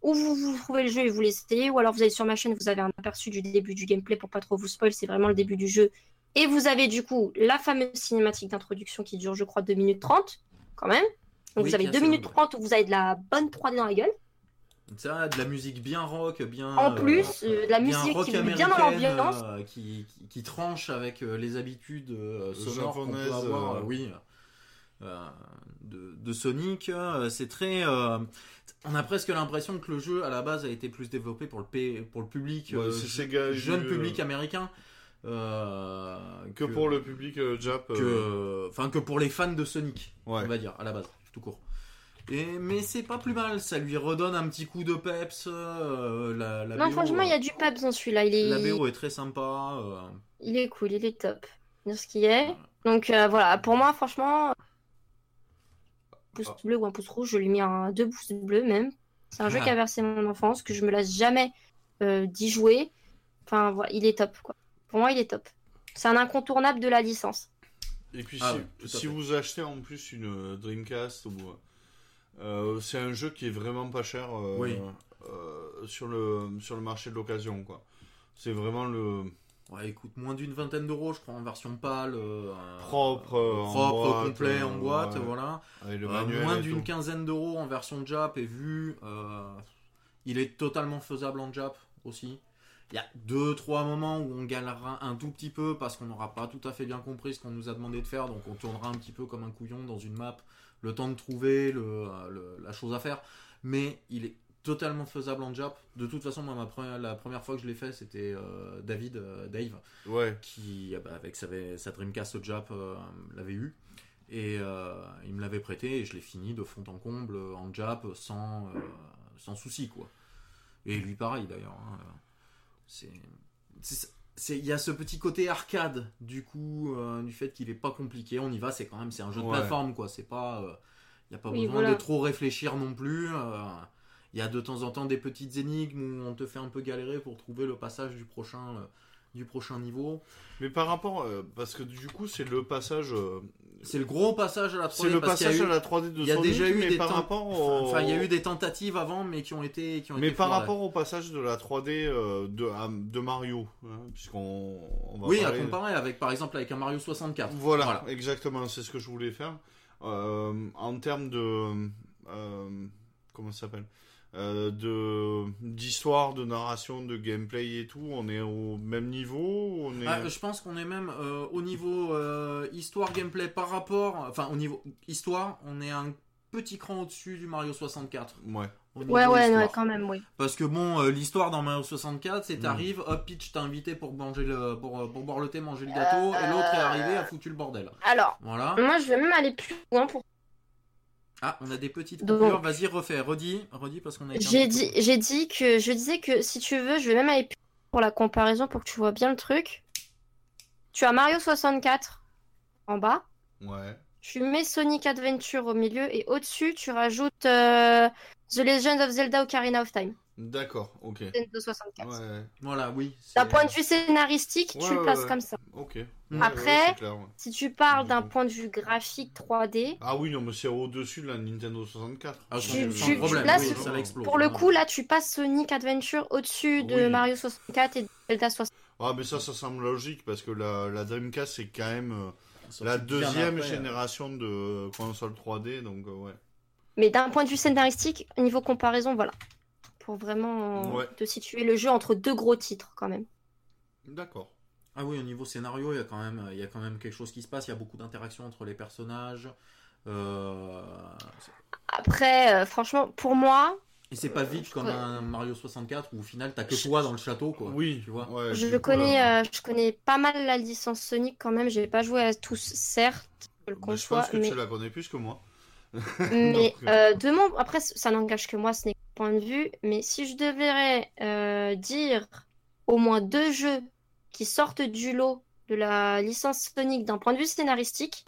ou vous, vous trouvez le jeu et vous l'essayez, ou alors vous allez sur ma chaîne, vous avez un aperçu du début du gameplay pour pas trop vous spoil, c'est vraiment le début du jeu. Et vous avez du coup la fameuse cinématique d'introduction qui dure, je crois, 2 minutes 30, quand même. Donc Oui, vous avez qui est 2 assez minutes longue. 30 où vous avez de la bonne 3D dans la gueule. Ça, de la musique bien rock, bien. En euh, plus, euh, de la musique rock qui met bien dans américaine, l'ambiance. euh, qui, qui, qui tranche avec euh, les habitudes euh, sonores qu'on peut Japonaises, avoir, oui, euh, de, de Sonic. euh, c'est très. euh, on a presque l'impression que le jeu à la base a été plus développé pour le, P- pour le public, Ouais, euh, Sega, jeune public américain. euh, Que pour le public euh, Jap. euh, que, enfin que pour les fans de Sonic, Ouais. on va dire à la base, tout court. Et mais c'est pas plus mal, ça lui redonne un petit coup de peps. euh, la, la Non, BO, franchement, il y a du peps dans celui-là. Il est, La BO est très sympa. euh, il est cool, il est top. Dire ce qu'il est. Donc euh, voilà, pour moi, franchement, pouce Ah. bleu ou un pouce rouge, je lui mets un deux pouces bleus même. C'est un jeu Ah. qui a versé mon enfance, que je me lasse jamais euh, d'y jouer. Enfin, voilà, il est top, quoi. Pour moi, il est top. C'est un incontournable de la licence. Et puis Ah si, vous achetez en plus une Dreamcast ou euh, c'est un jeu qui est vraiment pas cher euh, Oui. euh, sur le sur le marché de l'occasion quoi. C'est vraiment le Ouais, écoute, moins d'une vingtaine d'euros, je crois, en version pâle. Propre, propre, boîte, complet, en boîte, ouais. voilà. moins d'une quinzaine d'euros en version Jap et vu, il est totalement faisable en Jap aussi. Il y a deux, trois moments où on galérera un tout petit peu parce qu'on n'aura pas tout à fait bien compris ce qu'on nous a demandé de faire, donc on tournera un petit peu comme un couillon dans une map, le temps de trouver le, euh, le- la chose à faire. Mais il est totalement faisable en Jap. De toute façon, moi, ma première, la première fois que je l'ai fait, c'était euh, David, euh, Dave, Ouais. qui, euh, bah, avec sa, sa Dreamcast Jap, euh, l'avait eu. Et il me l'avait prêté et je l'ai fini de fond en comble en Jap sans, sans souci, quoi. Et lui, pareil, d'ailleurs. hein. C'est. Il y a ce petit côté arcade, du coup, euh, du fait qu'il est pas compliqué. On y va, c'est quand même c'est un jeu de Ouais. plateforme, quoi. C'est pas. Il n'y a pas Oui, besoin voilà. de trop réfléchir non plus. euh, Il y a de temps en temps des petites énigmes où on te fait un peu galérer pour trouver le passage du prochain, euh, du prochain niveau. Mais par rapport euh, parce que du coup c'est le passage euh, C'est le gros passage à la 3D. c'est le parce passage eu- à la 3D de il y a Sonic, déjà eu mais des par rapport au... Enfin, il y a eu des tentatives avant, mais qui ont été, qui ont Mais été par foirées. rapport au passage de la 3D euh, de, à- de Mario, hein, puisqu'on on va Oui, parler- à comparer avec, par exemple, avec un Mario 64. Voilà, exactement, c'est ce que je voulais faire. En termes de. comment ça s'appelle? Euh, de d'histoire, de narration, de gameplay et tout, on est au même niveau on est... Ah, je pense qu'on est même euh, au niveau euh, histoire gameplay par rapport, enfin au niveau histoire, on est un petit cran au-dessus du Mario 64. Ouais. Ouais, ouais, histoire. ouais, quand même, oui. Parce que bon, euh, l'histoire dans Mario 64, c'est Mm. t'arrives, hop, Peach t'a invité pour manger le, pour, pour boire le thé, manger le gâteau, et l'autre est arrivé, a foutu le bordel. Alors, Voilà. moi, je vais même aller plus loin pour. Ah, on a des petites coupures. Vas-y, refais, redis, redis parce qu'on a. J'ai dit, j'ai dit que je disais que si tu veux, je vais même aller plus pour la comparaison pour que tu vois bien le truc. Tu as Mario 64 en bas. Ouais. Tu mets Sonic Adventure au milieu et au-dessus, tu rajoutes euh, The Legend of Zelda Ocarina of Time. D'accord, ok. Nintendo 64. Ouais. Voilà, oui. D'un point de vue scénaristique, Ouais, tu le places ouais. comme ça. Ok. Mm. Après, ouais, c'est clair, ouais. Si tu parles d'un point de vue graphique 3D, Ah oui, non, mais c'est au-dessus de la Nintendo 64. Ah, Tu- sans tu- problème, là, oui, ça pour le hein. coup, là, tu passes Sonic Adventure au-dessus de Oui. Mario 64 et de Zelda 64. Ah, mais ça, ça semble logique parce que la, la Dreamcast, c'est quand même euh, la deuxième après, euh. génération de console 3D, donc euh, ouais. Mais d'un point de vue scénaristique, niveau comparaison, voilà. Pour vraiment euh, Ouais. te situer le jeu entre deux gros titres, quand même. D'accord. Ah oui, au niveau scénario, il y a quand même, il y a quand même quelque chose qui se passe. Il y a beaucoup d'interactions entre les personnages. Euh, Après, euh, franchement, pour moi, Et c'est pas vite comme Ouais. un Mario 64 où au final t'as que toi dans le château, quoi. Oui, tu vois. ouais, je coup, connais, euh, euh, je connais pas mal la licence Sonic quand même. J'ai pas joué à tous, certes, je le bah, je conçois, pense que mais, tu la connais plus que moi. mais Donc, euh, de mon, après, ça n'engage que moi, ce n'est point de vue. Mais si je devrais euh, dire au moins deux jeux qui sortent du lot de la licence Sonic d'un point de vue scénaristique,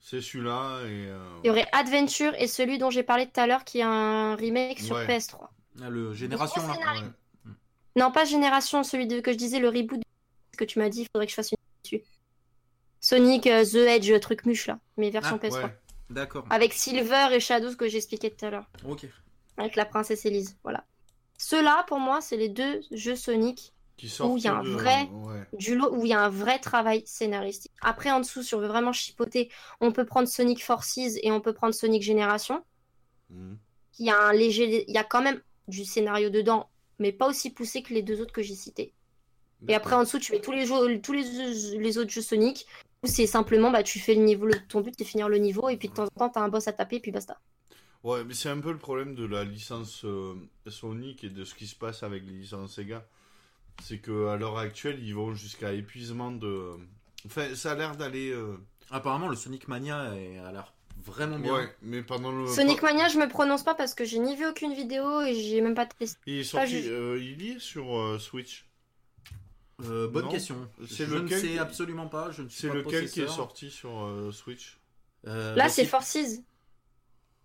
C'est celui-là et. euh, il y aurait Adventure et celui dont j'ai parlé tout à l'heure qui est un remake sur Ouais. PS3. Ah, le génération là. ouais. Non, pas Génération, celui de, que je disais, le reboot que tu m'as dit, il faudrait que je fasse une dessus. Sonic euh, The Edge, truc muche là, mais version Ah, PS3. ouais. D'accord. Avec Silver et Shadows que j'expliquais tout à l'heure, Ok. Avec la princesse Elise, voilà. Ceux-là, pour moi, c'est les deux jeux Sonic Qui Où il y a un de- vrai- Ouais. du lot où il y a un vrai travail scénaristique. Après, en dessous, si on veut vraiment chipoter, on peut prendre Sonic Forces et on peut prendre Sonic Génération. Mhm. Il y a un léger, il y a quand même du scénario dedans, mais pas aussi poussé que les deux autres que j'ai cités. Et après, en dessous, tu mets tous les jeux, tous les, les autres jeux Sonic, où c'est simplement, bah, tu fais le niveau, le- ton but c'est finir le niveau, et puis de temps en temps, t'as un boss à taper, et puis basta. Ouais, mais c'est un peu le problème de la licence euh, Sonic et de ce qui se passe avec les licences Sega. C'est que à l'heure actuelle, ils vont jusqu'à épuisement de. Enfin, ça a l'air d'aller. euh, Apparemment, le Sonic Mania est- a l'air vraiment bien. Ouais, mais pendant le. Sonic Mania, je me prononce pas parce que j'ai ni vu aucune vidéo et j'ai même pas testé. Il est sorti. euh, il y est sur euh, Switch. Euh, bonne Non. question. C'est je lequel ne sais qui- absolument pas. Je ne suis C'est pas lequel qui est possesseur. sorti sur euh, Switch? Euh, Là, bah, c'est Forces.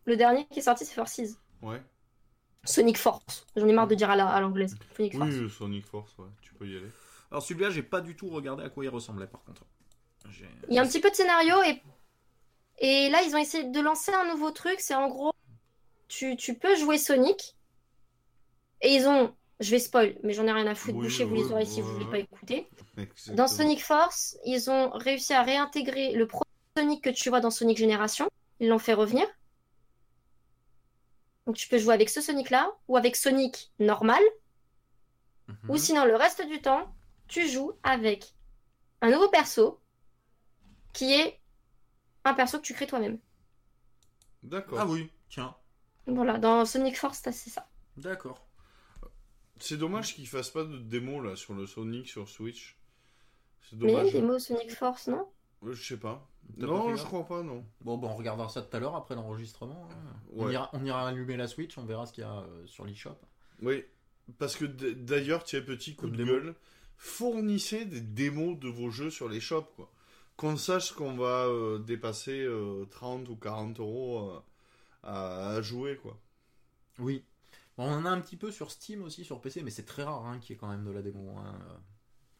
Le dernier qui est sorti, c'est Forces. Ouais. Sonic Force. J'en ai marre de dire à la- à l'anglaise. Sonic Force. Oui, Sonic Force, ouais, tu peux y aller. Alors celui-là, j'ai pas du tout regardé à quoi il ressemblait par contre. Il y a un petit peu de scénario et, et là, ils ont essayé de lancer un nouveau truc. C'est en gros, tu, tu peux jouer Sonic et ils ont. Je vais spoil, mais j'en ai rien à foutre. Oui, Bouchez-vous les oreilles si vous voulez pas écouter. Dans. Sonic Force, ils ont réussi à réintégrer le premier Sonic que tu vois dans Sonic Génération. Ils l'ont fait revenir. Donc tu peux jouer avec ce Sonic-là ou avec Sonic normal. Mhm. Ou sinon, le reste du temps, tu joues avec un nouveau perso qui est un perso que tu crées toi-même. D'accord. Ah oui, tiens. Voilà, dans Sonic Force, c'est ça. D'accord. C'est dommage qu'ils fassent pas de démo là sur le Sonic sur Switch. C'est Mais il y a dommage. des mots Sonic Force, non? Je sais pas. Non, je crois pas, non. Bon, bon, on regardera ça tout à l'heure après l'enregistrement. hein. On, ira, on ira allumer la Switch, on verra ce qu'il y a euh, sur l'eShop. Oui. Parce que d'ailleurs, tiens, petit coup Comme de gueule, fournissez des démos de vos jeux sur les shops, quoi. Qu'on sache qu'on va euh, dépasser euh, 30 ou 40 euros euh, à, à jouer, quoi. Oui. Bon, on en a un petit peu sur Steam aussi, sur PC, mais c'est très rare hein, qu'il y ait quand même de la démo. hein.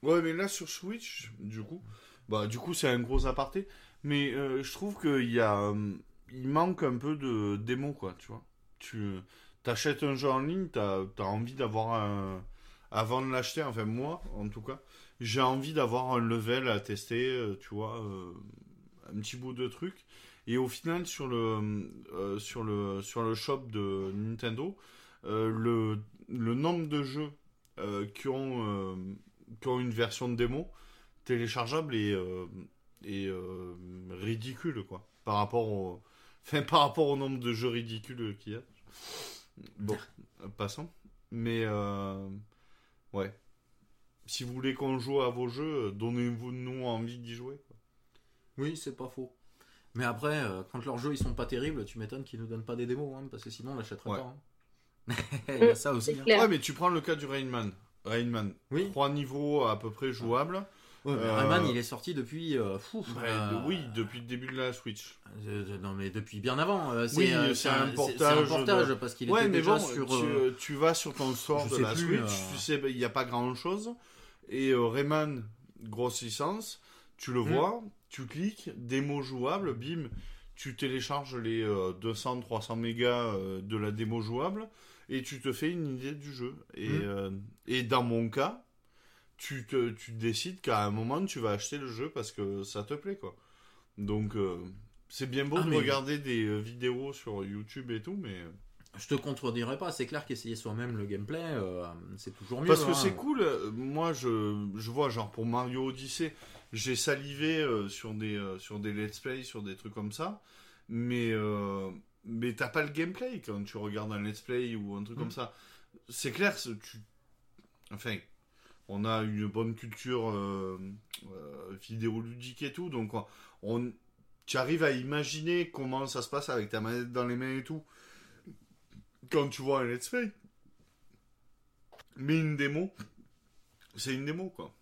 Ouais, mais là sur Switch, du coup, bah du coup c'est un gros aparté, mais euh, je trouve qu'il y a, euh, il manque un peu de démo quoi, tu vois. Tu t'achètes un jeu en ligne, t'as as envie d'avoir un, avant de l'acheter, enfin moi en tout cas, j'ai envie d'avoir un level à tester, euh, tu vois, un petit bout de truc. Et au final sur le sur le sur le shop de Nintendo, le le nombre de jeux qui ont qui ont une version de démo téléchargeable est, euh, est, euh, ridicule quoi par rapport au Enfin, par rapport au nombre de jeux ridicules qu'il y a. Bon, passons. Mais, euh, ouais. Si vous voulez qu'on joue à vos jeux, donnez-vous nous envie d'y jouer. quoi. Oui, c'est pas faux. Mais après, euh, quand leurs jeux ils sont pas terribles, tu m'étonnes qu'ils nous donnent pas des démos, hein, parce que sinon on l'achèterait Ouais. pas. hein. Il y a ça aussi. Hein. Ouais, mais tu prends le cas du Rainman. Rainman, Oui. trois niveaux à peu près jouables. Ouais, mais Euh, Rayman, il est sorti depuis. euh, fou, Bah, euh, Oui, depuis le début de la Switch. non, mais depuis bien avant. Oui, c'est un c'est- portage c'est un portage de- parce qu'il Ouais, était mais déjà bon, sur. tu, tu vas sur ton store je de la plus, Switch, tu sais, ben, il n'y a pas grand chose. Et Rayman, grosse licence, tu le Mm. vois, tu cliques, démo jouable, bim, tu télécharges les 200-300 mégas de la démo jouable et tu te fais une idée du jeu. Et, Mm. euh, et dans mon cas, tu, te, tu décides qu'à un moment tu vas acheter le jeu parce que ça te plaît, quoi. Donc. euh, c'est bien beau Ah, de mais- regarder des euh, vidéos sur YouTube et tout, mais Je te contredirai pas, c'est clair qu'essayer soi-même le gameplay, euh, c'est toujours mieux. Parce que hein. c'est cool, euh, moi je, je vois genre pour Mario Odyssey, j'ai salivé euh, sur, des, euh, sur des let's play, sur des trucs comme ça, mais, euh, mais t'as pas le gameplay quand tu regardes un let's play ou un truc Mm. comme ça. C'est clair, tu... enfin, on a une bonne culture euh, euh, vidéoludique et tout, donc on, tu arrives à imaginer comment ça se passe avec ta manette dans les mains et tout, quand tu vois un let's play. Mais une démo, c'est une démo quoi.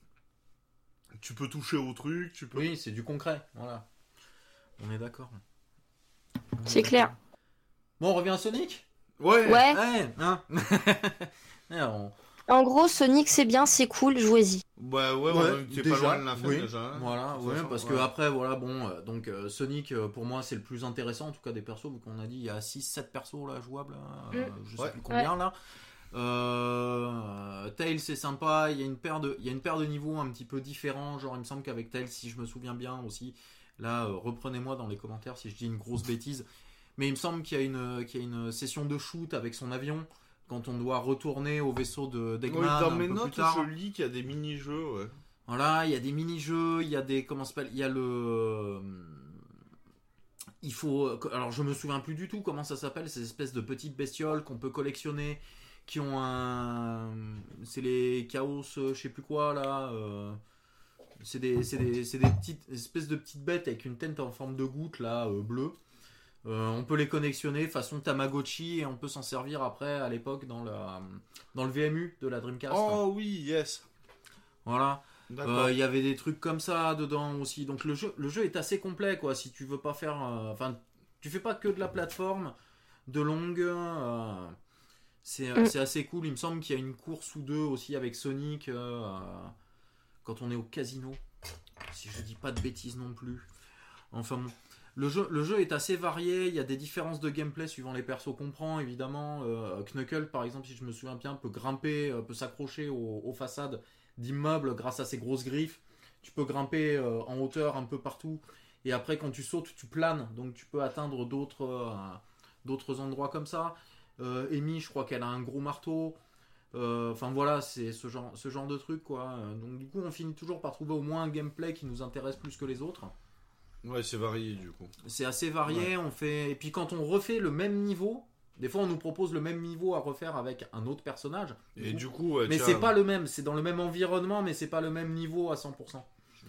Tu peux toucher au truc, tu peux. Oui, c'est du concret, voilà. On est d'accord. C'est clair. Bon, on revient à Sonic? Ouais. Ouais. Ouais, hein on- En gros, Sonic, c'est bien, c'est cool, jouez-y. Bah ouais, Ouais, ouais, t'es pas déjà, loin de la fin oui. déjà. hein. Voilà, ouais, façon, parce ouais. que après, voilà, bon, euh, donc euh, Sonic, euh, pour moi, c'est le plus intéressant, en tout cas des persos, vu qu'on a dit, il y a 6-7 persos là, jouables, euh, je sais Ouais. plus combien là. Euh, Tails, c'est sympa, il y, a une paire de, il y a une paire de niveaux un petit peu différents, genre il me semble qu'avec Tails, si je me souviens bien aussi, là, euh, reprenez-moi dans les commentaires si je dis une grosse bêtise, mais il me semble qu'il y, a une- qu'il y a une session de shoot avec son avion, quand on doit retourner au vaisseau de dans mes notes, je lis qu'il y a des mini-jeux, ouais. Voilà, il y a des mini-jeux, il y a des. Comment s'appelle Il y a le. Il faut. Alors, je me souviens plus du tout comment ça s'appelle, ces espèces de petites bestioles qu'on peut collectionner, qui ont un. C'est les chaos, euh, je sais plus quoi, là. euh, C'est des, c'est des, c'est des petites espèces de petites bêtes avec une tête en forme de goutte, là, euh, bleue. Euh, on peut les connexionner façon Tamagotchi et on peut s'en servir après, à l'époque, dans, la, dans le VMU de la Dreamcast. Oh oui, yes. Voilà. D'accord. Euh, Il y avait des trucs comme ça dedans aussi. Donc le jeu, le jeu est assez complet quoi. Si tu veux pas faire, euh, enfin, tu fais pas que de la plateforme de longue. euh, c'est Mm. c'est assez cool. Il me semble qu'il y a une course ou deux aussi avec Sonic euh, quand on est au casino. Si je dis pas de bêtises non plus. Enfin bon. Le jeu, est assez varié, il y a des différences de gameplay suivant les persos qu'on prend, évidemment. Euh, Knuckle, par exemple, si je me souviens bien, peut grimper, euh, peut s'accrocher aux, façades d'immeubles grâce à ses grosses griffes. Tu peux grimper euh, en hauteur un peu partout. Et après, quand tu sautes, tu planes. Donc tu peux atteindre d'autres endroits comme ça. Amy, je crois qu'elle a un gros marteau. Enfin voilà, c'est ce genre, de truc quoi. Donc du coup, on finit toujours par trouver au moins un gameplay qui nous intéresse plus que les autres. Ouais, c'est varié du coup. C'est assez varié. On fait et puis quand on refait le même niveau, des fois on nous propose le même niveau à refaire avec un autre personnage. Et coup- du coup, ouais, mais c'est as- pas le même. C'est dans le même environnement, mais c'est pas le même niveau à 100%.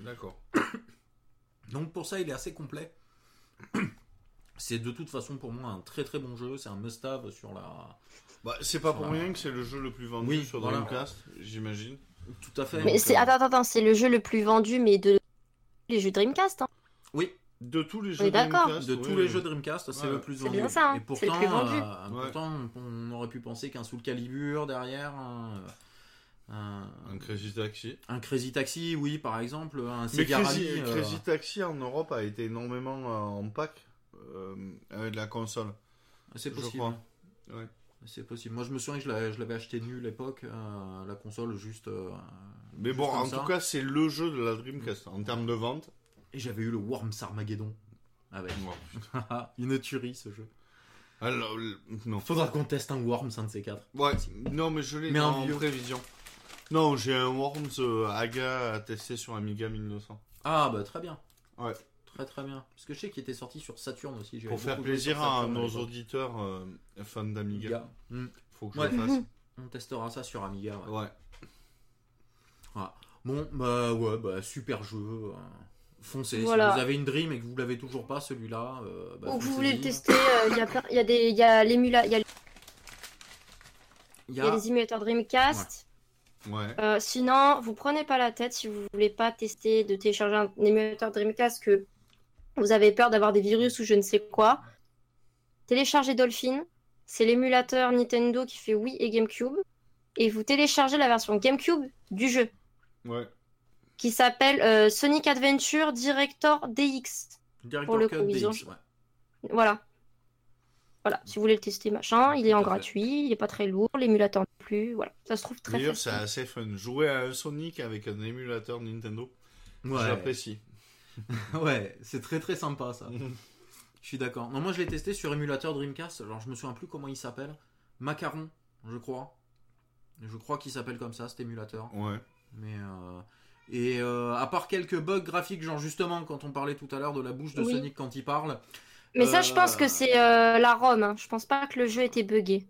D'accord. Donc pour ça, il est assez complet. C'est de toute façon pour moi un très très bon jeu. C'est un must-have sur la. Bah, c'est pas pour rien que c'est le jeu le plus vendu Oui, sur voilà. Dreamcast, j'imagine. Tout à fait. Mais Donc, c'est euh, attends, attends, attends, c'est le jeu le plus vendu, mais de les jeux Dreamcast. Hein. Oui, De tous les jeux. Dreamcast, de oui, tous oui. les jeux Dreamcast, c'est Ouais. le plus C'est vendu. bien ça, hein. Et C'est le pourtant, plus vendu. euh, Ouais. pourtant, on aurait pu penser qu'un Soul Calibur derrière, un, un, Un Crazy Taxi. un Crazy Taxi, oui, par exemple, un Mais Sega Crazy, Rally. euh, Crazy Taxi en Europe a été énormément euh, en pack euh, avec la console. c'est possible. Ouais. C'est possible. Moi, je me souviens que je l'avais- acheté nul à l'époque, euh, la console, juste. euh, Mais juste bon, en ça. tout cas, c'est le jeu de la Dreamcast en termes de vente. Et j'avais eu le Worms Armageddon. Avec. Une tuerie ce jeu. Alors, non. Faudra qu'on teste un Worms, un de ces quatre. Ouais, non, mais je l'ai Mais en vieux. prévision. Non, j'ai un Worms euh, Aga à tester sur Amiga 1900. Ah bah très bien. Ouais. très très bien. Parce que je sais qu'il était sorti sur Saturn aussi. Pour faire plaisir à nos auditeurs euh, fans d'Amiga, Amiga. Hmm. faut que Ouais. je le fasse. On testera ça sur Amiga. ouais. Ouais. Bon, bah ouais, bah super jeu. euh, Foncez. Voilà. Si vous avez une Dream et que vous l'avez toujours pas, celui-là. euh, bah, Ou que vous voulez le tester, euh, il y a plein- y a des, il y a l'émula, il y a, y des émulateurs Dreamcast. Ouais. Euh, sinon, vous prenez pas la tête si vous voulez pas tester de télécharger un émulateur Dreamcast que vous avez peur d'avoir des virus ou je ne sais quoi. Téléchargez Dolphin, c'est l'émulateur Nintendo qui fait Wii et GameCube, et vous téléchargez la version GameCube du jeu Ouais. Qui s'appelle euh, Sonic Adventure Director DX. Director pour le Cut coup, ils ont- DX, ouais. Voilà. Voilà, si vous voulez le tester, machin, il est en gratuit, il est pas très lourd, l'émulateur non plus, voilà. Ça se trouve très D'ailleurs, c'est assez fun. Jouer à un Sonic avec un émulateur Nintendo, Ouais, j'apprécie. ouais c'est très très sympa ça. Je suis d'accord. Non, moi je l'ai testé sur émulateur Dreamcast. Alors je me souviens plus comment il s'appelle. Macaron, je crois. Je crois qu'il s'appelle comme ça, cet émulateur. ouais. Mais euh, et euh, à part quelques bugs graphiques, genre justement quand on parlait tout à l'heure de la bouche de Oui. Sonic quand il parle. Mais ça, je pense Euh, que c'est euh, la ROM. hein. Je pense pas que le jeu était buggé.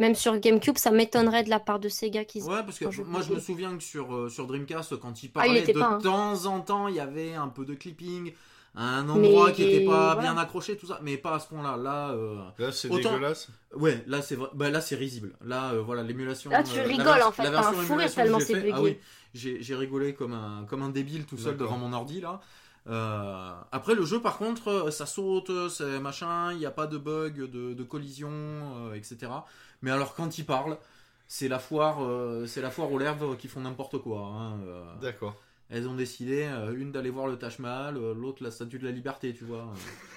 Même sur GameCube, ça m'étonnerait de la part de Sega qu'ils Ouais, parce que Quand moi je bugué. me souviens que sur, euh, sur Dreamcast, quand il Ah, il parlait, de pas, hein. temps en temps, il y avait un peu de clipping, un endroit Mais qui était pas bien accroché, tout ça, mais pas à ce point-là. Là, euh, Là, c'est Autant- dégueulasse. ouais, là c'est vrai, bah, là c'est risible. Là, euh, voilà, l'émulation. Là, tu euh, rigoles, en fait, La t'as un version fou rire émulation que tellement c'est fait- Ah bugué. oui, j'ai rigolé comme un, comme un débile tout seul devant mon ordi là. Euh, après le jeu par contre euh, ça saute, c'est machin, il n'y a pas de bug, de, de collision, euh, etc. Mais alors quand il parle, c'est la foire, euh, c'est la foire aux lèvres qui font n'importe quoi. hein. D'accord. elles ont décidé, une d'aller voir le Taj Mahal, l'autre la Statue de la Liberté, tu vois.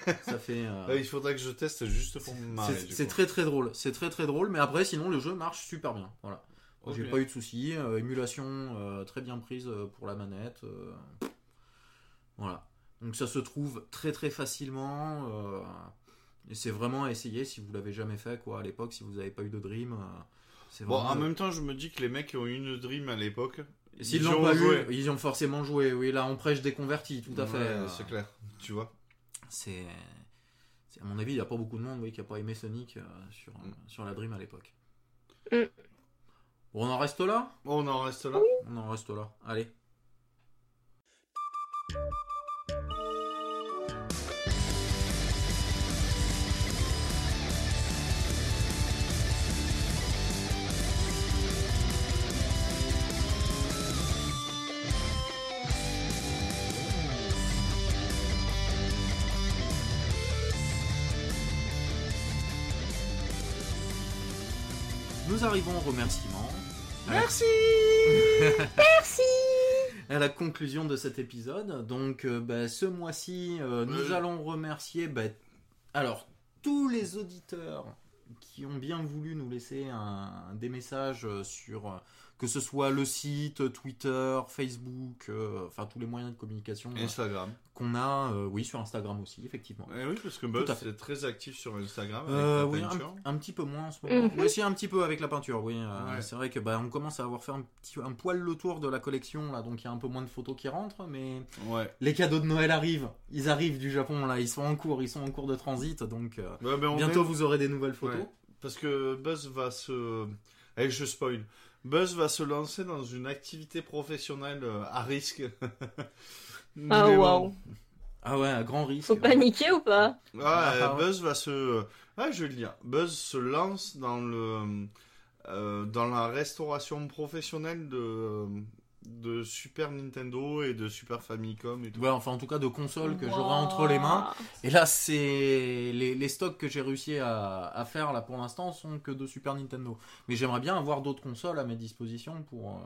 ça fait. il faudra que je teste juste pour me c'est très très drôle, c'est très très drôle, mais après sinon le jeu marche super bien. Voilà. J'ai pas eu de soucis, euh, émulation euh, très bien prise euh, pour la manette. euh, voilà. Donc ça se trouve très très facilement. euh, et c'est vraiment à essayer si vous l'avez jamais fait quoi à l'époque, si vous n'avez pas eu de Dream. euh, Bon, en même temps, je me dis que les mecs qui ont eu une Dream à l'époque, S'ils ils l'ont ont pas joué. eu, ils ont forcément joué. Oui, là on prêche des convertis, tout à fait. Ouais, c'est clair. Tu vois C'est, à mon avis, il n'y a pas beaucoup de monde oui, qui a pas aimé Sonic euh, sur, Mm. sur la Dream à l'époque. Mm. On en reste là? On en reste là. On en reste là. Allez. Nous arrivons aux remerciements. Merci. Merci. À la conclusion de cet épisode. Donc, euh, bah, ce mois-ci, euh, nous allons remercier bah, alors tous les auditeurs qui ont bien voulu nous laisser un- des messages sur euh, que ce soit le site, Twitter, Facebook, euh, enfin tous les moyens de communication euh, Instagram. qu'on a, euh, oui, sur Instagram aussi, effectivement. Eh oui, parce que Buzz est très actif sur Instagram. avec Euh, la oui, peinture. un, un petit peu moins en ce moment. Mhm. Mais si un petit peu avec la peinture, oui. euh, Ouais. C'est vrai que bah, on commence à avoir fait un, petit, un poil le tour de la collection là, donc il y a un peu moins de photos qui rentrent, mais Ouais. les cadeaux de Noël arrivent. Ils arrivent du Japon là, ils sont en cours, ils sont en cours de transit, donc euh, Ouais, bientôt est- vous aurez des nouvelles photos. Ouais. Parce que Buzz va se. Allez, je spoil. Buzz va se lancer dans une activité professionnelle euh, à risque. Ah waouh Ah ouais, à grand risque. Faut paniquer ou pas? Ouais, Ah, ouais. Buzz va se. Ah, je vais le dire. Buzz se lance dans le. euh, dans la restauration professionnelle de. De Super Nintendo et de Super Famicom et tout. Ouais, enfin en tout cas de consoles que j'aurai entre les mains. Et là, c'est les, les stocks que j'ai réussi à, à faire là pour l'instant sont que de Super Nintendo. Mais j'aimerais bien avoir d'autres consoles à mes dispositions pour. euh,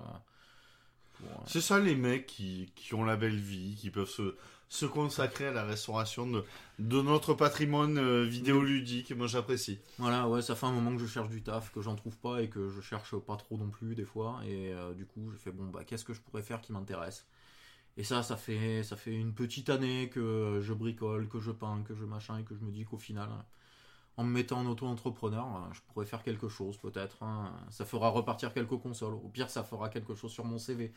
pour, euh, C'est ça les mecs qui, qui ont la belle vie, qui peuvent se, se consacrer à la restauration de, notre patrimoine euh, vidéoludique. Moi j'apprécie. Voilà, ouais, ça fait un moment que je cherche du taf, que j'en trouve pas et que je cherche pas trop non plus des fois. Et euh, du coup, je fais bon, bah, qu'est-ce que je pourrais faire qui m'intéresse? Et ça, ça fait, ça fait une petite année que je bricole, que je peins, que je machin et que je me dis qu'au final, en me mettant en auto-entrepreneur, euh, je pourrais faire quelque chose peut-être. hein. Ça fera repartir quelques consoles. Au pire, ça fera quelque chose sur mon CV.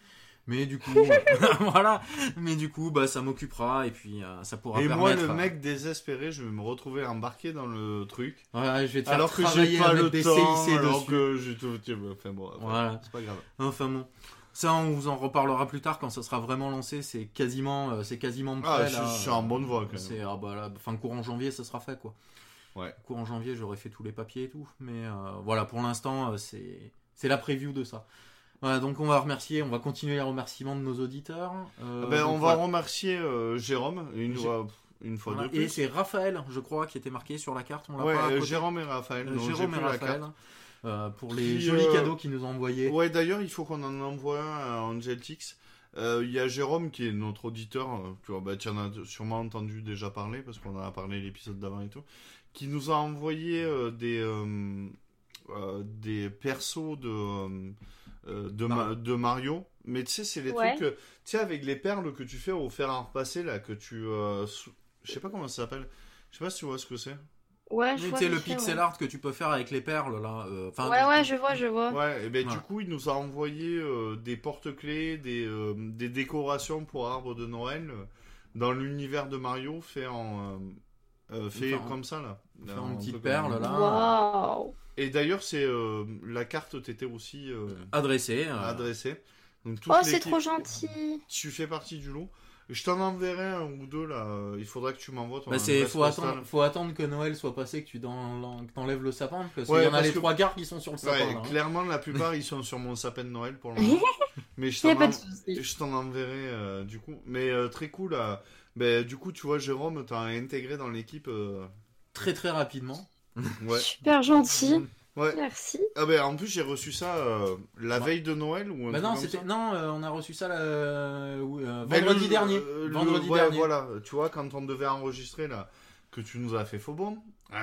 Mais du coup, voilà. Mais du coup, bah, ça m'occupera et puis euh, ça pourra Et moi, le mec désespéré, je vais me retrouver embarqué dans le truc. Ouais, je vais te faire Alors que j'ai pas le des temps, CIC alors dessus. que j'ai tout. Enfin bon, enfin, Voilà. c'est pas grave. Enfin bon. Ça, on vous en reparlera plus tard quand ça sera vraiment lancé. C'est quasiment, euh, c'est quasiment prêt. Ah, je, là. je suis en bonne voie quand même. C'est ah bah là, fin courant janvier, ça sera fait quoi. Ouais. Courant janvier, j'aurai fait tous les papiers et tout. Mais euh, voilà, pour l'instant, euh, c'est c'est la preview de ça. Voilà, donc on va remercier, on va continuer les remerciements de nos auditeurs. Euh, Ah ben, on va remercier Jérôme une fois, une fois Voilà. de Et plus. c'est Raphaël, je crois, qui était marqué sur la carte. On l'a Ouais, pas. Jérôme et Raphaël. Jérôme et Raphaël. euh, pour les Qui, jolis euh, cadeaux qu'ils nous ont envoyés. Ouais, d'ailleurs, il faut qu'on en envoie un à Angeltix. Euh, Il y a Jérôme qui est notre auditeur, tu vois, bah, tu en as sûrement entendu déjà parler parce qu'on en a parlé l'épisode d'avant et tout, qui nous a envoyé euh, des, euh, euh, des persos de, de, de Mario. Mais tu sais, c'est les Ouais. trucs, tu sais, avec les perles que tu fais au fer à repasser, là, que tu. euh, Je sais pas comment ça s'appelle. Je sais pas si tu vois ce que c'est. Ouais, Mais je tu vois. sais, le pixel ouais. art que tu peux faire avec les perles là. euh, Ouais, ouais, je vois, je vois. Ouais, et ben Ouais. du coup, il nous a envoyé euh, des porte-clés, des, euh, des décorations pour arbre de Noël dans l'univers de Mario fait en. Euh, fait Enfin, comme ça là. faire une Un petite peu perle, comme- là. Waouh. Et d'ailleurs, c'est euh, la carte t'était aussi euh, adressé. euh, adressée. Donc, Oh, c'est trop gentil. Tu fais partie du lot. Je t'en enverrai un ou deux là. Il faudra que tu m'envoies ton Bah c'est faut postale. attendre, faut attendre que Noël soit passé, que tu t'enlèves le sapin, parce qu'il Ouais, y en a les que- trois quarts qui sont sur le sapin. Ouais, là, hein. clairement, la plupart ils sont sur mon sapin de Noël pour le moment. Mais je t'en pas de en- souci. Je t'en enverrai euh, du coup. Mais euh, très cool. euh, ben, du coup, tu vois, Jérôme, t'as intégré dans l'équipe. euh, Très très rapidement. Ouais. Super gentil. Ouais. Merci. Ah ben, en plus, j'ai reçu ça euh, la Ouais. veille de Noël ou un Bah truc non, comme c'était ça. non, euh, on a reçu ça euh, Ben, vendredi le- dernier. le- vendredi ouais, dernier. voilà. Tu vois, quand on devait enregistrer là, que tu nous as fait faux bon.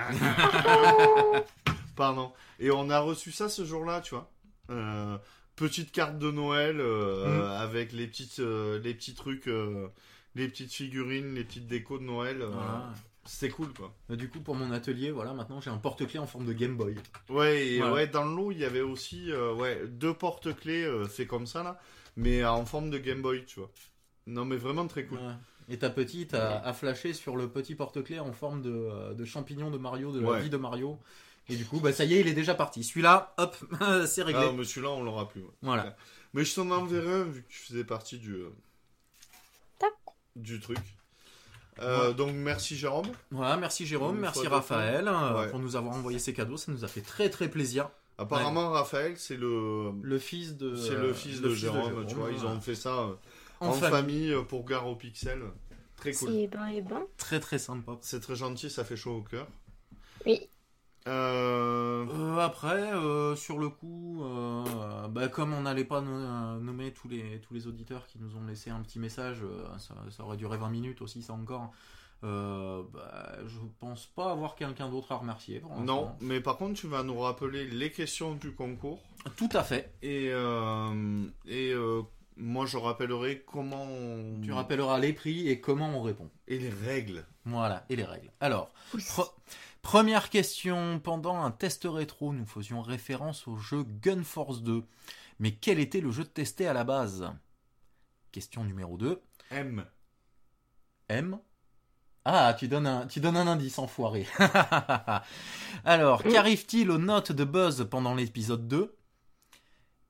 Pardon. Et on a reçu ça ce jour-là, tu vois. Euh, petite carte de Noël euh, Mm. avec les petites, euh, les petits trucs, euh, les petites figurines, les petites décos de Noël. euh, Voilà. C'était cool, quoi. Euh, Du coup, pour mon atelier, voilà, maintenant j'ai un porte-clés en forme de Game Boy. Ouais, et Voilà. ouais, dans le lot, il y avait aussi euh, ouais, deux porte-clés euh, faits comme ça, là, mais en forme de Game Boy, tu vois. Non, mais vraiment très cool. Ouais. Et ta petite a, a flashé sur le petit porte-clés en forme de, de champignon de Mario, de la Ouais. vie de Mario. Et du coup, bah ça y est, il est déjà parti. Celui-là, hop, c'est réglé. Ah, mais celui-là, on l'aura plus. Voilà. Mais je t'en enverrai un, vu que tu faisais partie du. Du truc. Euh, Donc, merci Jérôme. Voilà, merci Jérôme, merci Raphaël euh, Ouais. pour nous avoir envoyé ces cadeaux. Ça nous a fait très très plaisir. Apparemment, Raphaël, c'est le. Le fils de. C'est le fils de, Jérôme, tu vois, ils ont fait ça euh, en, en, famille. famille, pour Gare au Pixel. Très cool. C'est ben et ben. Très très sympa. C'est très gentil, ça fait chaud au cœur. Oui. Euh... Euh, après, euh, sur le coup, euh, bah, comme on n'allait pas no- nommer tous les, tous les auditeurs qui nous ont laissé un petit message, ça, ça aurait duré 20 minutes aussi, ça encore. Euh, bah, je pense pas avoir quelqu'un d'autre à remercier. pour Non, mais par contre, tu vas nous rappeler les questions du concours. Tout à fait. Et, euh, et euh, moi, je rappellerai comment on... Tu rappelleras les prix et comment on répond. Et les règles. Voilà, et les règles. Alors. Pre- Première question. Pendant un test rétro, nous faisions référence au jeu Gun Force 2. Mais quel était le jeu testé à la base? Question numéro 2. M. M? Ah, tu donnes un, tu donnes un indice, enfoiré. Alors, qu'arrive-t-il aux notes de Buzz pendant l'épisode 2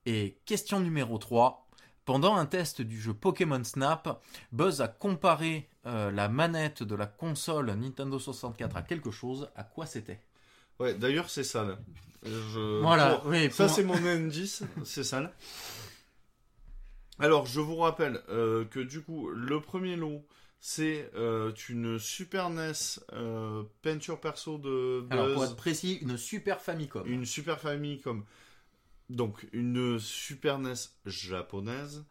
Et question numéro 3. Pendant un test du jeu Pokémon Snap, Buzz a comparé euh, la manette de la console Nintendo 64 à quelque chose. À quoi c'était? Ouais, d'ailleurs, c'est ça, là. Je... Voilà, pour- oui. Ça, c'est mon indice, c'est ça, là. Alors, je vous rappelle euh, que, du coup, le premier lot, c'est euh, une Super NES euh, peinture perso de Buzz. Alors, pour être précis, une Super Famicom. une Super Famille comme donc une Super NES japonaise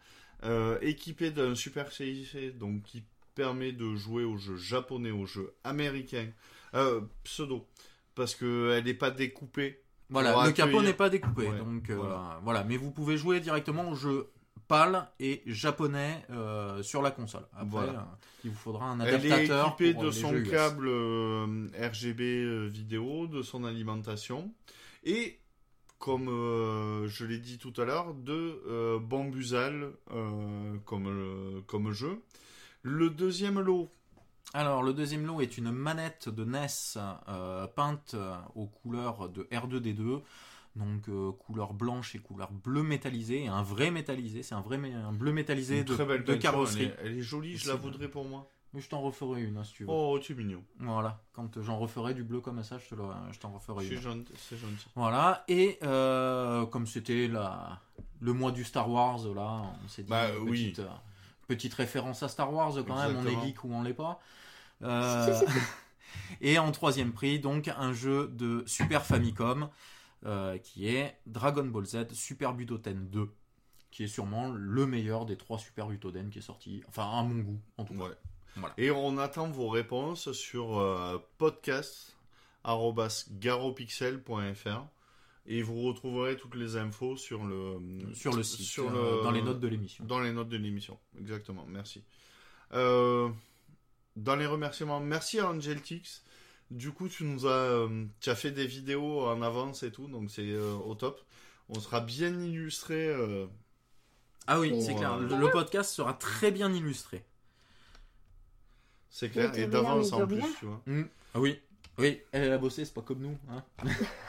euh, équipée d'un Super CIC donc qui permet de jouer aux jeux japonais, aux jeux américains, euh, pseudo, parce que elle n'est pas découpée. Voilà, le capot n'est pas découpé. Ouais, donc, euh, voilà. voilà. Mais vous pouvez jouer directement au jeu PAL et japonais euh, sur la console. Après, Voilà. euh, il vous faudra un Elle est adaptateur équipée de son jeux câble euh, RGB vidéo, de son alimentation et, comme euh, je l'ai dit tout à l'heure, de euh, Bambusal euh, comme, comme jeu. Le deuxième lot, Alors, le deuxième lot est une manette de NES peinte aux couleurs de R2D2. Donc, couleur blanche et couleur bleu métallisé. Et un vrai métallisé. C'est un vrai un bleu métallisé de, très belle de peinture, carrosserie. Elle est, elle est jolie, je la voudrais pour moi. Mais je t'en referai une hein, si tu veux. Oh, tu es mignon. Voilà. Quand j'en referai du bleu comme ça, je te le- je t'en referai C'est une. gentil. C'est gentil. Voilà. Et euh, comme c'était la... le mois du Star Wars, là, on s'est dit Bah, une oui. petite, euh, petite référence à Star Wars quand même. On est geek ou on l'est pas. Euh, et en troisième prix, donc un jeu de Super Famicom euh, qui est Dragon Ball Z Super Butoden 2, qui est sûrement le meilleur des trois Super Butoden qui est sorti, enfin à mon goût en tout cas. Ouais. Voilà. Et on attend vos réponses sur euh, podcast.garopixel.fr et vous retrouverez toutes les infos sur le Sur le site, sur euh, le- dans les notes de l'émission. dans les notes de l'émission. Exactement, merci. Euh, dans les remerciements, merci à Angeltix. Du coup, tu nous as, euh, tu as fait des vidéos en avance et tout, donc c'est euh, au top. On sera bien illustré. euh, Ah oui, c'est clair. Le podcast sera très bien illustré. C'est clair, et d'avance en plus, tu vois. Ah oui. Oui, elle a bossé, c'est pas comme nous. Hein.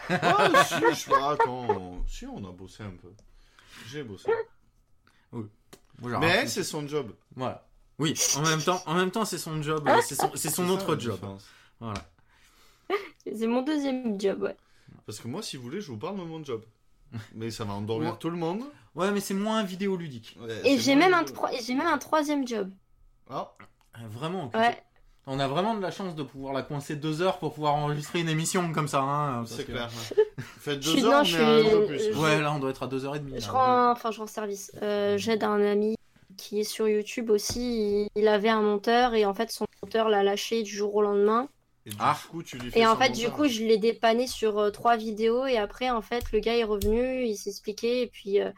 Ah, si, je... Attends, si, on a bossé un peu. J'ai bossé. Moi, j'ai Mais raconté. c'est son job. Voilà. Oui, en même temps, en même temps, c'est son job, euh, c'est son, c'est son ça, autre job. différence. Voilà. C'est mon deuxième job, ouais. Parce que moi, si vous voulez, je vous parle de mon job. Mais ça va endormir Ouais. tout le monde. Ouais, mais c'est moins vidéoludique. Ouais, Et j'ai même, un j'ai même un troisième job. Ah, Euh, Vraiment. Ouais. On a vraiment de la chance de pouvoir la coincer deux heures pour pouvoir enregistrer une émission comme ça. Hein, c'est que- clair. Faites deux heures, non, on je est à un peu plus. je- Ouais, là, on doit être à deux heures et demie. Je là. rends, enfin, je rends service. Euh, J'aide un ami qui est sur YouTube aussi. Il, il avait un monteur et en fait, son monteur l'a lâché du jour au lendemain. Et du Ah. coup, tu lui fais Et en fait, du coup, je l'ai dépanné sur euh, trois vidéos et après, en fait, le gars est revenu, il s'est expliqué et puis euh,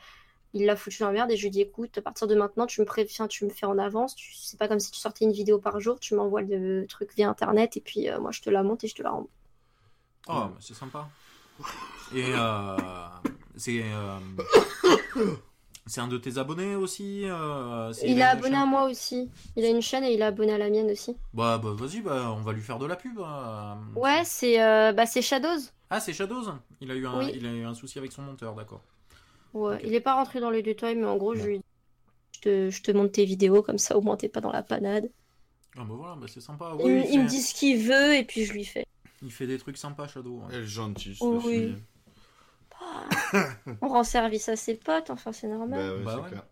il l'a foutu dans la merde et je lui ai dit, écoute, à partir de maintenant, tu me préviens, tu me fais en avance. Tu... C'est pas comme si tu sortais une vidéo par jour, tu m'envoies le truc via internet et puis euh, moi, je te la monte et je te la rends. Oh, c'est sympa. Et euh, c'est euh, c'est un de tes abonnés aussi. euh, Il est abonné chaîne à moi aussi. Il a une chaîne et il est abonné à la mienne aussi. Bah, bah vas-y, bah, on va lui faire de la pub. euh. Ouais, c'est euh, bah, c'est Shadows. Ah, c'est Shadows. Il a eu un, Oui. il a eu un souci avec son monteur, d'accord. Ouais, il est pas rentré dans les détails, mais en gros, je lui je te, je te monte tes vidéos, comme ça au moins t'es pas dans la panade. Ah bah voilà, bah c'est sympa. il, Oui, il il, me dit ce qu'il veut et puis je lui fais. il fait des trucs sympas, Shadow. ouais. Elle est gentille, Oh, oui. On rend service à ses potes, enfin c'est Bah normal. ouais, Bah ouais. clair.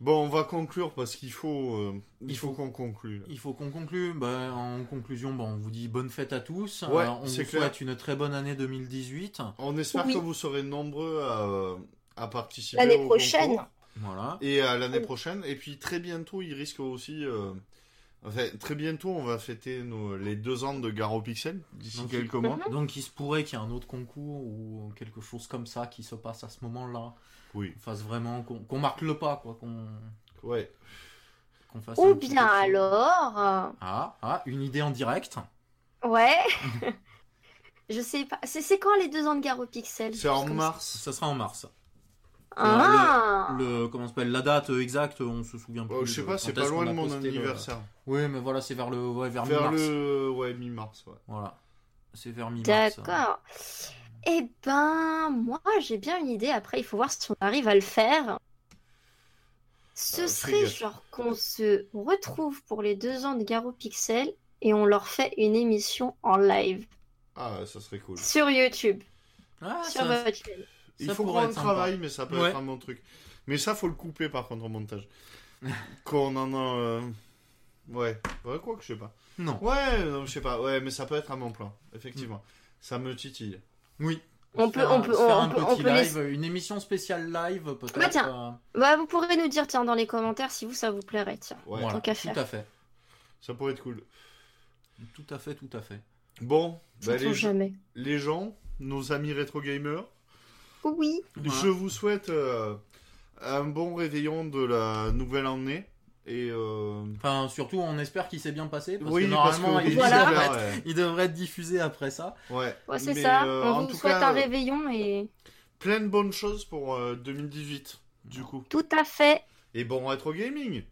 Bon, on va conclure parce qu'il faut, euh, il Il faut faut- qu'on conclue. Il faut qu'on conclue. Bah, en conclusion, bah, on vous dit bonne fête à tous. Ouais, Euh, on vous clair. souhaite une très bonne année 2018. On espère Oui. que vous serez nombreux à, à participer L'année au prochaine. concours. Voilà. Et à l'année Oui. prochaine. Et puis très bientôt, il risque aussi. euh, Enfin, très bientôt, on va fêter nos... les deux ans de Garo Pixel d'ici Donc, quelques Mhm. mois. Donc il se pourrait qu'il y ait un autre concours ou quelque chose comme ça qui se passe à ce moment-là. Oui. Qu'on fasse vraiment, qu'on marque le pas, quoi. Qu'on Ouais. qu'on fasse Ou bien alors. euh, Ah, ah, une idée en direct. Ouais. je sais pas. C'est c'est quand les deux ans de Garo Pixel C'est en mars. Ça sera en mars. Ah Le, comment ça s'appelle La date exacte, on se souvient plus. Oh, je sais pas, c'est pas loin de mon le- anniversaire. Oui, mais voilà, c'est vers le, ouais, vers, Vers mi-mars. le. Ouais, mi-mars, ouais. Voilà, c'est vers mi-mars. D'accord. Eh ben, moi, j'ai bien une idée. Après, il faut voir si on arrive à le faire. Ce Euh, serait genre qu'on se retrouve pour les deux ans de Garo Pixel et on leur fait une émission en live Ah, ça serait cool. sur YouTube, Ah, sur ça- votre chaîne. Il Ça faut être sympa. travaille, mais ça peut Ouais. être un bon truc. Mais ça, faut le couper par contre au montage. Qu'on en a. euh, Ouais. Ouais, quoi que je sais pas. Non. Ouais, non, je sais pas. Ouais, mais ça peut être un bon plan. Effectivement. Ça me titille. Oui. On peut- faire on un- peut- se faire on un peut- on petit peut live, une émission spéciale live peut-être. Bah, tiens. euh, Bah, vous pourrez nous dire, tiens, dans les commentaires si vous, ça vous plairait, tiens. Ouais, voilà, tant qu'à tout faire. à fait. ça pourrait être cool. Tout à fait, tout à fait. Bon, bah, les, jamais. les gens, nos amis rétro gamers, Oui. Voilà. je vous souhaite euh, un bon réveillon de la nouvelle année. Et euh, Enfin, surtout, on espère qu'il s'est bien passé. Parce oui, que parce normalement, que- il, Voilà. devrait être, ouais. il devrait être diffusé après ça. Ouais. Ouais, c'est ça. euh, On vous tout souhaite cas, un réveillon et plein de bonnes choses pour euh, 2018, du coup. tout à fait. Et bon rétro gaming.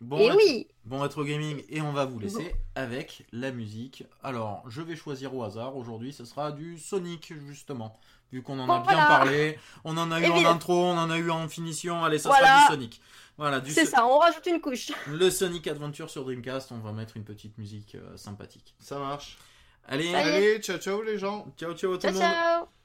Bon, et rétro- oui. bon rétro gaming, et on va vous laisser avec la musique. Alors, je vais choisir au hasard. Aujourd'hui, ce sera du Sonic, justement. Vu qu'on en a bien Voilà. parlé. On en a eu en intro, on en a eu en finition. Allez, ça Voilà. sera du Sonic. Voilà, du C'est So- ça, on rajoute une couche. le Sonic Adventure sur Dreamcast. On va mettre une petite musique euh, sympathique. Ça marche. Allez. Allez, ciao ciao les gens. ciao ciao tout Ciao, le monde. ciao.